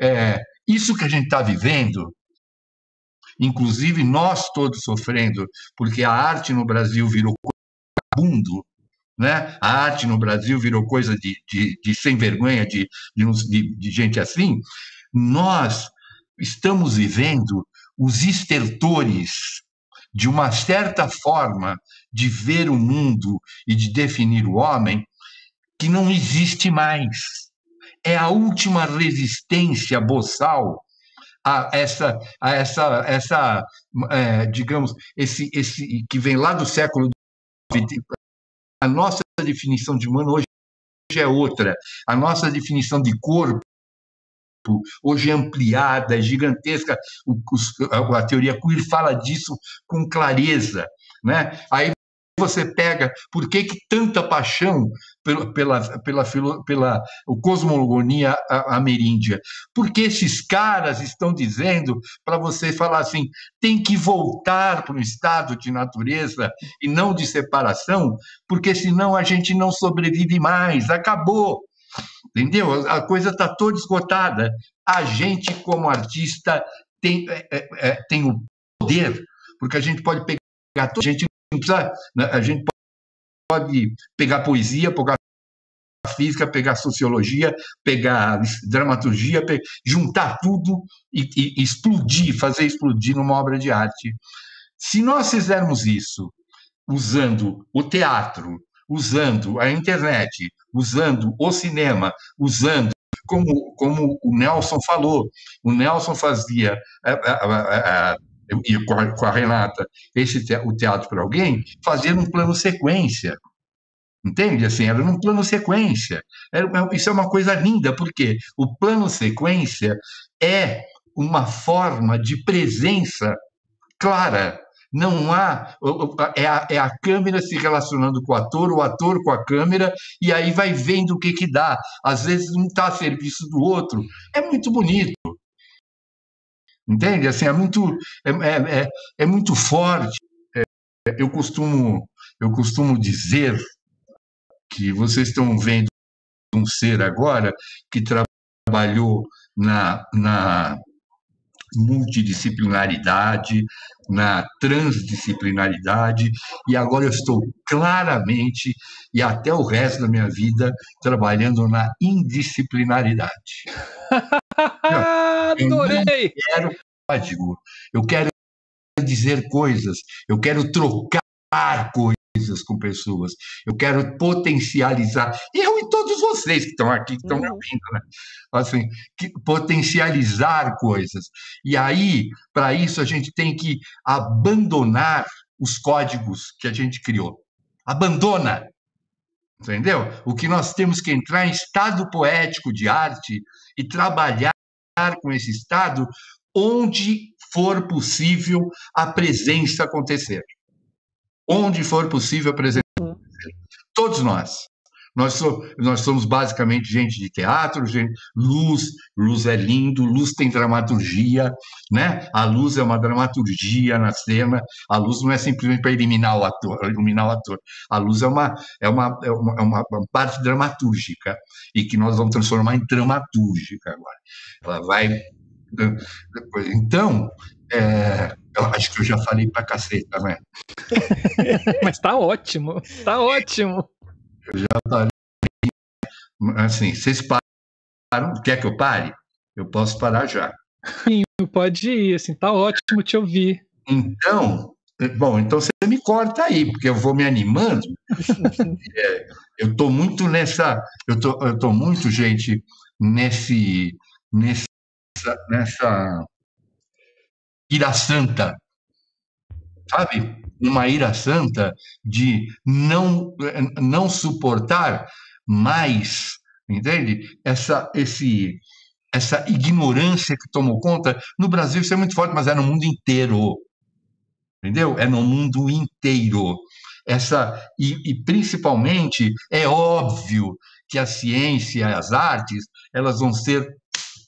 [SPEAKER 6] É, isso que a gente está vivendo inclusive nós todos sofrendo, porque a arte no Brasil virou mundo, né? A arte no Brasil virou coisa de, de, de sem vergonha, de, de, de gente assim. Nós estamos vivendo os estertores de uma certa forma de ver o mundo e de definir o homem que não existe mais. É a última resistência boçal a essa, a essa, essa é, digamos, esse, esse que vem lá do século XX. A nossa definição de humano hoje é outra. A nossa definição de corpo hoje é ampliada, é gigantesca. O, a teoria queer fala disso com clareza. Né? Aí você pega, por que, que tanta paixão pela, pela, pela, pela cosmogonia ameríndia? Porque esses caras estão dizendo para você falar assim: tem que voltar para um estado de natureza e não de separação, porque senão a gente não sobrevive mais, acabou. Entendeu? A coisa está toda esgotada. A gente, como artista, tem, é, é, é tem o poder, porque a gente pode pegar. A gente né, a gente pode pegar poesia, pegar física, pegar sociologia, pegar dramaturgia, juntar tudo e, e, explodir, fazer explodir numa obra de arte. Se nós fizermos isso usando o teatro, usando a internet, usando o cinema, usando como, como o Nelson falou, o Nelson fazia e com a, com a Renata, esse te, o teatro para alguém, fazia num plano sequência. Entende? Assim, era num plano sequência. Era, é, isso é uma coisa linda, porque o plano sequência é uma forma de presença clara. Não há. É a, é a câmera se relacionando com o ator, o ator com a câmera, e aí vai vendo o que, que dá. Às vezes um está a serviço do outro. É muito bonito. Entende? Assim, é muito, é, é, é, é muito forte. É, eu, costumo, eu costumo dizer que vocês estão vendo um ser agora que trabalhou na, na multidisciplinaridade, na transdisciplinaridade, e agora eu estou claramente, e até o resto da minha vida, trabalhando na indisciplinaridade. [LAUGHS]
[SPEAKER 1] Adorei!
[SPEAKER 6] Eu quero código, eu quero dizer coisas, eu quero trocar coisas com pessoas, eu quero potencializar, eu e todos vocês que estão aqui, que estão me uhum. ouvindo, né? Assim, que, potencializar coisas. E aí, para isso, a gente tem que abandonar os códigos que a gente criou. Abandona! Entendeu? O que nós temos que entrar em estado poético de arte e trabalhar com esse estado onde for possível a presença acontecer. Onde for possível a presença acontecer. Todos nós. Nós, so, nós somos basicamente gente de teatro, gente, luz, luz é lindo, luz tem dramaturgia, né? A luz é uma dramaturgia na cena, a luz não é simplesmente para eliminar o ator, iluminar o ator. A luz é uma, é uma, é uma, é uma, parte dramatúrgica e que nós vamos transformar em dramatúrgica agora. Ela vai. Então, é, eu acho que eu já falei pra caceta, né? [LAUGHS]
[SPEAKER 1] Mas tá ótimo, tá ótimo.
[SPEAKER 6] Eu já falei. Assim, vocês param, quer que eu pare? Eu posso parar já.
[SPEAKER 1] Sim, pode ir, assim, tá ótimo te ouvir.
[SPEAKER 6] Então, bom, então você me corta aí, porque eu vou me animando. [LAUGHS] é, eu estou muito nessa, eu tô, eu tô muito, gente, nesse, nesse nessa, nessa ira santa, sabe? Uma ira santa de não, não suportar mais, entende? Essa, esse, essa ignorância que tomou conta. No Brasil isso é muito forte, mas é no mundo inteiro. Entendeu? É no mundo inteiro. Essa, e, e principalmente é óbvio que a ciência, as artes, elas vão ser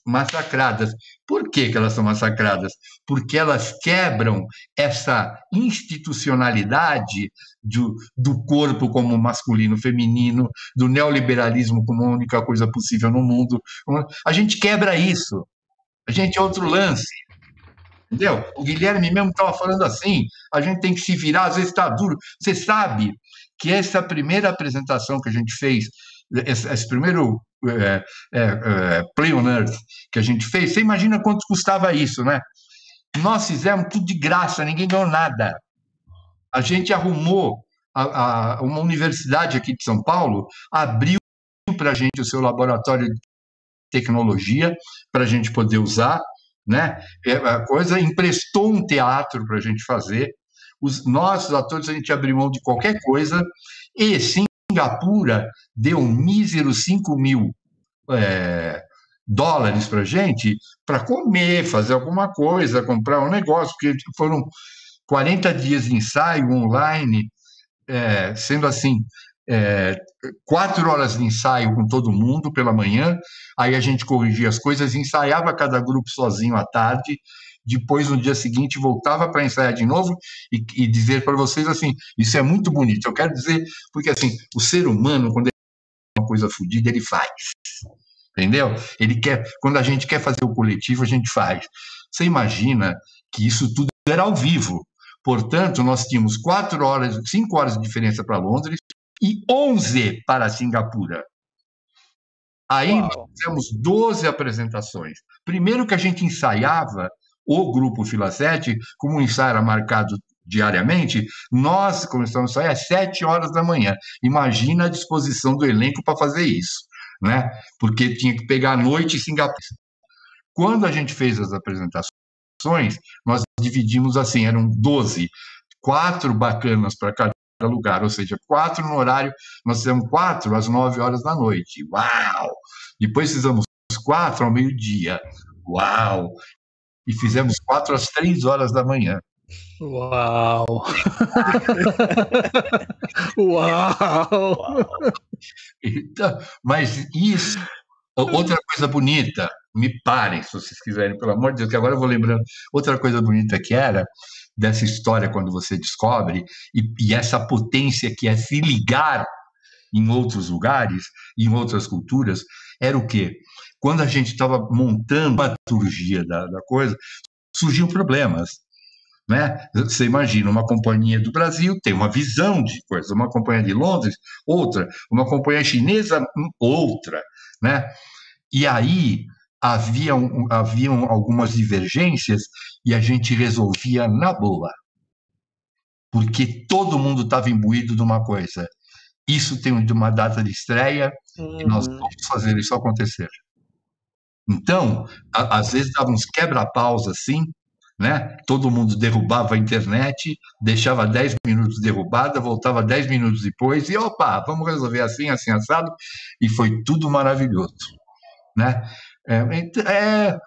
[SPEAKER 6] massacradas. Por que, que elas são massacradas? Porque elas quebram essa institucionalidade do, do corpo como masculino, feminino, do neoliberalismo como a única coisa possível no mundo. A gente quebra isso. A gente é outro lance. Entendeu? O Guilherme mesmo estava falando assim: a gente tem que se virar, às vezes está duro. Você sabe que essa primeira apresentação que a gente fez, esse, esse primeiro é, é, é, Play on Earth que a gente fez, você imagina quanto custava isso, né? Nós fizemos tudo de graça, ninguém ganhou nada. A gente arrumou a, a, uma universidade aqui de São Paulo, abriu para a gente o seu laboratório de tecnologia para a gente poder usar, né? É, a coisa emprestou um teatro para a gente fazer. Os nossos atores a gente abriu mão de qualquer coisa e sim Singapura deu um mísero 5 mil é, dólares para gente para comer, fazer alguma coisa, comprar um negócio, porque foram 40 dias de ensaio online, é, sendo assim, é, quatro horas de ensaio com todo mundo pela manhã, aí a gente corrigia as coisas, ensaiava cada grupo sozinho à tarde, depois no dia seguinte voltava para ensaiar de novo e, e dizer para vocês assim, isso é muito bonito. Eu quero dizer porque assim, o ser humano quando ele uma coisa fodida, ele faz. Entendeu? Ele quer, quando a gente quer fazer o coletivo, a gente faz. Você imagina que isso tudo era ao vivo. Portanto, nós tínhamos quatro horas, cinco horas de diferença para Londres e 11 para Singapura. Aí Uau. nós fizemos 12 apresentações. Primeiro que a gente ensaiava o grupo Fila 7, como o ensaio era marcado diariamente, nós começamos a ensaiar às 7 horas da manhã. Imagina a disposição do elenco para fazer isso, né? Porque tinha que pegar a noite em Singapura. Quando a gente fez as apresentações, nós dividimos assim, eram 12, quatro bacanas para cada lugar, ou seja, quatro no horário, nós fizemos quatro às nove horas da noite. Uau! Depois fizemos quatro ao meio-dia. Uau! E fizemos quatro às três horas da manhã.
[SPEAKER 1] Uau! [LAUGHS] Uau!
[SPEAKER 6] Então, mas isso, outra coisa bonita, me parem se vocês quiserem, pelo amor de Deus, que agora eu vou lembrando. Outra coisa bonita que era dessa história quando você descobre, e, e essa potência que é se ligar em outros lugares, em outras culturas, era o quê? Quando a gente estava montando a liturgia da, da coisa, surgiam problemas. Né? Você imagina uma companhia do Brasil tem uma visão de coisa, uma companhia de Londres, outra, uma companhia chinesa, outra, né? E aí haviam, haviam algumas divergências e a gente resolvia na boa. Porque todo mundo estava imbuído de uma coisa. Isso tem uma data de estreia uhum. e nós uhum. vamos fazer isso acontecer. Então, a, às vezes dava uns quebra-paus assim, né? Todo mundo derrubava a internet, deixava 10 minutos derrubada, voltava 10 minutos depois e opa, vamos resolver assim, assim, assado. E foi tudo maravilhoso, né? É, é,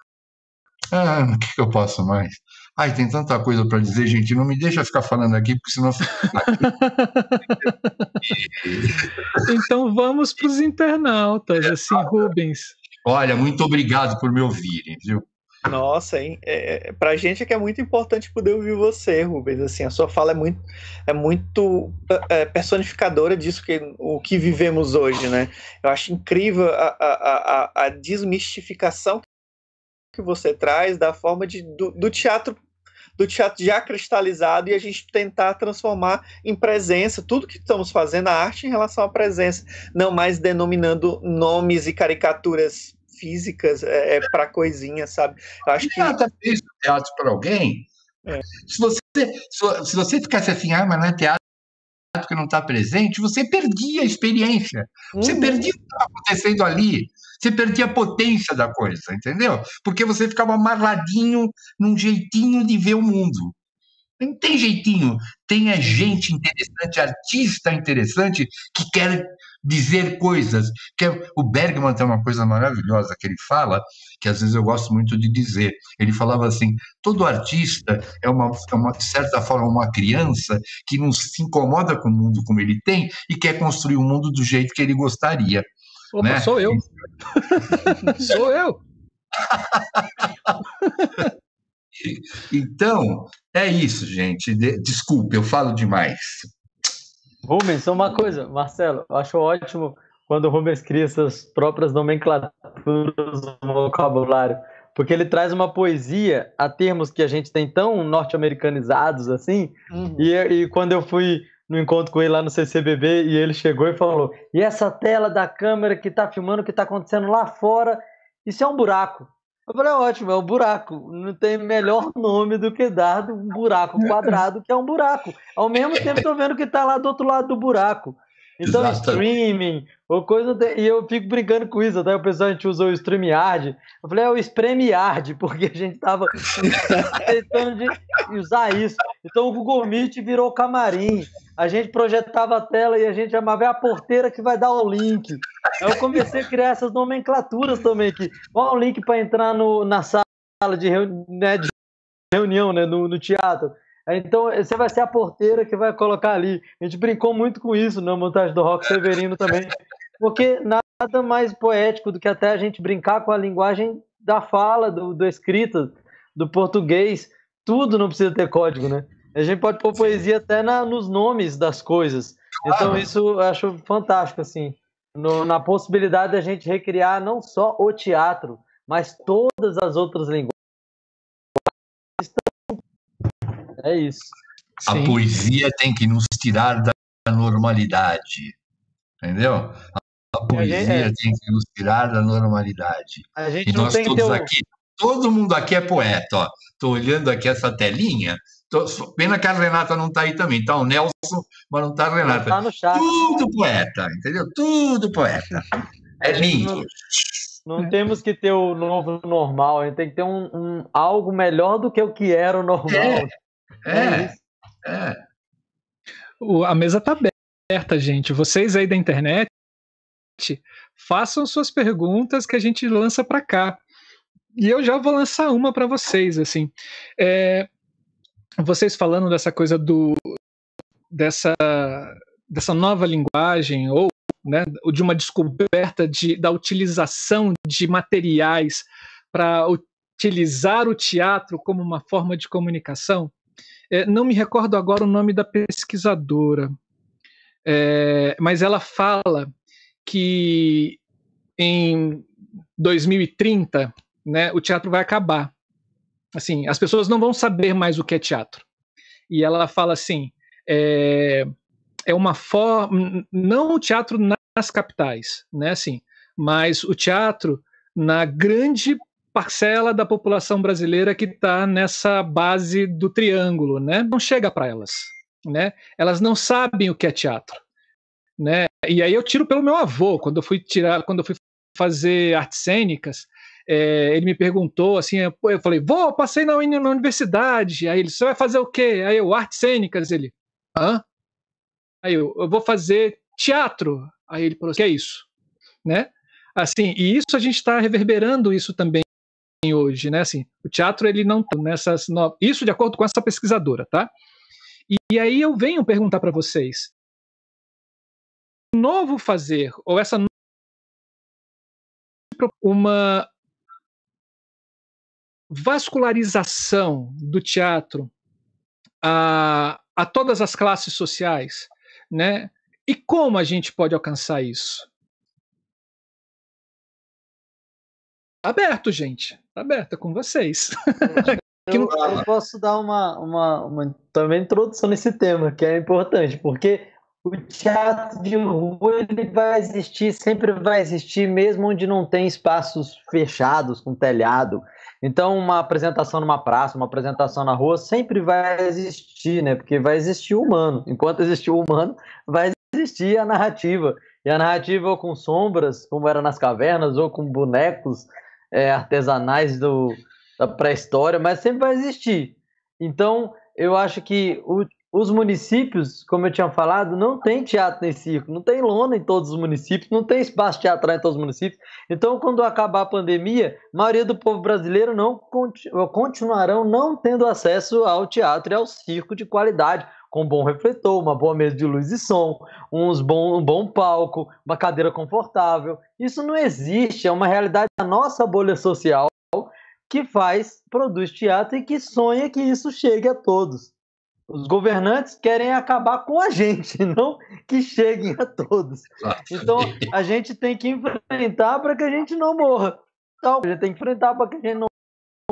[SPEAKER 6] ah, o que, que, eu posso mais? Ai, tem tanta coisa para dizer, gente. Não me deixa ficar falando aqui, porque senão. [LAUGHS]
[SPEAKER 1] então vamos para os internautas, é, assim, Rubens.
[SPEAKER 6] Olha, muito obrigado por me ouvirem, viu?
[SPEAKER 2] Nossa, hein? É, é pra gente é que é muito importante poder ouvir você, Rubens. Assim, a sua fala é muito, é muito é, personificadora disso que o que vivemos hoje, né? Eu acho incrível a, a, a, a desmistificação que você traz da forma de, do, do teatro do teatro já cristalizado e a gente tentar transformar em presença tudo que estamos fazendo a arte em relação à presença, não mais denominando nomes e caricaturas físicas é, é para coisinha, sabe?
[SPEAKER 6] Eu acho que fez teatro para alguém. É. Se você se você ficasse assim, ah, mas não é teatro que não está presente, você perdia a experiência. Você uhum. perdia o que estava acontecendo ali. Você perdia a potência da coisa, entendeu? Porque você ficava amarradinho num jeitinho de ver o mundo. Não tem jeitinho. Tem é gente interessante, artista interessante que quer dizer coisas. Que é, o Bergman tem uma coisa maravilhosa que ele fala, que às vezes eu gosto muito de dizer. Ele falava assim: todo artista é uma, é uma de certa forma uma criança que não se incomoda com o mundo como ele tem e quer construir o mundo do jeito que ele gostaria.
[SPEAKER 1] Opa, né? sou eu. [LAUGHS] sou eu. [LAUGHS]
[SPEAKER 6] então, é isso, gente. Desculpe, eu falo demais.
[SPEAKER 4] Rubens, só uma coisa, Marcelo, eu acho ótimo quando o Rubens cria essas próprias nomenclaturas no vocabulário, porque ele traz uma poesia a termos que a gente tem tão norte-americanizados assim, uhum. e, e quando eu fui no encontro com ele lá no CCBB e ele chegou e falou: e essa tela da câmera que está filmando o que está acontecendo lá fora, isso é um buraco. Eu falei, ótimo, é um buraco. Não tem melhor [LAUGHS] nome do que dar um buraco quadrado, que é um buraco. Ao mesmo tempo, estou vendo que está lá do outro lado do buraco. Então, Exatamente. streaming, ou coisa. De... E eu fico brincando com isso. Até o pessoal a gente usou o StreamYard. Eu falei, é o SpremiYard, [LAUGHS] porque a gente estava [LAUGHS] tentando de usar isso. Então, o Google Meet virou camarim. A gente projetava a tela e a gente chamava é a porteira que vai dar o link. Aí eu comecei a criar essas nomenclaturas também aqui. Qual é o link para entrar no, na sala de, reuni né, de reunião, né, no, no teatro? Então você vai ser a porteira que vai colocar ali. A gente brincou muito com isso na montagem do Rock Severino também, porque nada mais poético do que até a gente brincar com a linguagem da fala, do, do escrito, do português. Tudo não precisa ter código, né? A gente pode pôr poesia até na, nos nomes das coisas. Então isso eu acho fantástico, assim. No, na possibilidade da gente recriar não só o teatro, mas todas as outras linguagens. É isso.
[SPEAKER 6] A Sim. poesia tem que nos tirar da normalidade. Entendeu? A poesia gente, é... tem que nos tirar da normalidade. e nós todos o... aqui, todo mundo aqui é poeta. Estou olhando aqui essa telinha. Tô... Pena que a Renata não está aí também. Está o Nelson, mas não está a Renata. Tá no chat. Tudo poeta, entendeu? Tudo poeta. É lindo.
[SPEAKER 4] Não, não temos que ter o novo normal, a gente tem que ter um, um algo melhor do que o que era o normal. É.
[SPEAKER 6] É, é.
[SPEAKER 1] O, a mesa está aberta, gente. Vocês aí da internet, façam suas perguntas que a gente lança para cá. E eu já vou lançar uma para vocês, assim. É, vocês falando dessa coisa do dessa dessa nova linguagem ou né, de uma descoberta de, da utilização de materiais para utilizar o teatro como uma forma de comunicação. É, não me recordo agora o nome da pesquisadora, é, mas ela fala que em 2030 né, o teatro vai acabar. Assim, as pessoas não vão saber mais o que é teatro. E ela fala assim: é, é uma forma, não o teatro nas capitais, né, assim, mas o teatro na grande parcela da população brasileira que está nessa base do triângulo, né? Não chega para elas, né? Elas não sabem o que é teatro, né? E aí eu tiro pelo meu avô quando eu fui tirar, quando eu fui fazer artes cênicas, é, ele me perguntou assim, eu falei, vou, passei na, na universidade. Aí ele, você vai fazer o quê? Aí eu, artes cênicas. Ele, hã? Aí eu, eu vou fazer teatro. Aí ele falou, que é isso, né? Assim, e isso a gente está reverberando isso também hoje, né? Assim, o teatro ele não tá nessas no... isso de acordo com essa pesquisadora, tá? E, e aí eu venho perguntar para vocês, novo fazer ou essa uma vascularização do teatro a, a todas as classes sociais, né? E como a gente pode alcançar isso? Aberto, gente. Aberta com vocês. [LAUGHS]
[SPEAKER 4] Eu, eu, posso dar uma, uma, uma também introdução nesse tema, que é importante, porque o teatro de rua ele vai existir, sempre vai existir, mesmo onde não tem espaços fechados com telhado. Então, uma apresentação numa praça, uma apresentação na rua, sempre vai existir, né? Porque vai existir o humano. Enquanto existir o humano, vai existir a narrativa. E a narrativa ou com sombras, como era nas cavernas, ou com bonecos, é, artesanais do, da pré-história, mas sempre vai existir. Então, eu acho que o, os municípios, como eu tinha falado, não tem teatro nem circo, não tem lona em todos os municípios, não tem espaço teatral em todos os municípios. Então, quando acabar a pandemia, a maioria do povo brasileiro não continuarão não tendo acesso ao teatro e ao circo de qualidade, com um bom refletor, uma boa mesa de luz e som, uns bom, um bom palco, uma cadeira confortável. Isso não existe, é uma realidade da nossa bolha social que faz, produz teatro e que sonha que isso chegue a todos. Os governantes querem acabar com a gente, [LAUGHS] não que cheguem a todos. Então, a gente tem que enfrentar para que a gente não morra. Então, a gente tem que enfrentar para que a gente não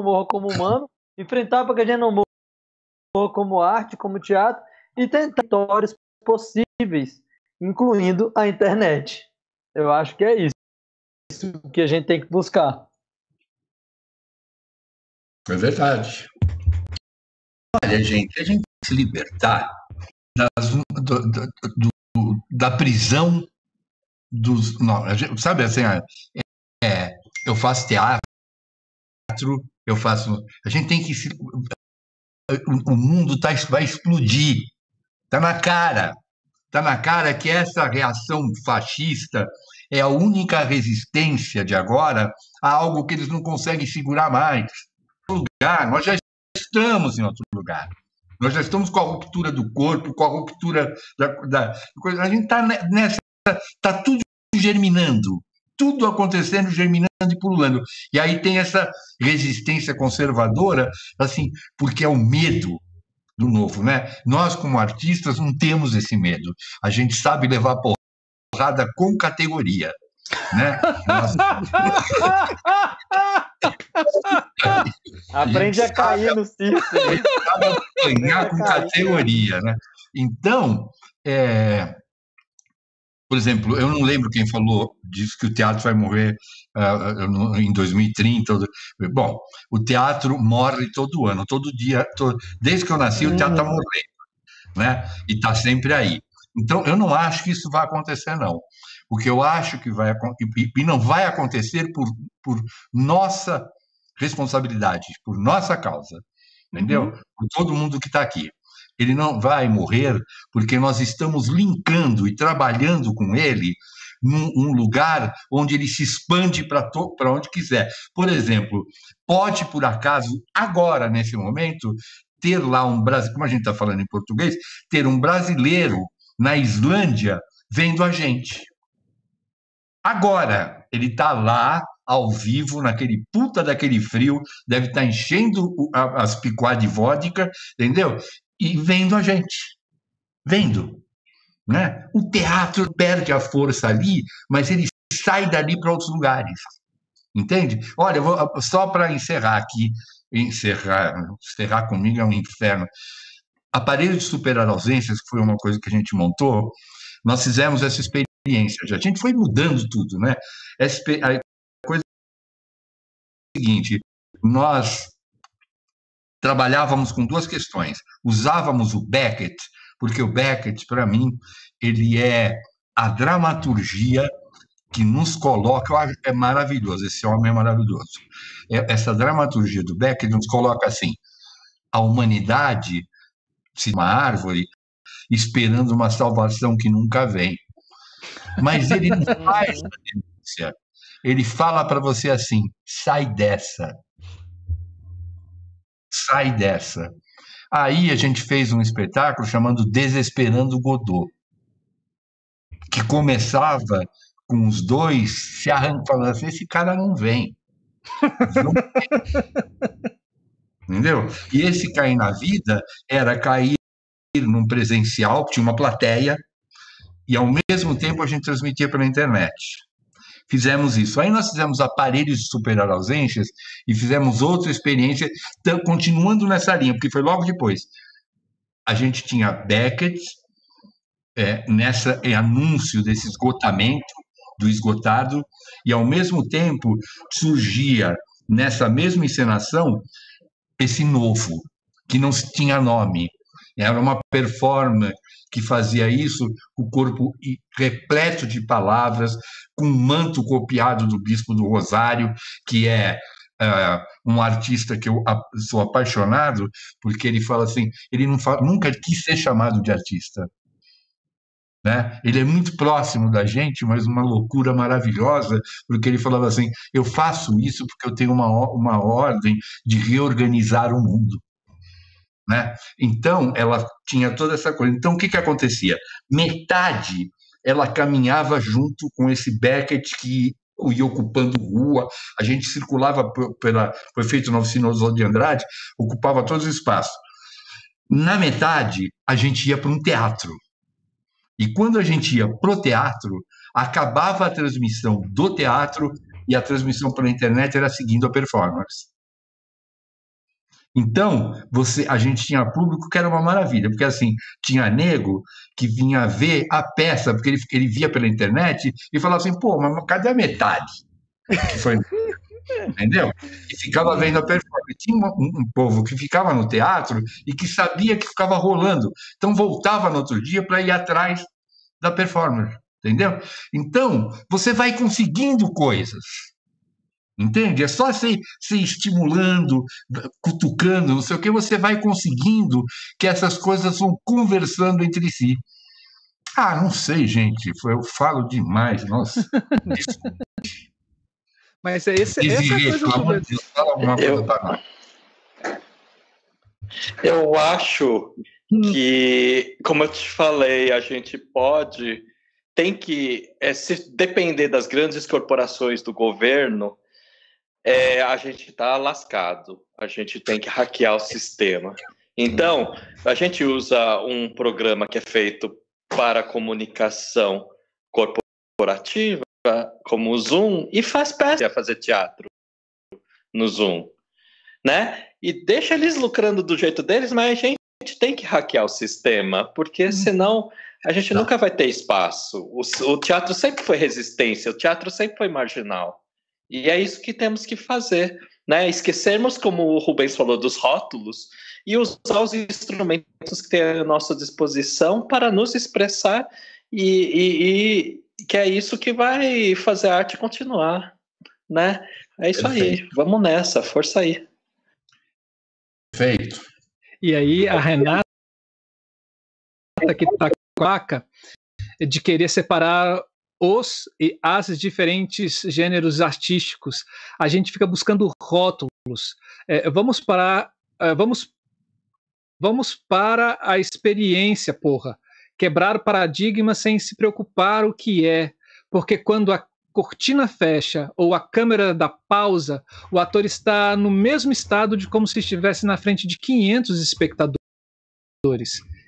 [SPEAKER 4] morra como humano, enfrentar para que a gente não morra como arte, como teatro, e tentar possíveis, incluindo a internet. Eu acho que é isso, isso que a gente tem que buscar.
[SPEAKER 6] É verdade. Olha, gente, a gente tem que se libertar das, do, do, do, da prisão dos. Não, sabe assim, é, eu faço teatro, eu faço. A gente tem que. Se, o, o mundo tá, vai explodir. Está na cara. Está na cara que essa reação fascista é a única resistência de agora a algo que eles não conseguem segurar mais. Lugar, nós já estamos em outro lugar. Nós já estamos com a ruptura do corpo, com a ruptura da. A gente está nessa. Está tudo germinando, tudo acontecendo, germinando e pululando. E aí tem essa resistência conservadora, assim, porque é o medo do novo, né? Nós, como artistas, não temos esse medo. A gente sabe levar porrada com categoria. Né?
[SPEAKER 2] Aprende a cair no circo.
[SPEAKER 6] Ganhar com categoria, né? Então, é, por exemplo, eu não lembro quem falou disso que o teatro vai morrer uh, em 2030. Bom, o teatro morre todo ano, todo dia, todo... desde que eu nasci o teatro está uhum. morrendo, né? E está sempre aí. Então, eu não acho que isso vai acontecer, não. O que eu acho que vai e não vai acontecer por, por nossa responsabilidade, por nossa causa, entendeu? Uhum. Por todo mundo que está aqui. Ele não vai morrer porque nós estamos linkando e trabalhando com ele num um lugar onde ele se expande para onde quiser. Por exemplo, pode, por acaso, agora, nesse momento, ter lá um brasileiro, como a gente está falando em português, ter um brasileiro na Islândia vendo a gente. Agora, ele está lá, ao vivo, naquele puta daquele frio, deve estar tá enchendo as picuás de vodka, entendeu? E vendo a gente. Vendo. Né? O teatro perde a força ali, mas ele sai dali para outros lugares. Entende? Olha, vou, só para encerrar aqui, encerrar, encerrar comigo é um inferno. Aparelho de superar ausências, que foi uma coisa que a gente montou, nós fizemos essa experiência. A gente foi mudando tudo, né? A coisa é a seguinte: nós trabalhávamos com duas questões. Usávamos o Beckett, porque o Beckett, para mim, ele é a dramaturgia que nos coloca, é maravilhoso, esse homem é maravilhoso. É, essa dramaturgia do Beckett nos coloca assim: a humanidade, se uma árvore, esperando uma salvação que nunca vem. Mas ele não [LAUGHS] faz a denúncia. Ele fala para você assim: sai dessa. Sai dessa. Aí a gente fez um espetáculo chamando Desesperando Godot, que começava com os dois se arrancando assim: esse cara não vem. Entendeu? E esse cair na vida era cair num presencial, tinha uma plateia, e ao mesmo tempo a gente transmitia pela internet. Fizemos isso. Aí nós fizemos aparelhos de superar ausências e fizemos outra experiência, continuando nessa linha, porque foi logo depois. A gente tinha Beckett, é, nessa é, anúncio desse esgotamento, do esgotado, e ao mesmo tempo surgia nessa mesma encenação esse novo, que não tinha nome. Era uma performance que fazia isso, o corpo repleto de palavras, com um manto copiado do Bispo do Rosário, que é uh, um artista que eu sou apaixonado, porque ele fala assim, ele não fala, nunca quis ser chamado de artista. Né? Ele é muito próximo da gente, mas uma loucura maravilhosa, porque ele falava assim: eu faço isso porque eu tenho uma, uma ordem de reorganizar o mundo. Né? Então, ela tinha toda essa coisa. Então, o que, que acontecia? Metade ela caminhava junto com esse Beckett que ia ocupando rua, a gente circulava pela, foi feito na oficina de Andrade, ocupava todos os espaços. Na metade, a gente ia para um teatro. E quando a gente ia para o teatro, acabava a transmissão do teatro e a transmissão pela internet era seguindo a performance. Então, você, a gente tinha público que era uma maravilha, porque assim, tinha nego que vinha ver a peça, porque ele, ele via pela internet e falava assim, pô, mas cadê a metade? Que foi, entendeu? E ficava vendo a performance. Tinha um, um, povo que ficava no teatro e que sabia que ficava rolando. Então voltava no outro dia para ir atrás da performance, entendeu? Então, você vai conseguindo coisas. Entende? É só se, se estimulando, cutucando, não sei o que, você vai conseguindo que essas coisas vão conversando entre si. Ah, não sei, gente. Eu falo demais, nossa. [LAUGHS]
[SPEAKER 1] Mas é esse, essa é a coisa
[SPEAKER 7] Deus, fala alguma coisa
[SPEAKER 1] para
[SPEAKER 7] Eu acho hum. que, como eu te falei, a gente pode, tem que, é, se depender das grandes corporações do governo, é, a gente está lascado. A gente tem que hackear o sistema. Então, a gente usa um programa que é feito para comunicação corporativa, como o Zoom, e faz peça a fazer teatro no Zoom, né? E deixa eles lucrando do jeito deles, mas a gente tem que hackear o sistema, porque uhum. senão a gente tá. nunca vai ter espaço. O, o teatro sempre foi resistência, o teatro sempre foi marginal. E é isso que temos que fazer, né? Esquecermos, como o Rubens falou, dos rótulos e usar os instrumentos que tem à nossa disposição para nos expressar e, e, e que é isso que vai fazer a arte continuar, né? É isso Perfeito. aí, vamos nessa, força aí.
[SPEAKER 6] Perfeito.
[SPEAKER 1] E aí a Renata que tá quaca de querer separar os e as diferentes gêneros artísticos. A gente fica buscando rótulos. É, vamos para é, vamos Vamos para a experiência, porra. Quebrar paradigmas sem se preocupar o que é, porque quando a cortina fecha ou a câmera dá pausa, o ator está no mesmo estado de como se estivesse na frente de 500 espectadores.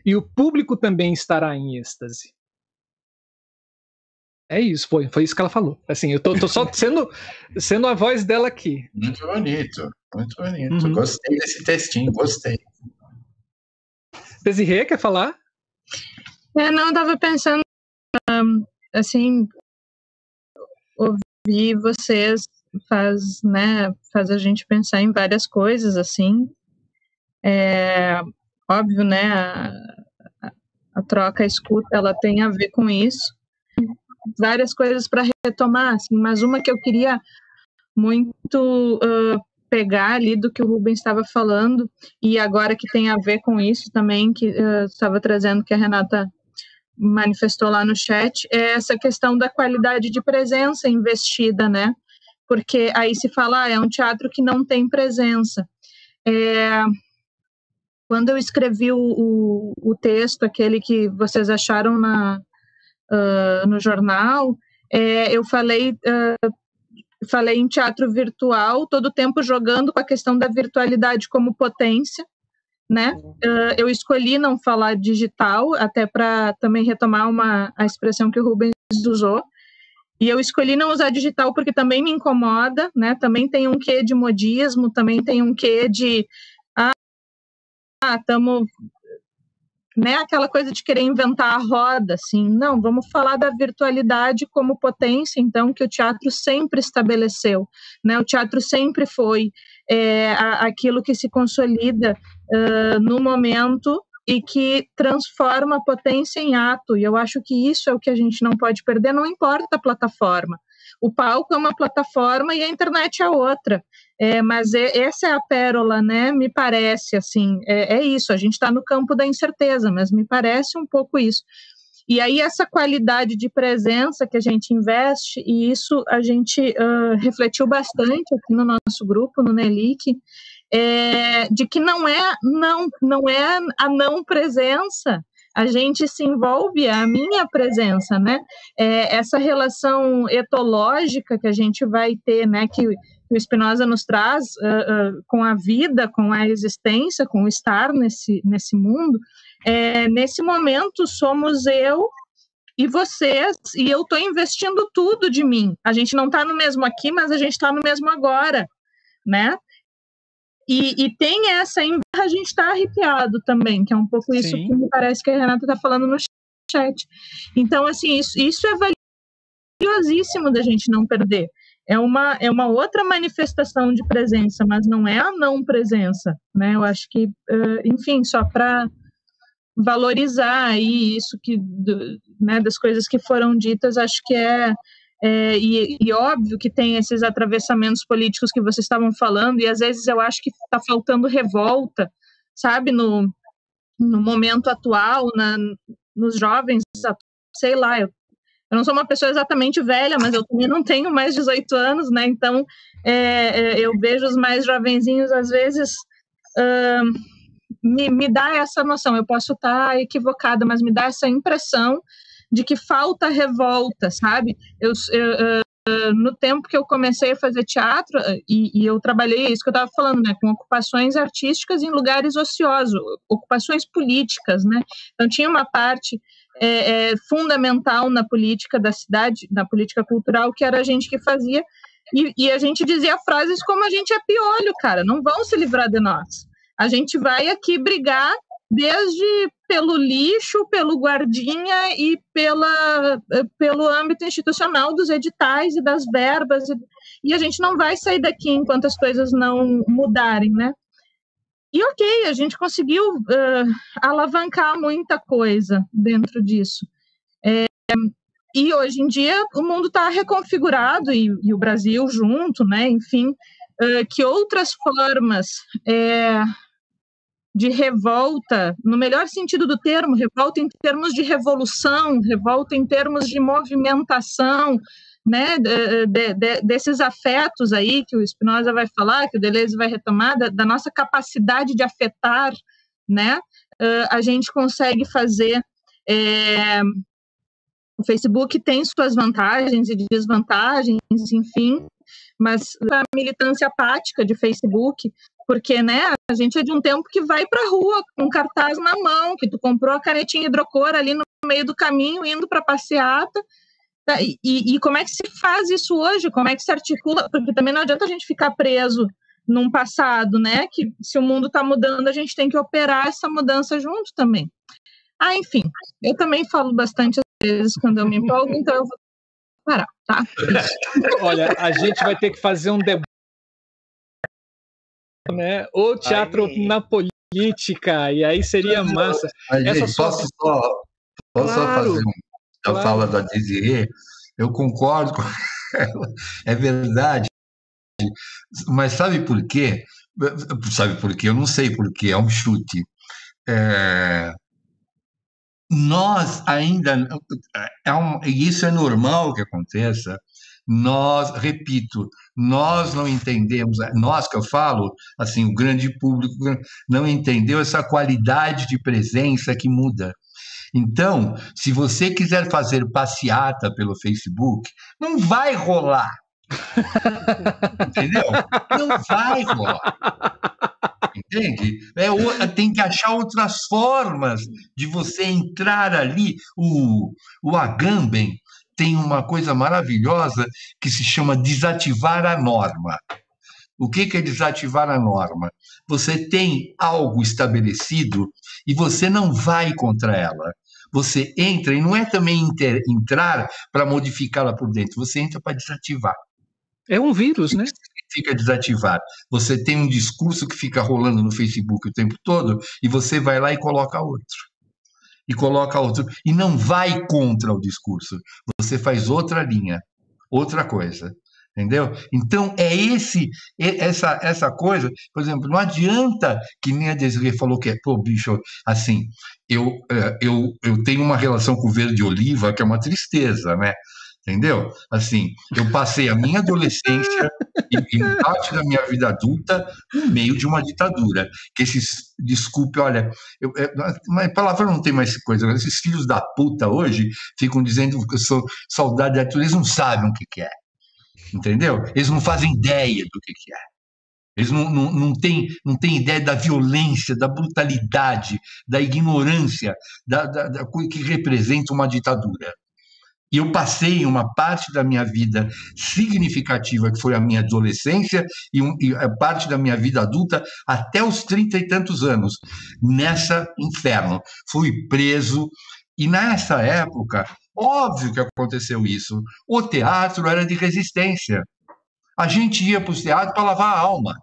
[SPEAKER 1] E o público também estará em êxtase. É isso, foi, foi isso que ela falou. Assim, eu tô, tô só [LAUGHS] sendo, sendo a voz dela aqui.
[SPEAKER 6] Muito bonito, muito bonito. Uhum. Gostei desse textinho, gostei.
[SPEAKER 1] Desirê, quer falar?
[SPEAKER 5] É, não, eu tava pensando, assim, ouvir vocês faz, né, faz a gente pensar em várias coisas, assim. É, óbvio, né, a, a troca, a escuta, ela tem a ver com isso. Várias coisas para retomar, assim, mas uma que eu queria muito uh, pegar ali do que o Rubens estava falando, e agora que tem a ver com isso também, que uh, estava trazendo, que a Renata manifestou lá no chat, é essa questão da qualidade de presença investida, né? Porque aí se fala, ah, é um teatro que não tem presença. É, quando eu escrevi o, o, o, texto, aquele que vocês acharam na, uh, no jornal, é, eu falei uh, falei em teatro virtual, todo o tempo jogando com a questão da virtualidade como potência, né? Uh, eu escolhi não falar digital, até para também retomar uma, a expressão que o Rubens usou. E eu escolhi não usar digital porque também me incomoda, né? Também tem um quê de modismo, também tem um quê de ah, estamos né, aquela coisa de querer inventar a roda, assim, não, vamos falar da virtualidade como potência, então, que o teatro sempre estabeleceu, né, o teatro sempre foi é, aquilo que se consolida uh, no momento e que transforma a potência em ato, e eu acho que isso é o que a gente não pode perder, não importa a plataforma, o palco é uma plataforma e a internet é outra. É, mas é, essa é a pérola, né? Me parece assim, é, é isso. A gente está no campo da incerteza, mas me parece um pouco isso. E aí essa qualidade de presença que a gente investe e isso a gente uh, refletiu bastante aqui no nosso grupo, no Nelic, é, de que não é não não é a não presença a gente se envolve a minha presença, né? É, essa relação etológica que a gente vai ter, né? Que, que o Spinoza nos traz uh, uh, com a vida, com a existência, com o estar nesse, nesse mundo. É, nesse momento somos eu e vocês, e eu estou investindo tudo de mim. A gente não está no mesmo aqui, mas a gente está no mesmo agora, né? E, e tem essa a gente está arrepiado também, que é um pouco isso Sim. que me parece que a Renata está falando no chat. Então, assim, isso, isso é valiosíssimo da gente não perder. É uma, é uma outra manifestação de presença, mas não é a não presença, né? Eu acho que, enfim, só para valorizar aí isso que, né, das coisas que foram ditas, acho que é é, e, e, óbvio que tem esses atravessamentos políticos que vocês estavam falando, e às vezes eu acho que está faltando revolta, sabe, no, no momento atual, na, nos jovens, sei lá, eu, eu não sou uma pessoa exatamente velha, mas eu também não tenho mais 18 anos, né, então é, é, eu vejo os mais jovenzinhos, às vezes, me, me dá essa noção. Eu posso estar equivocada, mas me dá essa impressão de que falta revolta, sabe? Eu, eu, no tempo que eu comecei a fazer teatro, e, e eu trabalhei isso que eu estava falando, né, com ocupações artísticas em lugares ociosos, ocupações políticas, né? Então tinha uma parte é, é, fundamental na política da cidade, na política cultural, que era a gente que fazia, e, e a gente dizia frases como a gente é piolho, cara, não vão se livrar de nós. A gente vai aqui brigar desde pelo lixo, pelo guardinha e pela, pelo âmbito institucional dos editais e das verbas, e, e a gente não vai sair daqui enquanto as coisas não mudarem, né? E ok, a gente conseguiu uh, alavancar muita coisa dentro disso. É, e hoje em dia o mundo está reconfigurado e, e, o Brasil junto, né? Enfim, uh, que outras formas é, de revolta, no melhor sentido do termo, revolta em termos de revolução, revolta em termos de movimentação, né, de, de, de, desses afetos aí que o Spinoza vai falar, que o Deleuze vai retomar, da, da nossa capacidade de afetar, né, uh, a gente consegue fazer. É, o Facebook tem suas vantagens e desvantagens, enfim, mas a militância apática de Facebook, porque né, a gente é de um tempo que vai para a rua com cartaz na mão, que tu comprou a canetinha hidrocor ali no meio do caminho, indo para passeata. Tá? E, e, como é que se faz isso hoje? Como é que se articula? Porque também não adianta a gente ficar preso num passado, né? Que se o mundo está mudando, a gente tem que operar essa mudança junto também. Ah, enfim, eu também falo bastante às vezes quando eu me empolgo, então eu vou parar, tá? [LAUGHS]
[SPEAKER 1] Olha, a gente vai ter que fazer um debate né? Ou teatro aí. na política, e aí seria massa.
[SPEAKER 6] Mas, Essa gente, posso só, posso claro, só fazer um, a claro. fala da Desirê? Eu concordo com [LAUGHS] ela, é verdade. Mas sabe por quê? Sabe por quê? Eu não sei por quê, é um chute. É, nós ainda. É um, isso é normal que aconteça, nós, repito, nós não entendemos, nós que eu falo, assim, o grande público não entendeu essa qualidade de presença que muda. Então, se você quiser fazer passeata pelo Facebook, não vai rolar. [LAUGHS] Entendeu? Não vai rolar. Entende? É, tem que achar outras formas de você entrar ali. O, o Agamben, tem uma coisa maravilhosa que se chama desativar a norma. O que é desativar a norma? Você tem algo estabelecido e você não vai contra ela. Você entra, e não é também inter, entrar para modificá-la por dentro, você entra para desativar.
[SPEAKER 1] É um vírus, né?
[SPEAKER 6] Fica desativar. Você tem um discurso que fica rolando no Facebook o tempo todo e você vai lá e coloca outro e coloca outro. E não vai contra o discurso. Você faz outra linha, outra coisa. Entendeu? Então é esse essa essa coisa, por exemplo, não adianta que nem a Desiree falou que é, pô, bicho, assim, eu, é, eu, eu tenho uma relação com o verde oliva que é uma tristeza, né? Entendeu? Assim, eu passei a minha adolescência e, e, parte da minha vida adulta no meio de uma ditadura. Que esses, desculpe, olha, eu, é, mas palavra não tem mais coisa. Esses filhos da puta hoje ficam dizendo que eu sou saudade da eles não sabem o que, que é, entendeu? Eles não fazem ideia do que, que é. Eles não, não, não, têm, não têm ideia da violência, da brutalidade, da ignorância da, da, da que representa uma ditadura. E eu passei uma parte da minha vida significativa, que foi a minha adolescência, e, um, e parte da minha vida adulta até os trinta e tantos anos, nessa inferno. Fui preso, e nessa época, óbvio que aconteceu isso. O teatro era de resistência. A gente ia para o teatro para lavar a alma.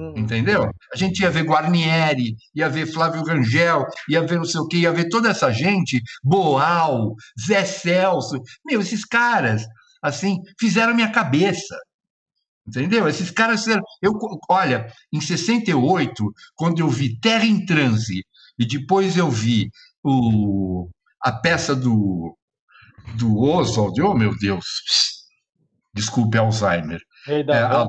[SPEAKER 6] Uhum. Entendeu? A gente ia ver Guarnieri, ia ver Flávio Rangel, ia ver não sei o quê, ia ver toda essa gente, Boal, Zé Celso. Meu, esses caras, assim, fizeram a minha cabeça. Entendeu? Esses caras fizeram. Eu, olha, em 68, quando eu vi Terra em Transe, e depois eu vi o, a peça do, do Oswald, oh meu Deus, desculpe Alzheimer.
[SPEAKER 1] É, a,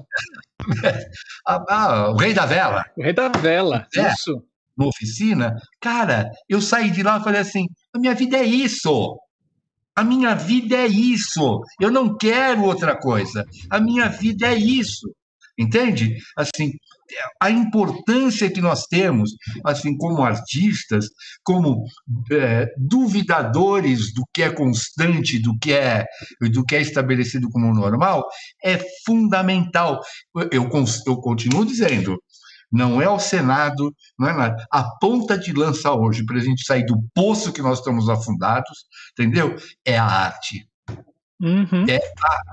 [SPEAKER 1] [LAUGHS]
[SPEAKER 6] o Rei da Vela.
[SPEAKER 1] O Rei da Vela, é. isso.
[SPEAKER 6] na oficina, cara, eu saí de lá e falei assim: a minha vida é isso. A minha vida é isso. Eu não quero outra coisa. A minha vida é isso. Entende? Assim, a importância que nós temos, assim, como artistas, como é, duvidadores do que é constante, do que é, do que é estabelecido como normal, é fundamental. Eu, eu continuo dizendo, não é o Senado, não é nada. A ponta de lança hoje, para a gente sair do poço que nós estamos afundados, entendeu? É a arte. Uhum. É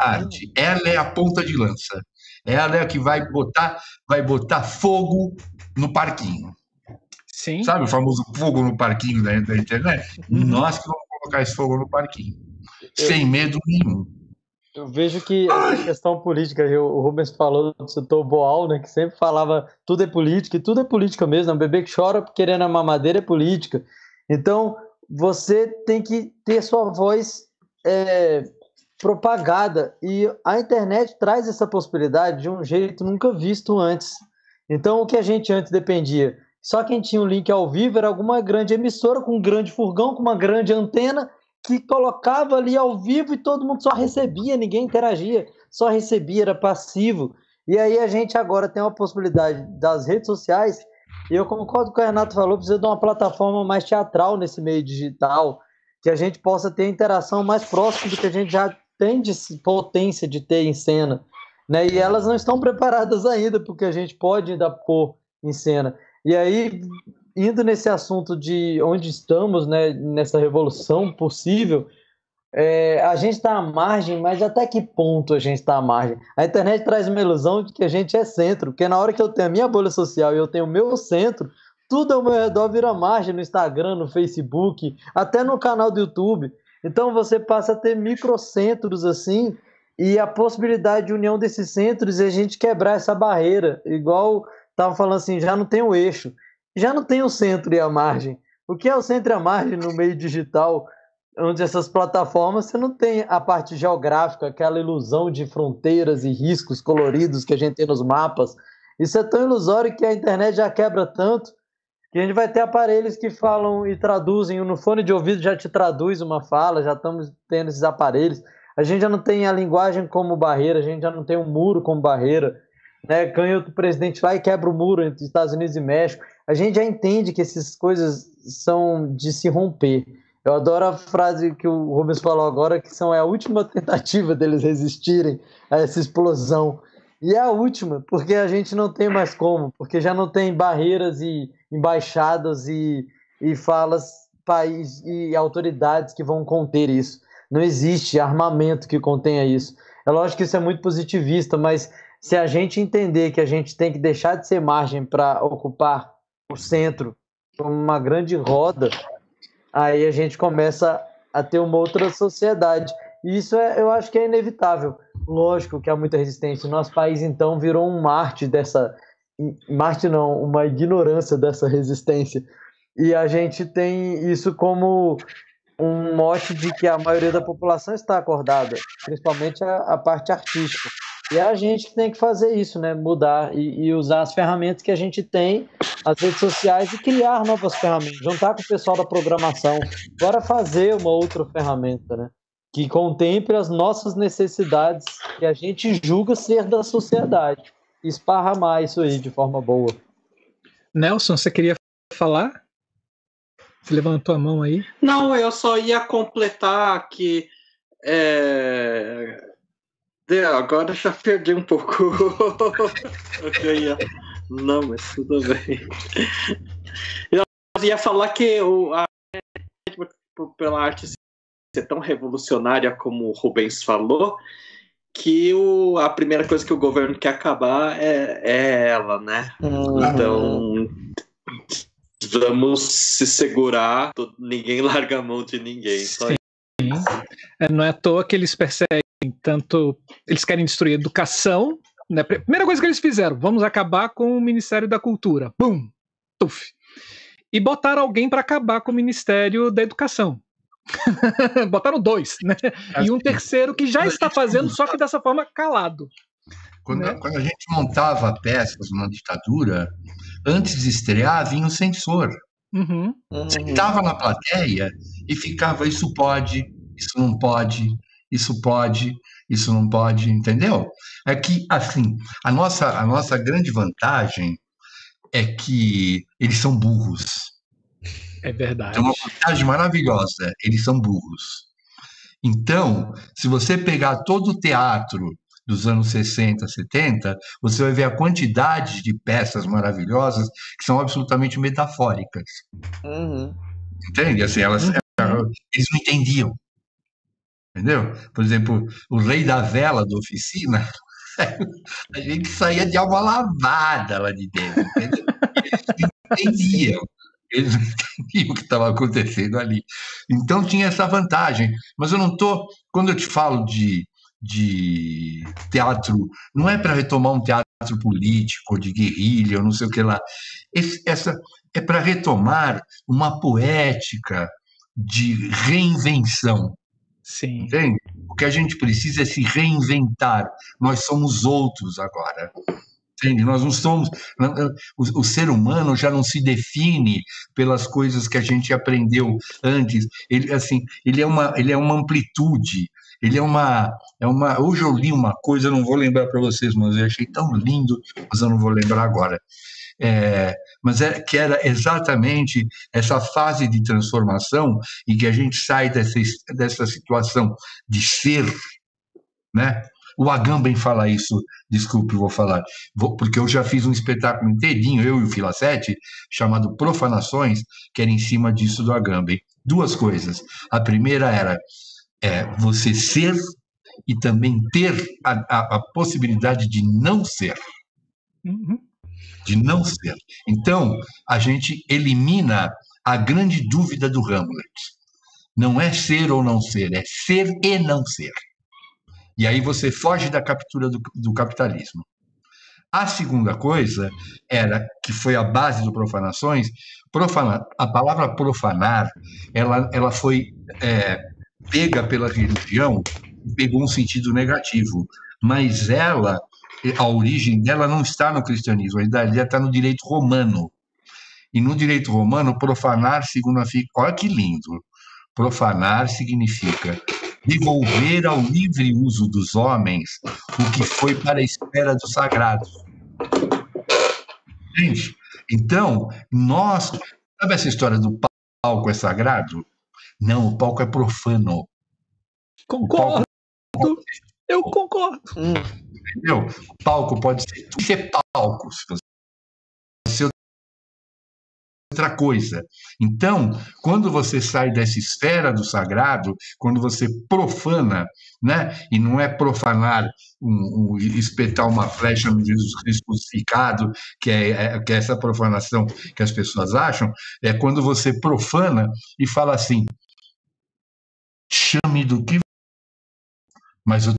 [SPEAKER 6] a arte. Ela é a ponta de lança. Ela é a que vai botar, vai botar fogo no parquinho. Sim. Sabe o famoso fogo no parquinho da, da internet? Uhum. Nós que vamos colocar esse fogo no parquinho. Sem medo nenhum.
[SPEAKER 4] Eu vejo que essa questão política, o Rubens falou, citou o Boal, né, que sempre falava tudo é política, e tudo é política mesmo, um bebê que chora querendo a mamadeira é política. Então, você tem que ter sua voz é, propagada, e a internet traz essa possibilidade de um jeito nunca visto antes. Então, o que a gente antes dependia? Só quem tinha o link ao vivo era alguma grande emissora com um grande furgão, com uma grande antena, que colocava ali ao vivo e todo mundo só recebia, ninguém interagia, só recebia, era passivo. E aí a gente agora tem uma possibilidade das redes sociais, e eu concordo com o Renato falou, precisa de uma plataforma mais teatral nesse meio digital, que a gente possa ter interação mais próxima do que a gente já tem de potência de ter em cena. Né? E elas não estão preparadas ainda, porque a gente pode ainda pôr em cena. E aí indo nesse assunto de onde estamos, né, nessa revolução possível, é, a gente está à margem, mas até que ponto a gente está à margem? A internet traz uma ilusão de que a gente é centro, porque na hora que eu tenho a minha bolha social e eu tenho o meu centro, tudo ao meu redor vira margem no Instagram, no Facebook, até no canal do YouTube. Então você passa a ter microcentros assim, e a possibilidade de união desses centros é a gente quebrar essa barreira, igual estava falando assim, já não tem o eixo já não tem o centro e a margem. O que é o centro e a margem no meio digital, onde essas plataformas você não tem a parte geográfica, aquela ilusão de fronteiras e riscos coloridos que a gente tem nos mapas. Isso é tão ilusório que a internet já quebra tanto que a gente vai ter aparelhos que falam e traduzem. No fone de ouvido já te traduz uma fala, já estamos tendo esses aparelhos. A gente já não tem a linguagem como barreira, a gente já não tem um muro como barreira. Né? O presidente lá e quebra o muro entre Estados Unidos e México a gente já entende que essas coisas são de se romper. Eu adoro a frase que o Rubens falou agora, que são é a última [LAUGHS] tentativa deles resistirem a essa explosão. E é a última, porque a gente não tem mais como, porque já não tem barreiras e embaixadas e, e falas, país e autoridades que vão conter isso. Não existe armamento que contenha isso. É lógico que isso é muito positivista, mas se a gente entender que a gente tem que deixar de ser margem para ocupar o centro como uma grande roda, aí a gente começa a ter uma outra sociedade. E isso é, eu acho que é inevitável. Lógico que há muita resistência. Nosso país, então, virou um Marte dessa. Marte não, uma ignorância dessa resistência. E a gente tem isso como um mote de que a maioria da população está acordada, principalmente a, a parte artística. E a gente tem que fazer isso, né? Mudar e, e, usar as ferramentas que a gente tem, as redes sociais, e criar novas ferramentas. Juntar com o pessoal da programação. Bora fazer uma outra ferramenta, né? Que contemple as nossas necessidades que a gente julga ser da sociedade. Esparramar isso aí de forma boa.
[SPEAKER 1] Nelson, você queria falar? Você levantou a mão aí?
[SPEAKER 9] Não, eu só ia completar que. É agora já perdi um pouco [LAUGHS] eu ia. Não, mas tudo bem. Eu ia falar que o, a, pela arte ser tão revolucionária como o Rubens falou, que o, a primeira coisa que o governo quer acabar é, é ela, né? Uhum. Então vamos se segurar, ninguém [LAUGHS] larga a mão de ninguém. Sim.
[SPEAKER 1] É, não é à toa que eles perseguem tanto. Eles querem destruir a educação. Né? Primeira coisa que eles fizeram: vamos acabar com o Ministério da Cultura. Bum! Tuf! E botaram alguém para acabar com o Ministério da Educação. [LAUGHS] botaram dois, né? E um terceiro que já está fazendo, só que dessa forma calado.
[SPEAKER 6] Quando, né? quando a gente montava peças na ditadura, antes de estrear, vinha o censor.
[SPEAKER 1] Uhum.
[SPEAKER 6] Sentava na plateia e ficava: isso pode, isso não pode, isso pode, isso não pode, entendeu? É que, assim, a nossa, a nossa grande vantagem é que eles são burros.
[SPEAKER 1] É verdade.
[SPEAKER 6] É uma vantagem maravilhosa, eles são burros. Então, se você pegar todo o teatro dos anos 60, 70, você vai ver a quantidade de peças maravilhosas que são absolutamente metafóricas.
[SPEAKER 2] Uhum.
[SPEAKER 6] Entende? Assim, elas, uhum. eles não entendiam. Entendeu? Por exemplo, o Rei da Vela da oficina, [LAUGHS] a gente saía de alma lavada lá de dentro. Entendeu? Eles não entendiam. Eles não [LAUGHS] entendiam o que estava acontecendo ali. Então tinha essa vantagem. Mas eu não estou. Quando eu te falo de de teatro, não é para retomar um teatro político, de guerrilha, ou não sei o que lá. Esse, essa é para retomar uma poética de reinvenção.
[SPEAKER 1] Sim.
[SPEAKER 6] Entende? O que a gente precisa é se reinventar. Nós somos outros agora. Entende? Nós não somos. O, o, ser humano já não se define pelas coisas que a gente aprendeu antes. Ele, assim, ele, é, uma, ele é uma amplitude ele é uma, é uma. Hoje eu li uma coisa, eu não vou lembrar para vocês, mas eu achei tão lindo, mas eu não vou lembrar agora. É, mas é, que era exatamente essa fase de transformação e que a gente sai dessa, dessa situação de ser, né? O Agamben fala isso, desculpe, vou falar, vou, porque eu já fiz um espetáculo inteirinho, eu e o Filacete, chamado Profanações, que era em cima disso do Agamben. Duas coisas. A primeira era é você ser e também ter a, a, a possibilidade de não ser.
[SPEAKER 1] Uhum.
[SPEAKER 6] De não ser. Então, a gente elimina a grande dúvida do Hamlet. Não é ser ou não ser, é ser e não ser. E aí você foge da captura do, do capitalismo. A segunda coisa era que foi a base do profanações. Profanar, a palavra profanar, ela, ela foi é, pega pela religião, pegou um sentido negativo, mas ela, a origem dela não está no cristianismo, ainda está no direito romano. E no direito romano, profanar significa, olha que lindo, profanar significa devolver ao livre uso dos homens o que foi para a esfera do sagrado. Gente, então, nós, sabe essa história do palco é sagrado? Não, o palco é profano.
[SPEAKER 1] Concordo. Eu concordo.
[SPEAKER 6] Hum. Entendeu? O palco pode ser, ser palco, se você outra coisa. Então, quando você sai dessa esfera do sagrado, quando você profana, né, e não é profanar, um, um, espetar uma flecha no Jesus Cristo crucificado, que é, é, que é essa profanação que as pessoas acham, é quando você profana e fala assim: chame do que mas eu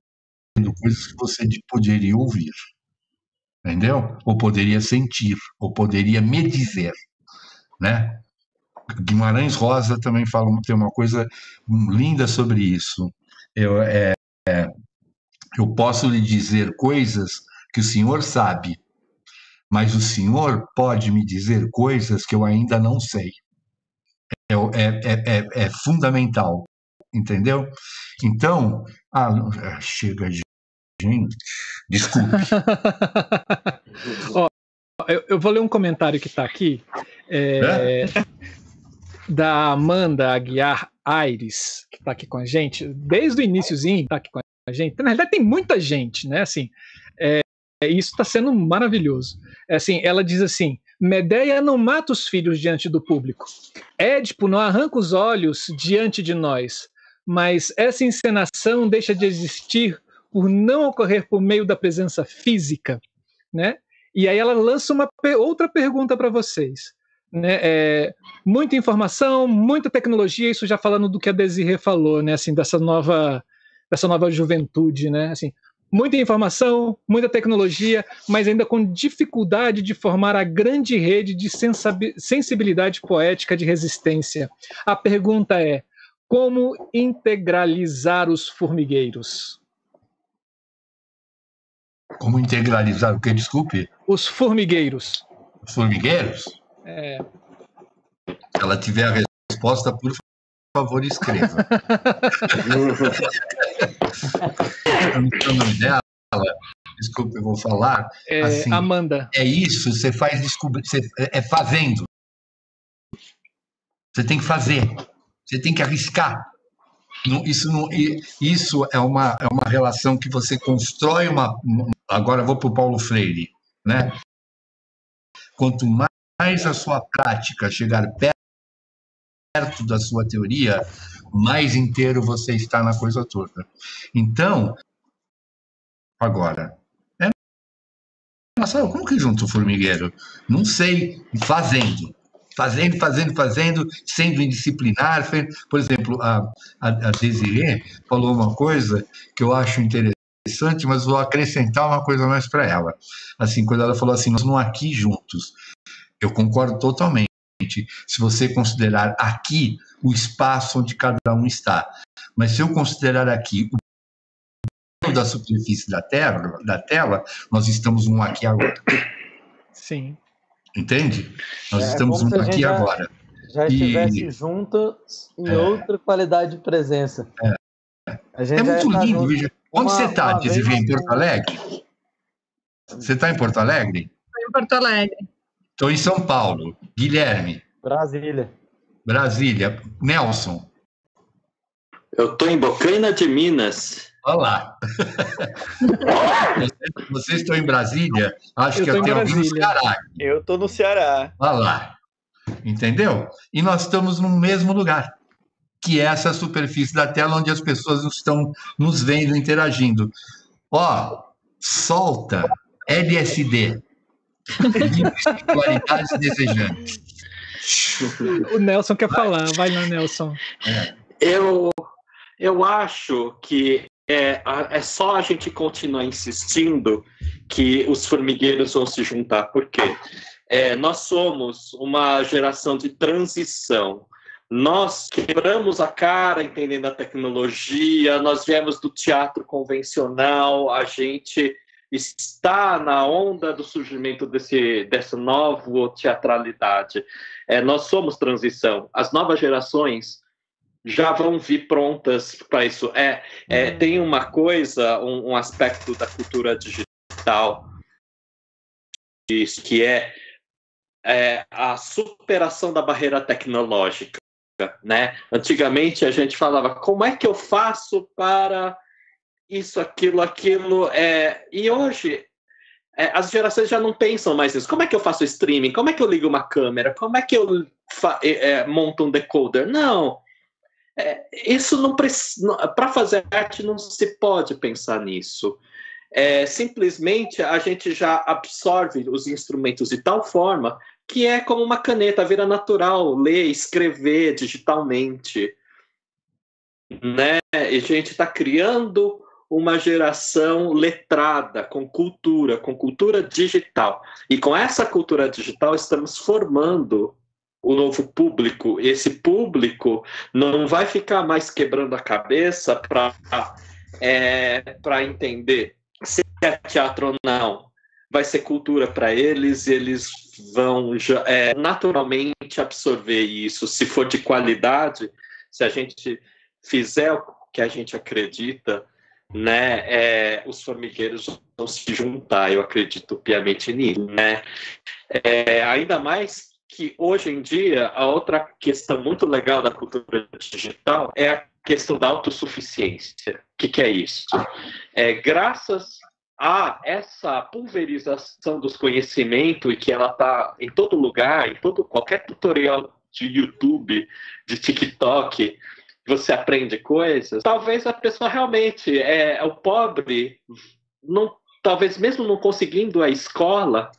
[SPEAKER 6] estou coisas que você poderia ouvir, entendeu? Ou poderia sentir, ou poderia me dizer, né? Guimarães Rosa também fala, tem uma coisa linda sobre isso. Eu, é, é, eu posso lhe dizer coisas que o senhor sabe, mas o senhor pode me dizer coisas que eu ainda não sei. É, é, é, é fundamental entendeu? Então, ah chega, gente, desculpe. [LAUGHS]
[SPEAKER 1] Ó, eu, eu, vou ler um comentário que está aqui, é, é? da Amanda Aguiar Aires, que está aqui com a gente, desde o iníciozinho, está aqui com a gente. Na realidade, tem muita gente, né? Assim, é, isso está sendo maravilhoso. É, assim, ela diz assim: Medeia não mata os filhos diante do público. Édipo não arranca os olhos diante de nós mas essa encenação deixa de existir por não ocorrer por meio da presença física, né? E aí ela lança uma outra pergunta para vocês. Né? É, muita informação, muita tecnologia, isso já falando do que a Desirê falou, né? Assim, dessa nova, dessa nova juventude, né? Assim, muita informação, muita tecnologia, mas ainda com dificuldade de formar a grande rede de sensibilidade poética de resistência. A pergunta é: como integralizar os formigueiros?
[SPEAKER 6] Como integralizar o que? Desculpe.
[SPEAKER 1] Os formigueiros.
[SPEAKER 6] formigueiros?
[SPEAKER 1] É.
[SPEAKER 6] Se ela tiver a resposta, por favor, escreva. [LAUGHS] eu não sei o nome dela. Desculpa, eu vou falar.
[SPEAKER 1] É,
[SPEAKER 6] assim,
[SPEAKER 1] Amanda.
[SPEAKER 6] É isso, você faz descobrir, você, é fazendo. Você tem que fazer, você tem que arriscar. Isso, não, isso é, uma, é uma relação que você constrói uma. Agora vou para o Paulo Freire. Né? Quanto mais a sua prática chegar perto da sua teoria, mais inteiro você está na coisa toda. Então, agora, é, Marcelo, como que junta o formigueiro? Não sei, fazendo fazendo, fazendo, fazendo, sendo indisciplinar. Por exemplo, a, a, a falou uma coisa que eu acho interessante, mas vou acrescentar uma coisa mais para ela. Assim, quando ela falou assim, nós não aqui juntos. Eu concordo totalmente. Se você considerar aqui o espaço onde cada um está, mas se eu considerar aqui o da superfície da tela, da tela, nós estamos um aqui agora.
[SPEAKER 1] Sim.
[SPEAKER 6] Entende? Nós é, estamos um aqui já, agora.
[SPEAKER 4] Já estivesse e... juntos em é. outra qualidade de presença.
[SPEAKER 6] É, é muito tá lindo. Onde uma, você está, Desivia? Em Porto Alegre? Você está em Porto Alegre?
[SPEAKER 5] Estou em Porto Alegre.
[SPEAKER 6] Estou em São Paulo. Guilherme.
[SPEAKER 4] Brasília.
[SPEAKER 6] Brasília. Nelson.
[SPEAKER 7] Eu estou em Bocaina de Minas.
[SPEAKER 6] Olá. [LAUGHS] Vocês estão em Brasília? Acho eu que até alguém no Ceará.
[SPEAKER 2] Eu estou no Ceará.
[SPEAKER 6] Olha lá. Entendeu? E nós estamos no mesmo lugar, que é essa superfície da tela onde as pessoas estão nos vendo interagindo. Ó, solta LSD. [LAUGHS] Qualidades desejantes.
[SPEAKER 1] O Nelson quer falar. Vai lá, Nelson.
[SPEAKER 7] É. Eu, eu acho que é, é só a gente continuar insistindo que os formigueiros vão se juntar. Por quê? É, nós somos uma geração de transição. Nós quebramos a cara entendendo a tecnologia, nós viemos do teatro convencional, a gente está na onda do surgimento desse, dessa nova teatralidade. É, nós somos transição. As novas gerações já vão vir prontas para isso. É, é, hum. Tem uma coisa, um, um, aspecto da cultura digital que é, é a superação da barreira tecnológica. Né? Antigamente a gente falava como é que eu faço para isso, aquilo, aquilo. É... E hoje é, as gerações já não pensam mais nisso. Como é que eu faço streaming? Como é que eu ligo uma câmera? Como é que eu é, monto um decoder? Não é, isso não para fazer arte não se pode pensar nisso. É, simplesmente a gente já absorve os instrumentos de tal forma que é como uma caneta, vira natural ler, escrever digitalmente. Né? E a gente está criando uma geração letrada, com cultura, com cultura digital. E com essa cultura digital estamos formando o novo público. Esse público não vai ficar mais quebrando a cabeça para é, entender se é teatro ou não. Vai ser cultura para eles, eles vão é, naturalmente absorver isso. Se for de qualidade, se a gente fizer o que a gente acredita, né, é, os formigueiros vão se juntar. Eu acredito piamente nisso, né? É, ainda mais que hoje em dia a outra questão muito legal da cultura digital é a questão da autossuficiência. O que, que é isso? É graças a essa pulverização dos conhecimentos e que ela está em todo lugar, em todo qualquer tutorial de YouTube, de TikTok, você aprende coisas. Talvez a pessoa realmente é o pobre, não, talvez mesmo não conseguindo a escola,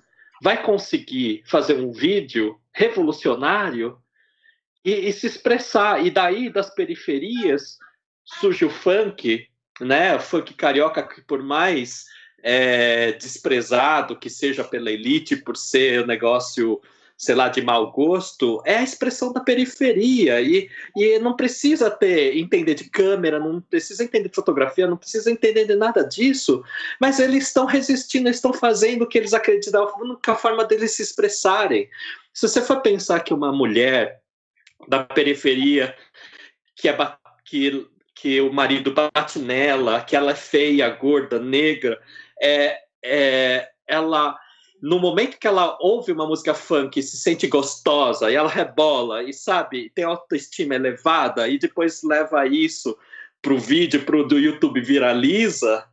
[SPEAKER 7] vai conseguir fazer um vídeo revolucionário e, e, se expressar. E daí, das periferias, surge o funk, né? O funk carioca, que por mais é, desprezado que seja pela elite, por ser um negócio sei lá, de mau gosto, é a expressão da periferia. E, e não precisa ter entender de câmera, não precisa entender de fotografia, não precisa entender de nada disso. Mas eles estão resistindo, estão fazendo o que eles acreditam, a única forma deles se expressarem. Se você for pensar que uma mulher da periferia que é que, que o marido bate nela, que ela é feia, gorda, negra, é, é, ela no momento que ela ouve uma música funk se sente gostosa e ela rebola e sabe tem autoestima elevada e depois leva isso para o vídeo pro do YouTube viraliza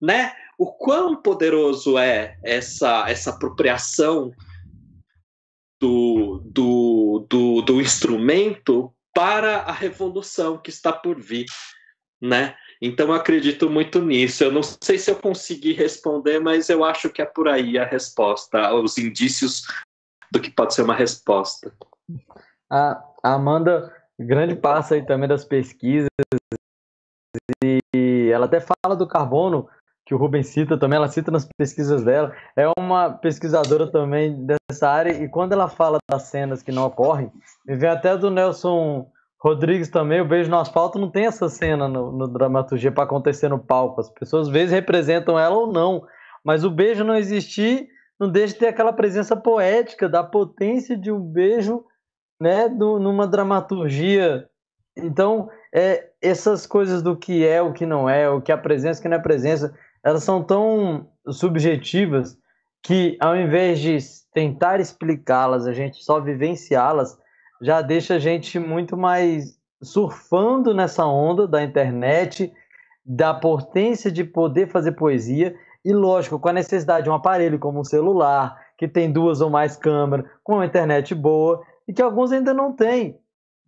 [SPEAKER 7] né o quão poderoso é essa essa apropriação do, do, do, do instrumento para a revolução que está por vir, né? Então acredito muito nisso. Eu não sei se eu consegui responder, mas eu acho que é por aí a resposta, os indícios do que pode ser uma resposta.
[SPEAKER 4] A Amanda, grande passo aí também das pesquisas, e ela até fala do carbono, que o Rubens cita também, ela cita nas pesquisas dela. É uma pesquisadora também dessa área, e quando ela fala das cenas que não ocorrem, vem até do Nelson Rodrigues também, o Beijo no Asfalto não tem essa cena no, no dramaturgia para acontecer no palco. As pessoas às vezes representam ela ou não, mas o beijo não existir não deixa de ter aquela presença poética da potência de um beijo, né, do, numa dramaturgia. Então, é, essas coisas do que é, o que não é, o que é presença, o que não é presença, elas são tão subjetivas que ao invés de tentar explicá-las, a gente só vivenciá-las, já deixa a gente muito mais surfando nessa onda da internet, da potência de poder fazer poesia e, lógico, com a necessidade de um aparelho como um celular, que tem duas ou mais câmeras, com uma internet boa e que alguns ainda não têm.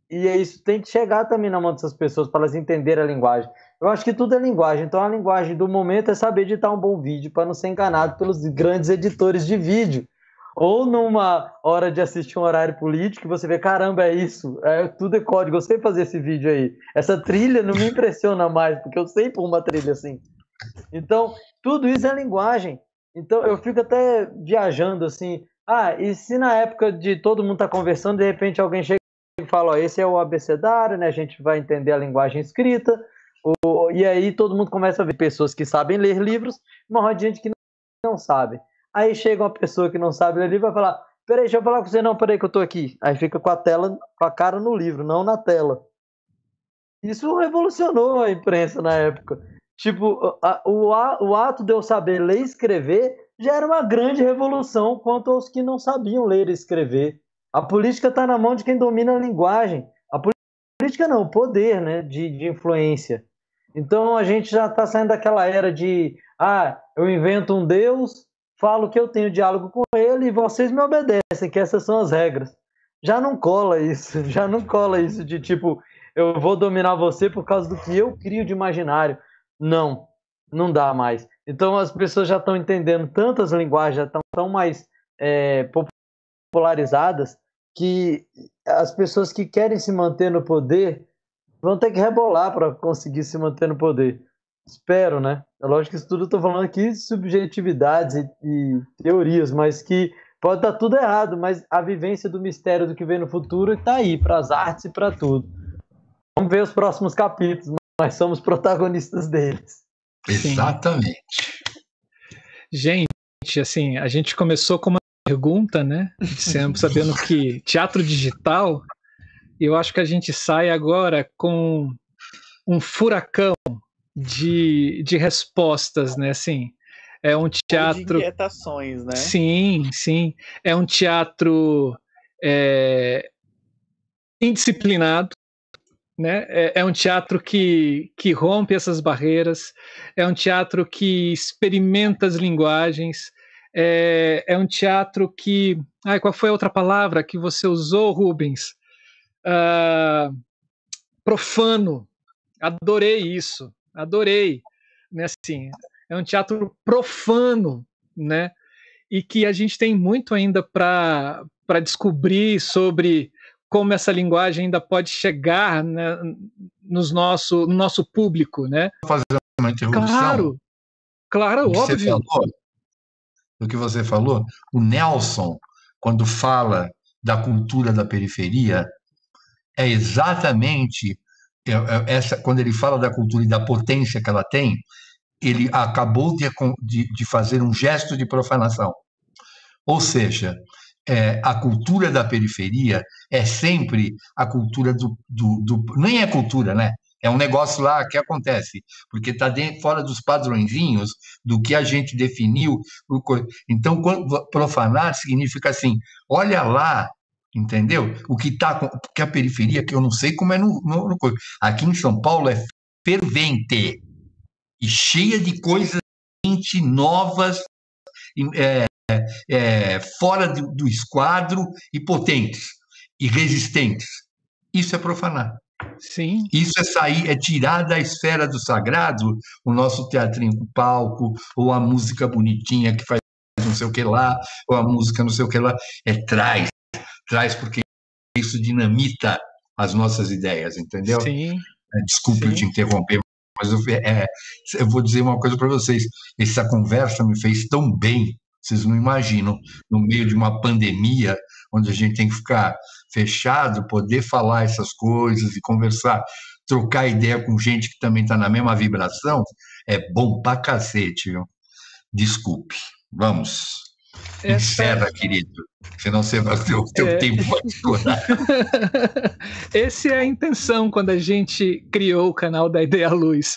[SPEAKER 4] E é isso tem que chegar também na mão dessas pessoas para elas entenderem a linguagem. Eu acho que tudo é linguagem. Então a linguagem do momento é saber editar um bom vídeo para não ser enganado pelos grandes editores de vídeo. Ou numa hora de assistir um horário político, você vê, caramba, é isso, é, tudo é código, eu sei fazer esse vídeo aí. Essa trilha não me impressiona mais, porque eu sei por uma trilha assim. Então, tudo isso é linguagem. Então, eu fico até viajando assim, ah, e se na época de todo mundo estar tá conversando, de repente alguém chega e fala, ó, esse é o abecedário, né, a gente vai entender a linguagem escrita, o, e aí todo mundo começa a ver pessoas que sabem ler livros, uma roda de gente que não, não sabe. Aí chega uma pessoa que não sabe ler livro e vai falar: Peraí, deixa eu falar com você, não, peraí que eu tô aqui. Aí fica com a tela, com a cara no livro, não na tela. Isso revolucionou a imprensa na época. Tipo, a, o, a, o ato de eu saber ler e escrever já era uma grande revolução quanto aos que não sabiam ler e escrever. A política está na mão de quem domina a linguagem. A política não, o poder né, de, de influência. Então a gente já está saindo daquela era de ah, eu invento um Deus falo que eu tenho diálogo com ele e vocês me obedecem, que essas são as regras. Já não cola isso, [LAUGHS] já não cola isso de tipo, eu vou dominar você por causa do que eu crio de imaginário. Não, não dá mais. Então as pessoas já estão entendendo tantas linguagens, já estão tão mais é, popularizadas, que as pessoas que querem se manter no poder vão ter que rebolar para conseguir se manter no poder. Espero, né? É lógico que isso tudo eu tô falando aqui de subjetividades e, e, teorias, mas que pode estar tudo errado, mas a vivência do mistério do que vem no futuro está aí, para as artes e para tudo. Vamos ver os próximos capítulos, mas somos protagonistas deles.
[SPEAKER 6] Exatamente.
[SPEAKER 1] Gente, assim, a gente começou com uma pergunta, né? Sempre sabendo que teatro digital, eu acho que a gente sai agora com um furacão de, de respostas, né? Assim, é um teatro. de
[SPEAKER 2] inquietações, né?
[SPEAKER 1] Sim, sim. É um teatro é, indisciplinado, né? É, é, um teatro que, que rompe essas barreiras, é um teatro que experimenta as linguagens, é, é um teatro que. Ai, qual foi a outra palavra que você usou, Rubens? Uh, profano. Adorei isso adorei, né? Assim, é um teatro profano, né? E que a gente tem muito ainda para descobrir sobre como essa linguagem ainda pode chegar né, nos nosso, no nosso público, né?
[SPEAKER 6] Fazer uma interrupção.
[SPEAKER 1] Claro, claro, óbvio.
[SPEAKER 6] Falou, o que você falou, o Nelson, quando fala da cultura da periferia é exatamente essa quando ele fala da cultura e da potência que ela tem, ele acabou de, de, de fazer um gesto de profanação. Ou seja, é, a cultura da periferia é sempre a cultura do, do, do, Nem é cultura, né? É um negócio lá que acontece, porque está fora dos padrõezinhos do que a gente definiu. Então, profanar significa assim: olha lá, entendeu? O que está. Porque a periferia, que eu não sei como é no, no, no. Aqui em São Paulo é fervente e cheia de coisas novas, é, é, fora do, do esquadro e potentes e resistentes. Isso é profanar.
[SPEAKER 1] Sim.
[SPEAKER 6] Isso é sair, é tirar da esfera do sagrado o nosso teatrinho com palco, ou a música bonitinha que faz não sei o que lá, ou a música não sei o que lá. É traz, traz porque isso dinamita as nossas ideias, entendeu?
[SPEAKER 1] Sim.
[SPEAKER 6] É, desculpe Sim. eu te interromper, mas eu, é, eu vou dizer uma coisa para vocês. Essa conversa me fez tão bem, vocês não imaginam, no meio de uma pandemia, onde a gente tem que ficar fechado, poder falar essas coisas e conversar, trocar ideia com gente que também está na mesma vibração, é bom pra cacete, viu? Desculpe. Vamos. Essa... Encerra, querido. Senão você vai ter o teu é... tempo estourar. [LAUGHS]
[SPEAKER 1] Essa é a intenção quando a gente criou o canal da Ideia Luz.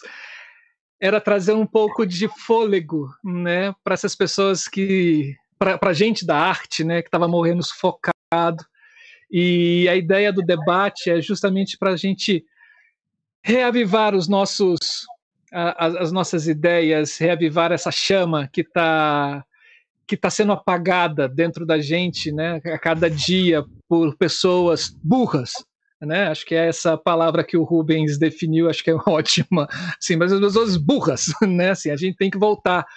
[SPEAKER 1] Era trazer um pouco de fôlego, né, para essas pessoas que, para a gente da arte, né, que estava morrendo sufocado. E a ideia do debate é justamente para a gente reavivar os nossos, as, as nossas ideias, reavivar essa chama que está que está sendo apagada dentro da gente, né, a cada dia por pessoas burras, né? Acho que é essa palavra que o Rubens definiu, acho que é [LAUGHS] ótima. Sim, mas as pessoas burras, [LAUGHS] né? Assim, a gente tem que voltar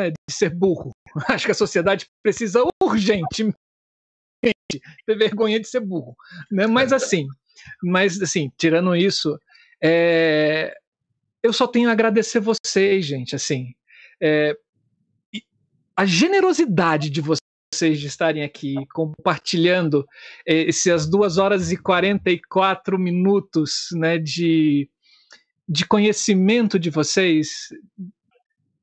[SPEAKER 1] né, de ser burro. [LAUGHS] Acho que a sociedade precisa urgentemente ter vergonha de ser burro, né? Mas assim, mas assim, tirando isso, é, eu só tenho a agradecer vocês, gente, assim, é, a generosidade de vocês de estarem aqui compartilhando é, essas duas horas e 44 minutos né, de, de conhecimento de vocês,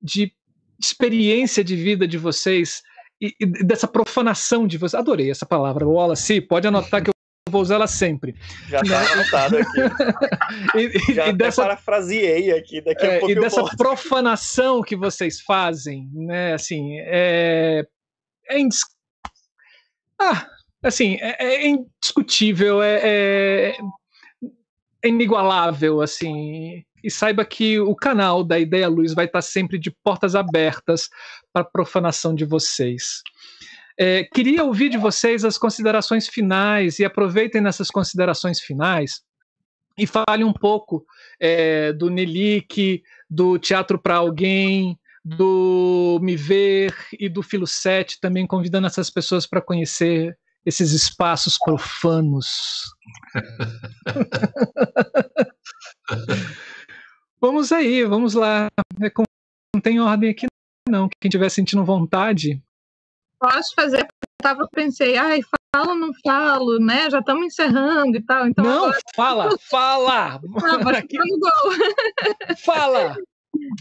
[SPEAKER 1] de experiência de vida de vocês e, e dessa profanação de vocês. Adorei essa palavra, Wallace. Pode anotar que eu vou usar ela sempre.
[SPEAKER 2] Já está né? anotado aqui. [LAUGHS] e, Já e dessa, parafraseei aqui daqui a é, pouco.
[SPEAKER 1] E dessa profanação que vocês fazem, né? Assim, é, é indis... ah, assim, é, é indiscutível, é, é, é inigualável, assim. E saiba que o canal da Ideia Luz vai estar sempre de portas abertas para a profanação de vocês. É, queria ouvir de vocês as considerações finais e aproveitem nessas considerações finais e fale um pouco é, do Nelik, do Teatro para Alguém, do Me Ver e do Filo 7, também convidando essas pessoas para conhecer esses espaços profanos. [LAUGHS] vamos aí, vamos lá. É não tem ordem aqui, não. Quem estiver sentindo vontade,
[SPEAKER 5] posso fazer, eu tava, pensei, ai, falo ou não falo, né? Já estamos encerrando e tal. Então
[SPEAKER 1] não, agora... fala, fala!
[SPEAKER 5] gol. [LAUGHS]
[SPEAKER 1] fala!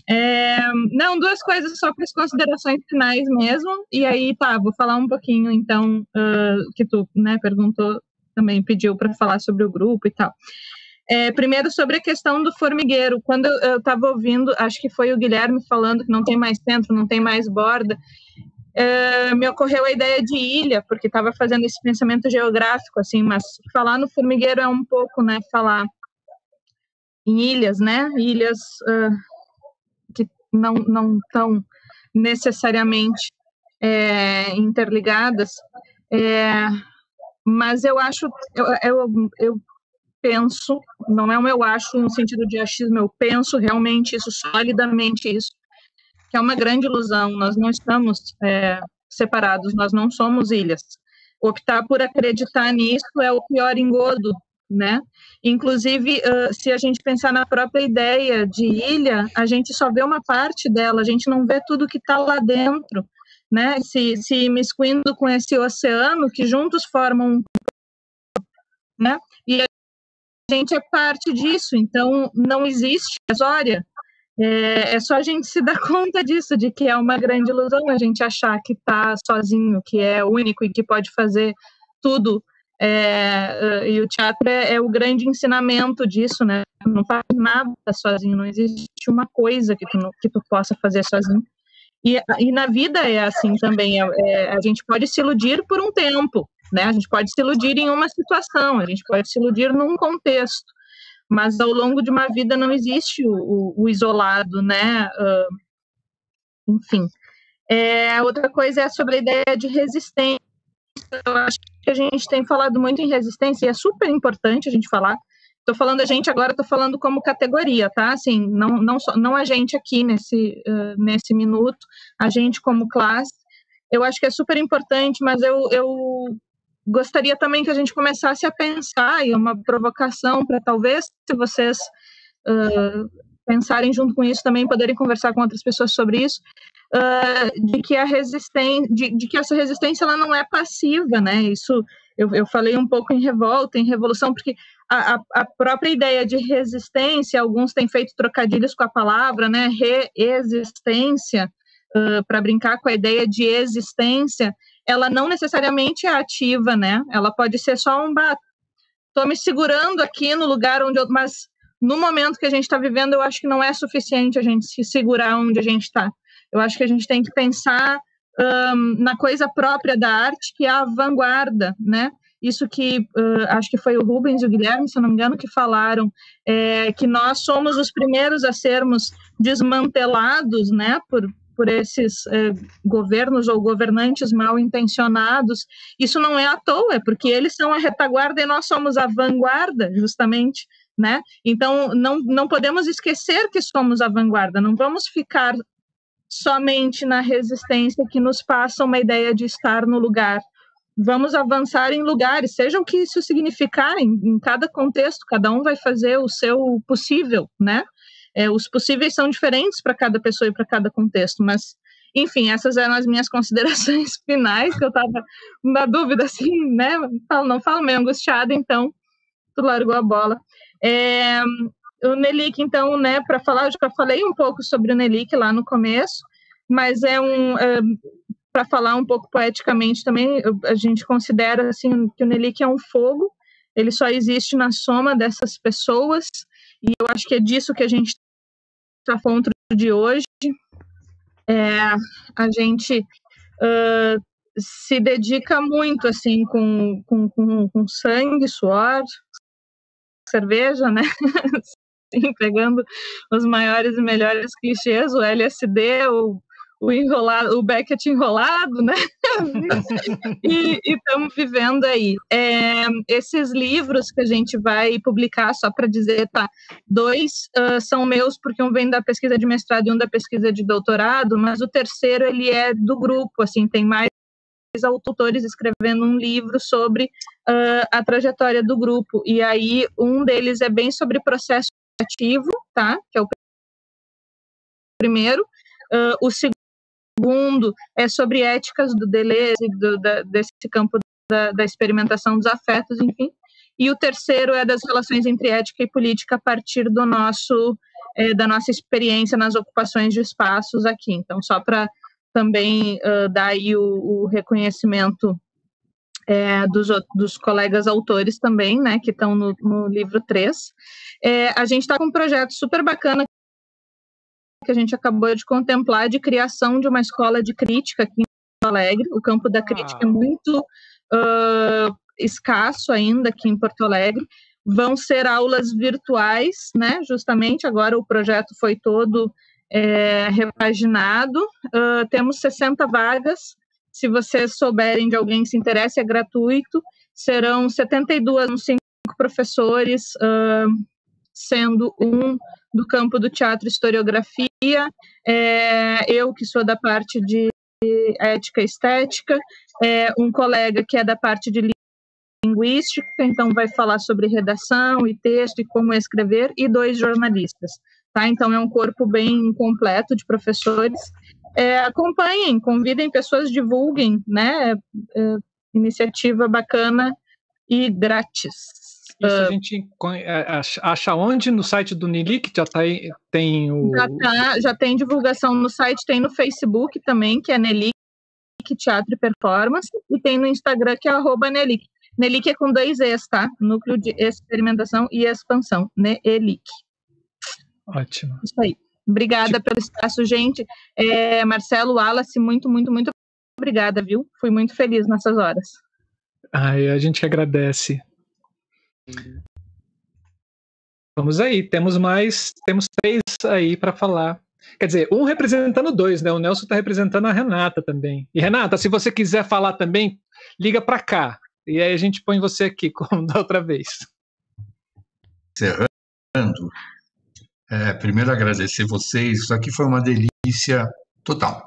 [SPEAKER 5] É, não, duas coisas só para as considerações finais mesmo. E aí, tá, vou falar um pouquinho, então, uh, que tu né, perguntou, também pediu para falar sobre o grupo e tal. É, primeiro, sobre a questão do formigueiro. Quando eu estava ouvindo, acho que foi o Guilherme falando que não tem mais centro, não tem mais borda, é, me ocorreu a ideia de ilha, porque estava fazendo esse pensamento geográfico, assim, mas falar no formigueiro é um pouco, né, falar em ilhas, né, ilhas uh, que não não estão necessariamente é, interligadas, é, mas eu acho, eu, eu, eu penso, não é um eu acho no sentido de achismo, eu penso realmente isso, solidamente isso, que é uma grande ilusão. Nós não estamos é, separados, nós não somos ilhas. Optar por acreditar nisso é o pior engodo, né? Inclusive, uh, se a gente pensar na própria ideia de ilha, a gente só vê uma parte dela, a gente não vê tudo que está lá dentro. né, se, se miscuindo com esse oceano que juntos formam né? E a gente é parte disso, então não existe história. É, é só a gente se dar [LAUGHS] conta disso, de que é uma grande ilusão a gente achar que está sozinho, que é único e que pode fazer tudo. É, e o teatro é, é, o grande ensinamento disso, né? Não faz nada sozinho, não existe uma coisa que tu, que tu possa fazer sozinho. E, e na vida é assim também, é, é, a gente pode se iludir por um tempo, né? A gente pode se iludir em uma situação, a gente pode se iludir num contexto, mas ao longo de uma vida não existe o, o, o isolado, né? Uh, enfim. É, outra coisa é sobre a ideia de resistência. Eu acho que a gente tem falado muito em resistência e é super importante a gente falar. Estou falando a gente agora, estou falando como categoria, tá? Assim, não, não, só, não a gente aqui nesse, uh, nesse minuto, a gente como classe. Eu acho que é super importante, mas eu, eu gostaria também que a gente começasse a pensar, e uma provocação para talvez, se vocês uh, pensarem junto com isso também, poderem conversar com outras pessoas sobre isso, uh, de que a resistência, de, de, que essa resistência ela não é passiva, né? Isso eu, eu falei um pouco em revolta, em revolução, porque a, a, própria ideia de resistência, alguns têm feito trocadilhos com a palavra, né? Reexistência, uh, para brincar com a ideia de existência, ela não necessariamente é ativa, né? Ela pode ser só um bato. Estou me segurando aqui no lugar onde eu. Mas no momento que a gente está vivendo, eu acho que não é suficiente a gente se segurar onde a gente está. Eu acho que a gente tem que pensar um, na coisa própria da arte, que é a vanguarda, né? Isso que uh, acho que foi o Rubens e o Guilherme, se não me engano, que falaram, é, que nós somos os primeiros a sermos desmantelados, né, por, por esses eh, governos ou governantes mal intencionados. Isso não é à toa, é porque eles são a retaguarda e nós somos a vanguarda, justamente. Né? Então, não, não podemos esquecer que somos a vanguarda, não vamos ficar somente na resistência que nos passa uma ideia de estar no lugar. Vamos avançar em lugares, seja o que isso significar, em, em cada contexto, cada um vai fazer o seu possível, né? É, os possíveis são diferentes para cada pessoa e para cada contexto, mas, enfim, essas eram as minhas [LAUGHS] considerações finais, que eu estava na dúvida, assim, né? Falo, não falo meio angustiada, então tu largou a bola. É, o Nelik, então, né, para falar, eu já falei um pouco sobre o Nelik lá no começo, mas é um. É, para falar um pouco poeticamente também, a gente considera assim que o Nelik é um fogo, ele só existe na soma dessas pessoas, e eu acho que é disso que a gente encontro de hoje. É, a gente uh, se dedica muito assim com, com, com, com sangue, suor, cerveja, né? [LAUGHS] Sim, pegando os maiores e melhores clichês, o LSD, o o enrolado, o Beckett enrolado, né? [LAUGHS] e estamos vivendo aí. É, esses livros que a gente vai publicar, só para dizer, tá? Dois uh, são meus, porque um vem da pesquisa de mestrado e um da pesquisa de doutorado, mas o terceiro ele é do grupo, assim, tem mais autores escrevendo um livro sobre uh, a trajetória do grupo. E aí um deles é bem sobre processo ativo, tá? Que é o primeiro. Uh, o segundo segundo é sobre éticas do Deleuze, do, da, desse campo da, da, experimentação dos afetos, enfim. E o terceiro é das relações entre ética e política a partir do nosso é, da nossa experiência nas ocupações de espaços aqui. Então, só para também uh, dar aí o, o reconhecimento é, dos, dos, colegas autores também, né, que estão no, no livro 3. É, a gente está com um projeto super bacana que a gente acabou de contemplar de criação de uma escola de crítica aqui em Porto Alegre. O campo da crítica é ah. muito uh, escasso ainda aqui em Porto Alegre. Vão ser aulas virtuais, né? Justamente agora o projeto foi todo é, repaginado. Uh, temos 60 vagas. Se vocês souberem de alguém que se interessa, é gratuito. Serão 72, cinco professores, uh, sendo um do campo do teatro historiografia, é, eu que sou da parte de ética e estética, é, um colega que é da parte de linguística, então vai falar sobre redação e texto e como escrever, e dois jornalistas. Tá? Então é um corpo bem completo de professores. é, acompanhem, convidem pessoas, divulguem, né? É, iniciativa bacana e grátis.
[SPEAKER 1] Isso a gente é, acha onde? No site do Nilic já tá, tem o.
[SPEAKER 5] Já, tá, já tem divulgação no site, tem no Facebook também, que é Nelic Teatro e Performance, e tem no Instagram, que é arroba Nelic. Nelic é com dois Es, tá? Núcleo de Experimentação e Expansão. Nelic.
[SPEAKER 1] Ótimo.
[SPEAKER 5] Isso aí. Obrigada tipo... pelo espaço, gente. É, Marcelo Wallace, muito, muito, muito obrigada, viu? Fui muito feliz nessas horas.
[SPEAKER 1] Ai, a gente agradece. Vamos aí, temos mais, temos três aí para falar. Quer dizer, um representando dois, né? O Nelson está representando a Renata também. E Renata, se você quiser falar também, liga para cá. E aí a gente põe você aqui, [LAUGHS] como da outra vez.
[SPEAKER 6] Encerrando, é, primeiro agradecer vocês. Isso aqui foi uma delícia total.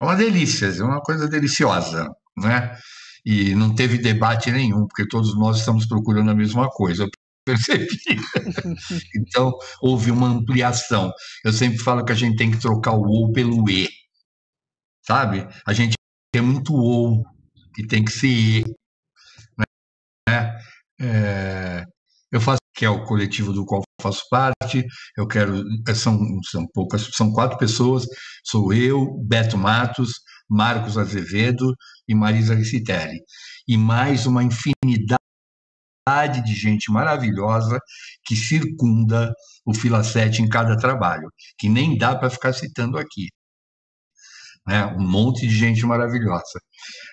[SPEAKER 6] É uma delícia, é uma coisa deliciosa, né? E não teve debate nenhum, porque todos nós estamos procurando a mesma coisa. Eu percebi. [LAUGHS] então, houve uma ampliação. Eu sempre falo que a gente tem que trocar o ou pelo e. Sabe? A gente tem muito ou, que tem que ser e. Né? É, eu faço que é o coletivo do qual faço parte. Eu quero são são poucas, são quatro pessoas. Sou eu, Beto Matos, Marcos Azevedo e Marisa Ricitelli. E mais uma infinidade de gente maravilhosa que circunda o Filacete em cada trabalho, que nem dá para ficar citando aqui. Né? Um monte de gente maravilhosa.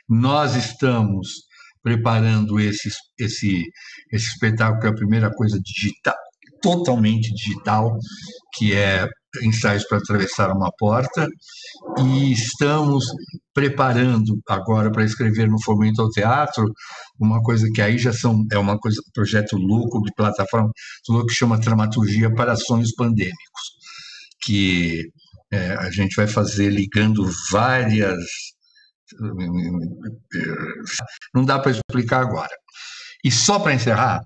[SPEAKER 6] Nós estamos preparando esse, esse, esse espetáculo, que é a primeira coisa digital, totalmente digital, que é ensaios para atravessar uma porta, e estamos preparando agora para escrever no Fomento ao Teatro uma coisa que aí já são é uma coisa um projeto louco de plataforma louco que chama Dramaturgia para Sonhos Pandêmicos, que é, a gente vai fazer ligando várias não dá para explicar agora. E só para encerrar,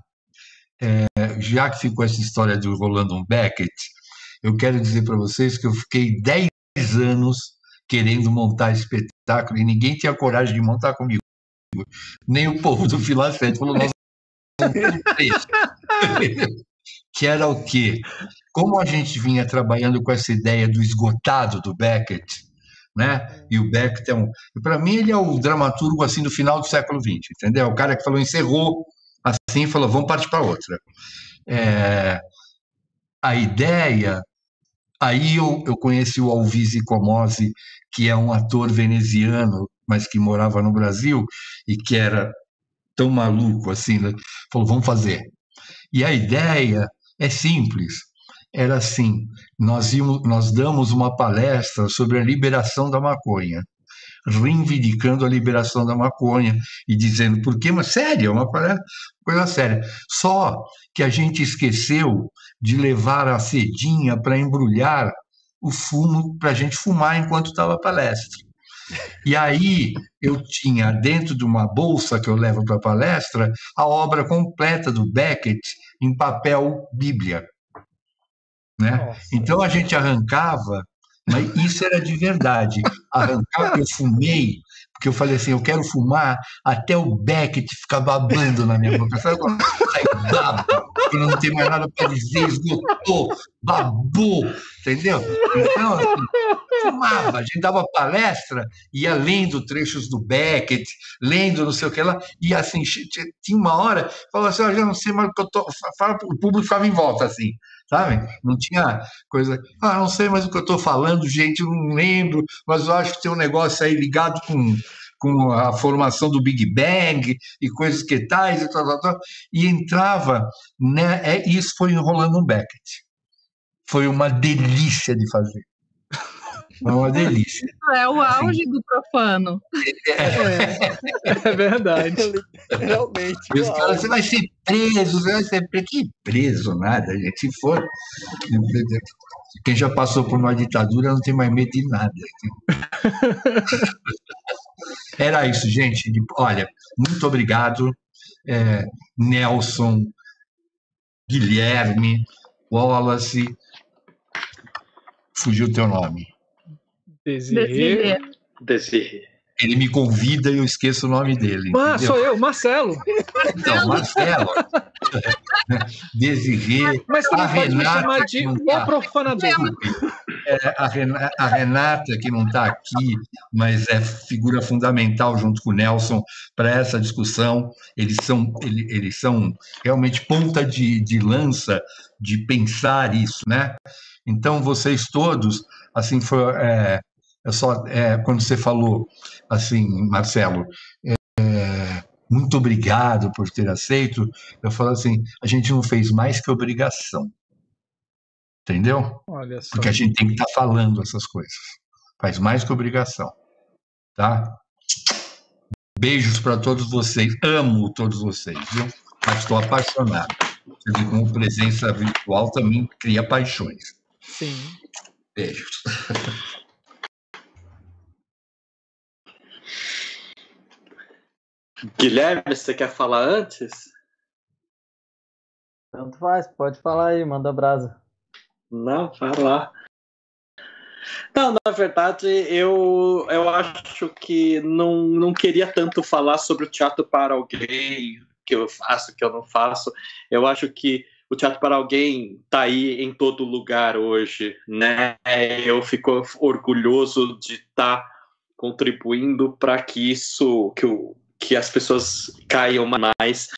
[SPEAKER 6] é, já que ficou essa história do Rolando Beckett, eu quero dizer para vocês que eu fiquei 10 anos querendo montar espetáculo e ninguém tinha coragem de montar comigo. Nem o povo do Filafete falou, nós [LAUGHS] que era o quê? Como a gente vinha trabalhando com essa ideia do esgotado do Beckett, né? E o Beckett é um, para mim ele é o dramaturgo assim do final do século XX, entendeu? O cara que falou encerrou assim, falou vamos partir para outra. É, a ideia Aí eu, eu conheci o Alvise Comosi, que é um ator veneziano, mas que morava no Brasil e que era tão maluco assim, né? falou, vamos fazer. E a ideia é simples, era assim, nós, íamos, nós damos uma palestra sobre a liberação da maconha, reivindicando a liberação da maconha e dizendo por quê, mas sério, é uma coisa séria. Só que a gente esqueceu de levar a cedinha para embrulhar o fumo para a gente fumar enquanto estava a palestra. E aí eu tinha dentro de uma bolsa que eu levo para a palestra a obra completa do Beckett em papel Bíblia. Né? Então a gente arrancava, mas isso era de verdade. Arrancava, eu fumei porque eu falei assim, eu quero fumar até o Beckett ficar babando na minha boca. Sabe quando sai babo, quando não tem mais nada para dizer, esgotou, babou, entendeu? Então, assim, fumava, a gente dava palestra, ia lendo trechos do Beckett, lendo não sei o que lá, e assim, tinha uma hora, falava assim, eu já não sei mais o que eu tô, o público ficava em volta, assim, sabe? Não tinha coisa, ah, não sei mais o que eu estou falando, gente, não lembro, mas eu acho que tem um negócio aí ligado com, com a formação do Big Bang e coisas que tais e tal, tal, tal, e entrava, né? É, isso foi enrolando um Beckett. Foi uma delícia de fazer. É uma delícia.
[SPEAKER 5] É o auge assim, do profano.
[SPEAKER 1] É, [LAUGHS] é verdade.
[SPEAKER 2] Realmente.
[SPEAKER 6] E os caras, você vai ser preso, você vai ser preso. Que preso, nada, gente. Se for. Quem já passou por uma ditadura não tem mais medo de nada. [LAUGHS] Era isso, gente. Olha, muito obrigado, é, Nelson, Guilherme, Wallace. Fugiu o teu nome.
[SPEAKER 1] Desirê.
[SPEAKER 7] Desirê.
[SPEAKER 6] Ele me convida e eu esqueço o nome dele.
[SPEAKER 1] Ah, sou eu, Marcelo.
[SPEAKER 6] Então, Marcelo. [LAUGHS] Desirê.
[SPEAKER 1] Mas você pode me chamar de o tá. profanador.
[SPEAKER 6] É, a, Renata, a Renata, que não está aqui, mas é figura fundamental junto com o Nelson para essa discussão. Eles são, eles, eles são realmente ponta de, de lança de pensar isso, né? Então, vocês todos, assim, foi, é, eu só, é, quando você falou assim, Marcelo, é, muito obrigado por ter aceito, eu falo assim, a gente não fez mais que obrigação. Entendeu? Porque a gente tem que estar tá falando essas coisas. Faz mais que obrigação. Tá? Beijos para todos vocês. Amo todos vocês, viu? Mas estou apaixonado. Como presença virtual também cria paixões.
[SPEAKER 1] Sim.
[SPEAKER 6] Beijos. [LAUGHS]
[SPEAKER 7] Guilherme, você quer falar antes?
[SPEAKER 4] Tanto faz, pode falar aí, manda brasa.
[SPEAKER 7] Não, vai lá. Não, na verdade, eu, eu acho que não, não queria tanto falar sobre o teatro para alguém, que eu faço, que eu não faço. Eu acho que o teatro para alguém está aí em todo lugar hoje, né? Eu fico orgulhoso de estar tá contribuindo para que isso, que o que as pessoas caiam mais.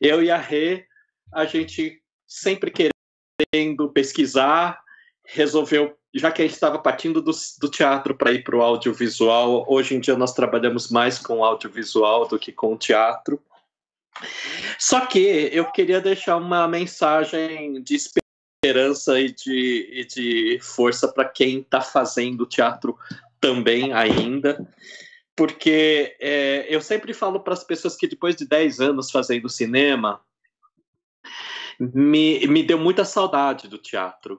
[SPEAKER 7] Eu e a Rê, a gente sempre querendo pesquisar, resolveu, já que a gente estava partindo do, do teatro para ir para o audiovisual, hoje em dia nós trabalhamos mais com audiovisual do que com teatro. Só que eu queria deixar uma mensagem de esperança e de, e de força para quem está fazendo teatro também ainda porque é, eu sempre falo para as pessoas que depois de 10 anos fazendo cinema, me, me deu muita saudade do teatro.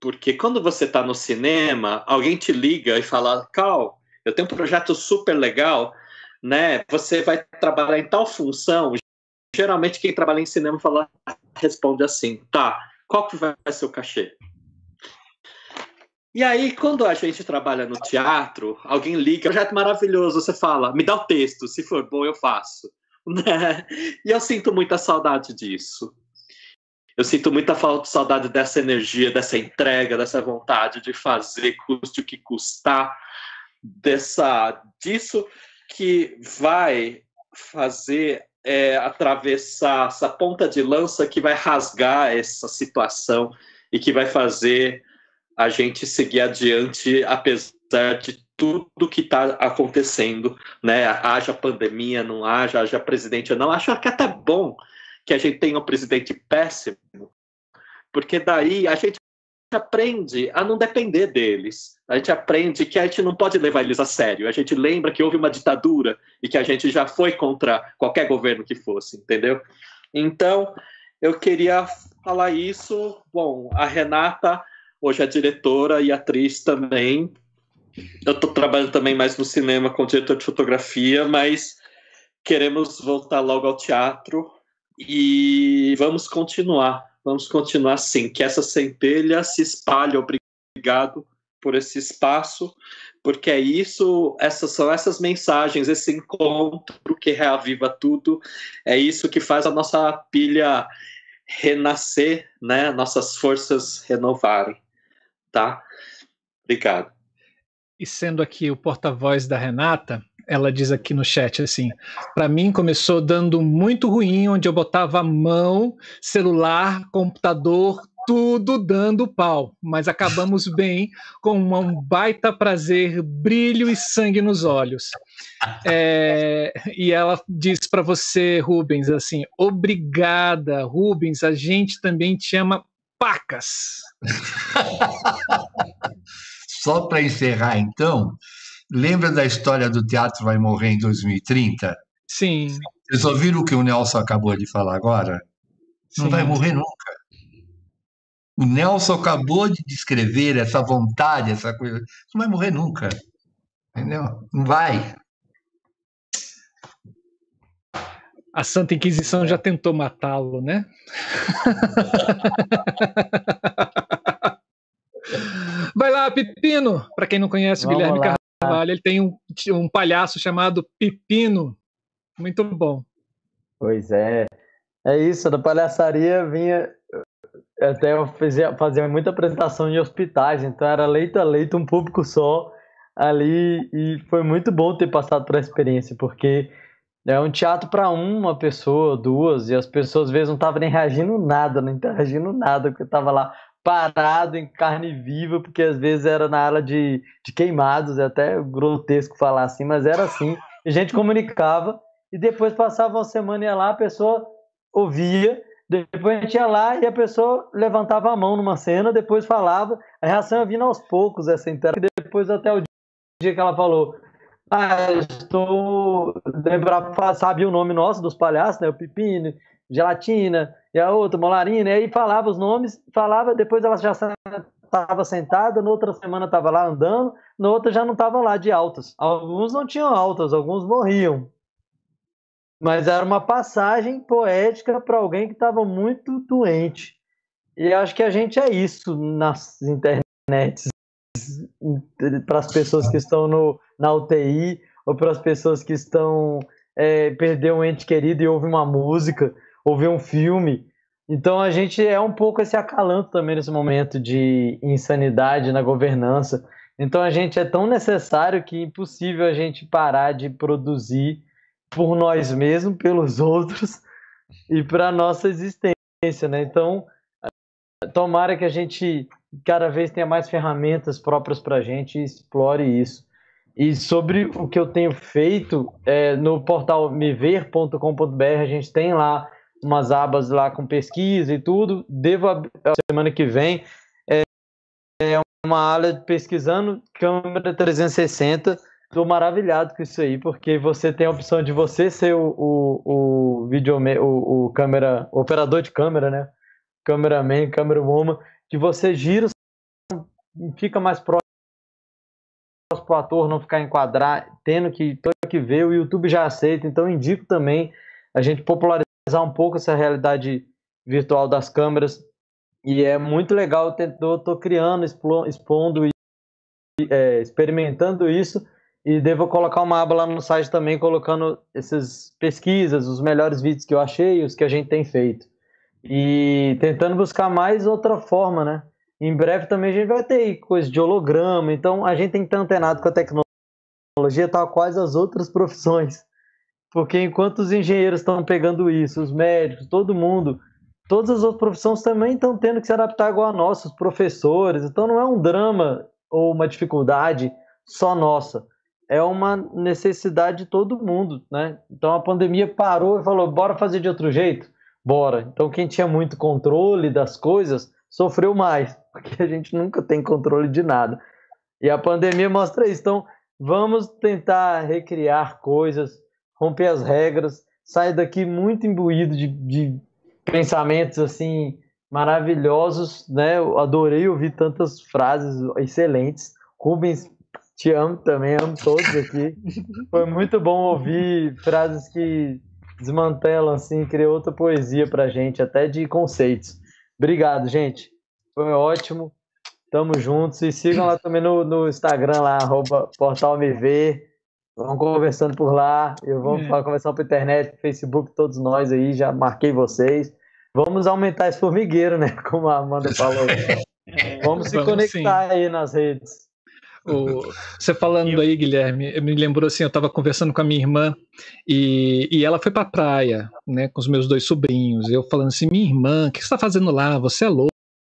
[SPEAKER 7] Porque quando você está no cinema, alguém te liga e fala: Cal, eu tenho um projeto super legal, né? Você vai trabalhar em tal função. Geralmente, quem trabalha em cinema fala, responde assim: tá, qual que vai ser o cachê? E aí, quando a gente trabalha no teatro, alguém liga, projeto maravilhoso, você fala, me dá o texto, se for bom eu faço. [LAUGHS] Né? E eu sinto muita saudade disso. Eu sinto muita falta, saudade dessa energia, dessa entrega, dessa vontade de fazer, custe o que custar, dessa, disso que vai fazer é, atravessar essa ponta de lança que vai rasgar essa situação e que vai fazer a gente seguir adiante, apesar de tudo que está acontecendo, né? Haja pandemia, não haja, haja presidente ou não. Acho que é até bom que a gente tenha um presidente péssimo, porque daí a gente aprende a não depender deles. A gente aprende que a gente não pode levar eles a sério. A gente lembra que houve uma ditadura e que a gente já foi contra qualquer governo que fosse, entendeu? Então, eu queria falar isso. Bom, a Renata hoje é diretora e atriz também. Eu estou trabalhando também mais no cinema com diretor de fotografia, mas queremos voltar logo ao teatro e vamos continuar. Vamos continuar assim, que essa centelha se espalhe. Obrigado por esse espaço, porque é isso, essas são essas mensagens, esse encontro que reaviva tudo, é isso que faz a nossa pilha renascer, né? Nossas forças renovarem tá? Obrigado.
[SPEAKER 1] E sendo aqui o porta-voz da Renata, ela diz aqui no chat assim: para mim começou dando muito ruim, onde eu botava mão, celular, computador, tudo dando pau, mas acabamos bem com um baita prazer, brilho e sangue nos olhos. É, e ela diz para você, Rubens, assim: obrigada, Rubens, a gente também te ama pacas. [LAUGHS]
[SPEAKER 6] Só para encerrar, então, lembra da história do Teatro Vai Morrer em 2030?
[SPEAKER 1] Sim.
[SPEAKER 6] Vocês ouviram o que o Nelson acabou de falar agora? Não Sim. vai morrer nunca. O Nelson acabou de descrever essa vontade, essa coisa. Não vai morrer nunca. Entendeu? Não vai.
[SPEAKER 1] A Santa Inquisição já tentou matá-lo, né? [LAUGHS] Vai lá, Pepino. Para quem não conhece o Guilherme lá. Carvalho, ele tem um, um palhaço chamado Pepino. Muito bom.
[SPEAKER 4] Pois é. É isso, da palhaçaria vinha. Até eu fazia, fazia muita apresentação em hospitais, então era leito a leito, um público só ali. E foi muito bom ter passado por essa experiência, porque é um teatro para uma pessoa, duas, e as pessoas às vezes não estavam nem reagindo nada, não interagindo nada, porque estava lá parado em carne viva, porque às vezes era na ala de, de queimados, é até grotesco falar assim, mas era assim. a gente comunicava, e depois passava uma semana ia lá, a pessoa ouvia, depois a gente ia lá e a pessoa levantava a mão numa cena, depois falava, a reação ia vindo aos poucos, essa interação, depois até o dia que ela falou, ah, estou. Lembrar, sabia o nome nosso dos palhaços, né? O Pepino, Gelatina, e a outra, Molarina, e aí falava os nomes, falava, depois ela já estava sentada, na outra semana estava lá andando, na outra já não estava lá de altas. Alguns não tinham altas, alguns morriam. Mas era uma passagem poética para alguém que estava muito doente. E acho que a gente é isso nas internets, para as pessoas que estão no, na UTI ou para as pessoas que estão é, um ente querido e ouvir uma música, ouvir um filme. Então a gente é um pouco esse acalanto também nesse momento de insanidade na governança. Então a gente é tão necessário que é impossível a gente parar de produzir por nós mesmos, pelos [LAUGHS] outros e para nossa existência, né? Então tomara que a gente cada vez tenha mais ferramentas próprias para a gente e explore isso. E sobre o que eu tenho feito, é, no portal mever.com.br, a gente tem lá umas abas lá com pesquisa e tudo. Devo, a semana que vem, é, é uma aula pesquisando câmera 360. Estou maravilhado com isso aí, porque você tem a opção de você ser o, o, o, video, o, o câmera, operador de câmera, né? Cameraman, camerawoman, que você gira, fica mais próximo para o ator não ficar enquadrar, tendo que, tendo que ver, o YouTube já aceita, então indico também a gente popularizar um pouco essa realidade virtual das câmeras, e é muito legal, eu estou criando, expondo e é, experimentando isso, e devo colocar uma aba lá no site também, colocando essas pesquisas, os melhores vídeos que eu achei, os que a gente tem feito. E tentando buscar mais outra forma, né? Em breve também a gente vai ter coisa de holograma, então a gente tem que estar antenado com a tecnologia, tal quais as outras profissões. Porque enquanto os engenheiros estão pegando isso, os médicos, todo mundo, todas as outras profissões também estão tendo que se adaptar igual a nós, os professores. Então não é um drama ou uma dificuldade só nossa, é uma necessidade de todo mundo, né? Então a pandemia parou e falou: bora fazer de outro jeito? Bora. Então quem tinha muito controle das coisas sofreu mais, porque a gente nunca tem controle de nada. E a pandemia mostra isso. Então, vamos tentar recriar coisas, romper as regras, sair daqui muito imbuído de, de pensamentos assim maravilhosos, né? Eu adorei ouvir tantas frases excelentes. Rubens, te amo também, amo todos aqui. Foi muito bom ouvir frases que desmantelam assim, criam outra poesia pra gente, até de conceitos. Obrigado, gente. Foi ótimo. Tamo juntos. E sigam lá também no, no Instagram, lá, arroba portalmv. Vamos conversando por lá. Eu vamos é. falar, conversando por internet, Facebook, todos nós aí, já marquei vocês. Vamos aumentar esse formigueiro, né? [LAUGHS] Como a Amanda falou. [LAUGHS] Vamos se vamos conectar sim. aí nas redes.
[SPEAKER 1] O, você falando aí, Guilherme, me lembrou assim, eu estava conversando com a minha irmã e, e ela foi para a praia, né, com os meus dois sobrinhos. Eu falando assim, minha irmã, o que você está fazendo lá? Você é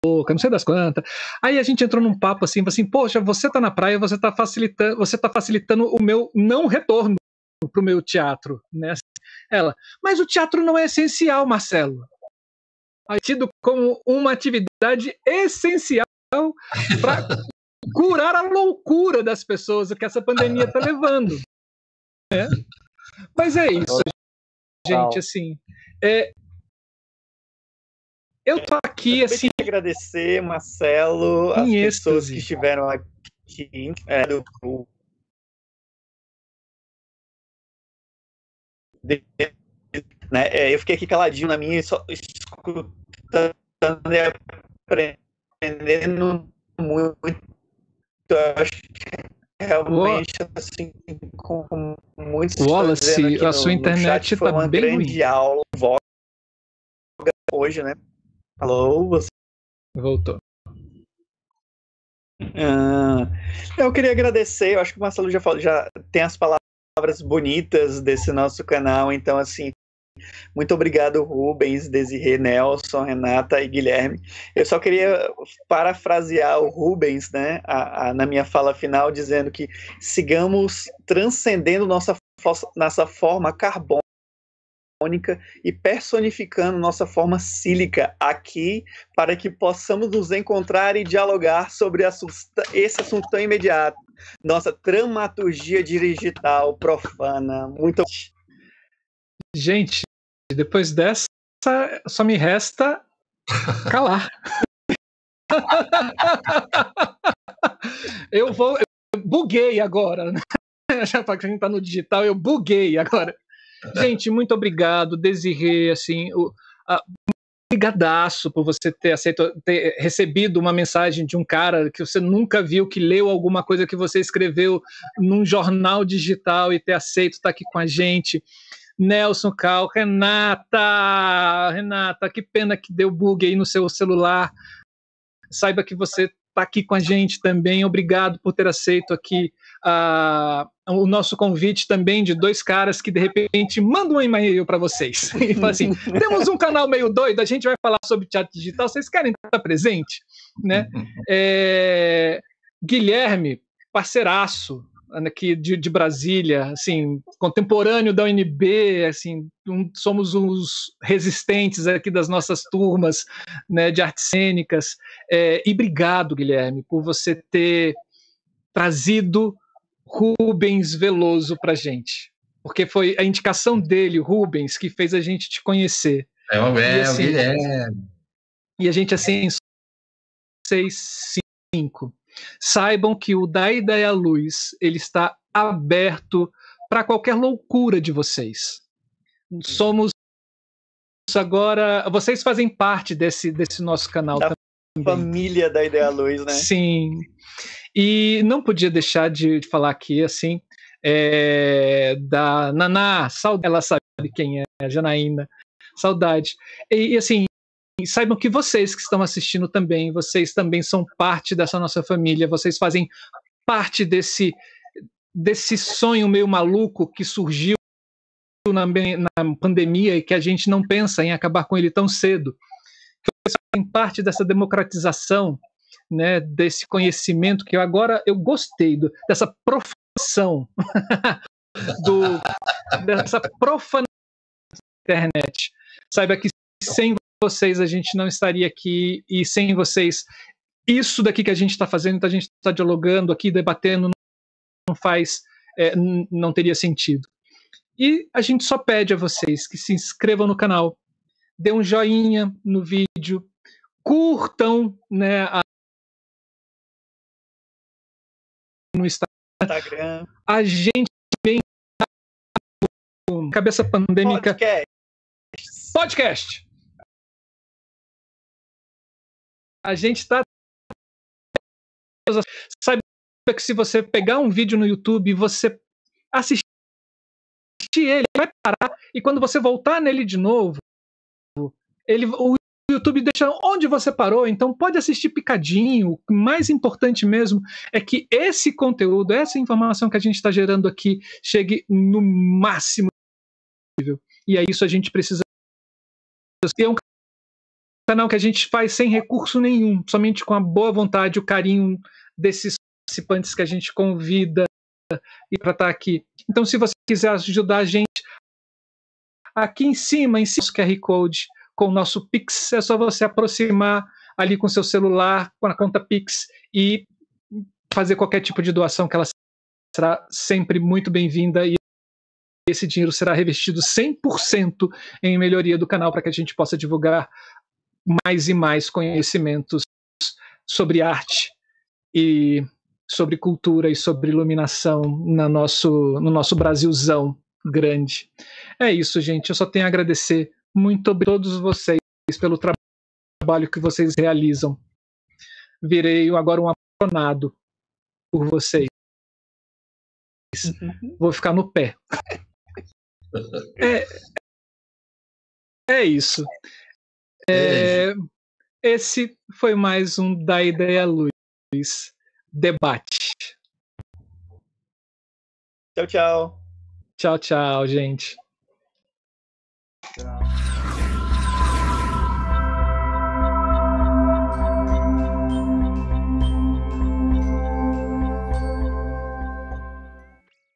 [SPEAKER 1] louca, não sei das quantas. Aí a gente entrou num papo assim, assim, poxa, você está na praia, você está facilitando, você tá facilitando o meu não retorno para o meu teatro, né? Ela, mas o teatro não é essencial, Marcelo. É tido como uma atividade essencial para [LAUGHS] curar a loucura das pessoas que essa pandemia está levando. Né? Mas é isso, gente, assim. É, eu tô aqui, assim.
[SPEAKER 2] Agradecer, Marcelo, as pessoas que estiveram aqui. É, do, né, é, eu fiquei aqui caladinho na minha, só escutando e aprendendo muito eu acho que realmente, assim, com muitos
[SPEAKER 1] Wallace, a sua internet está bem grande ruim.
[SPEAKER 2] aula, voga hoje, né? Alô, você?
[SPEAKER 1] Voltou.
[SPEAKER 2] Ah, eu queria agradecer, eu acho que o Marcelo já, falou, já tem as palavras bonitas desse nosso canal, então, assim, muito obrigado, Rubens, Desirê, Nelson, Renata e Guilherme. Eu só queria parafrasear o Rubens, né, a, a, na minha fala final, dizendo que sigamos transcendendo nossa, nossa forma carbônica e personificando nossa forma sílica aqui para que possamos nos encontrar e dialogar sobre esse assunto tão imediato. Nossa dramaturgia digital profana. Muito
[SPEAKER 1] Gente, depois dessa, só me resta calar. [LAUGHS] eu vou. Eu buguei agora. Né? [LAUGHS] Já que a gente tá no digital, eu buguei agora. Gente, muito obrigado, Desirê, assim, o, a, Obrigadaço por você ter aceito, ter recebido uma mensagem de um cara que você nunca viu, que leu alguma coisa que você escreveu num jornal digital e ter aceito estar aqui com a gente. Nelson Cal, Renata, Renata, que pena que deu bug aí no seu celular. Saiba que você está aqui com a gente também. Obrigado por ter aceito aqui uh, o nosso convite também de dois caras que de repente mandam um e-mail para vocês [LAUGHS] e falam assim: [LAUGHS] temos um canal meio doido, a gente vai falar sobre teatro digital, vocês querem estar presente? Né? É, Guilherme, parceiraço, aqui de, de, Brasília, assim, contemporâneo da UNB, assim, um, somos os resistentes aqui das nossas turmas, né, de artes cênicas. É, e obrigado, Guilherme, por você ter trazido Rubens Veloso para gente, porque foi a indicação dele, Rubens, que fez a gente te conhecer.
[SPEAKER 6] É, é, e, assim, Guilherme.
[SPEAKER 1] E a gente assim, seis, cinco Saibam que o Da Ideia Luz ele está aberto para qualquer loucura de vocês. Somos agora, vocês fazem parte desse, desse nosso canal
[SPEAKER 2] da também. família da Ideia Luz, né?
[SPEAKER 1] Sim. E não podia deixar de, falar aqui assim é, da Naná, saudade, ela sabe quem é, a Janaína, saudade. E, e assim, saibam que vocês que estão assistindo também, vocês também são parte dessa nossa família, vocês fazem parte desse, desse sonho meio maluco que surgiu na, na pandemia e que a gente não pensa em acabar com ele tão cedo. Vocês fazem parte dessa democratização, né, desse conhecimento que agora eu gostei do, dessa profissão [LAUGHS] do, dessa profanação da internet. Saiba que sem vocês a gente não estaria aqui e sem vocês isso daqui que a gente está fazendo, então a gente está dialogando aqui, debatendo, não faz, é, não teria sentido. E a gente só pede a vocês que se inscrevam no canal, dê um joinha no vídeo, curtam né, a, Instagram. A gente vem cabeça pandêmica
[SPEAKER 2] podcast.
[SPEAKER 1] podcast a gente está. Sabe que se você pegar um vídeo no YouTube e você assistir ele, vai parar, e quando você voltar nele de novo, ele, o YouTube deixa onde você parou, então pode assistir picadinho. O mais importante mesmo é que esse conteúdo, essa informação que a gente está gerando aqui, chegue no máximo possível. E é isso a gente precisa ter um canal que a gente faz sem recurso nenhum, somente com a boa vontade, o carinho desses participantes que a gente convida e para estar aqui. Então, se você quiser ajudar a gente, aqui em cima, em cima do QR Code, com o nosso Pix, é só você aproximar ali com seu celular, com a conta Pix e fazer qualquer tipo de doação que ela será sempre muito bem-vinda e esse dinheiro será revestido 100% em melhoria do canal para que a gente possa divulgar mais e mais conhecimentos sobre arte e sobre cultura e sobre iluminação no nosso, no nosso Brasilzão grande. É isso, gente. Eu só tenho a agradecer muito a todos vocês pelo tra trabalho que vocês realizam. Virei agora um apaixonado por vocês. Uhum. Vou ficar no pé. É, é isso. É, esse foi mais um da Ideia Luz debate.
[SPEAKER 2] Tchau, tchau.
[SPEAKER 1] Tchau, tchau, gente.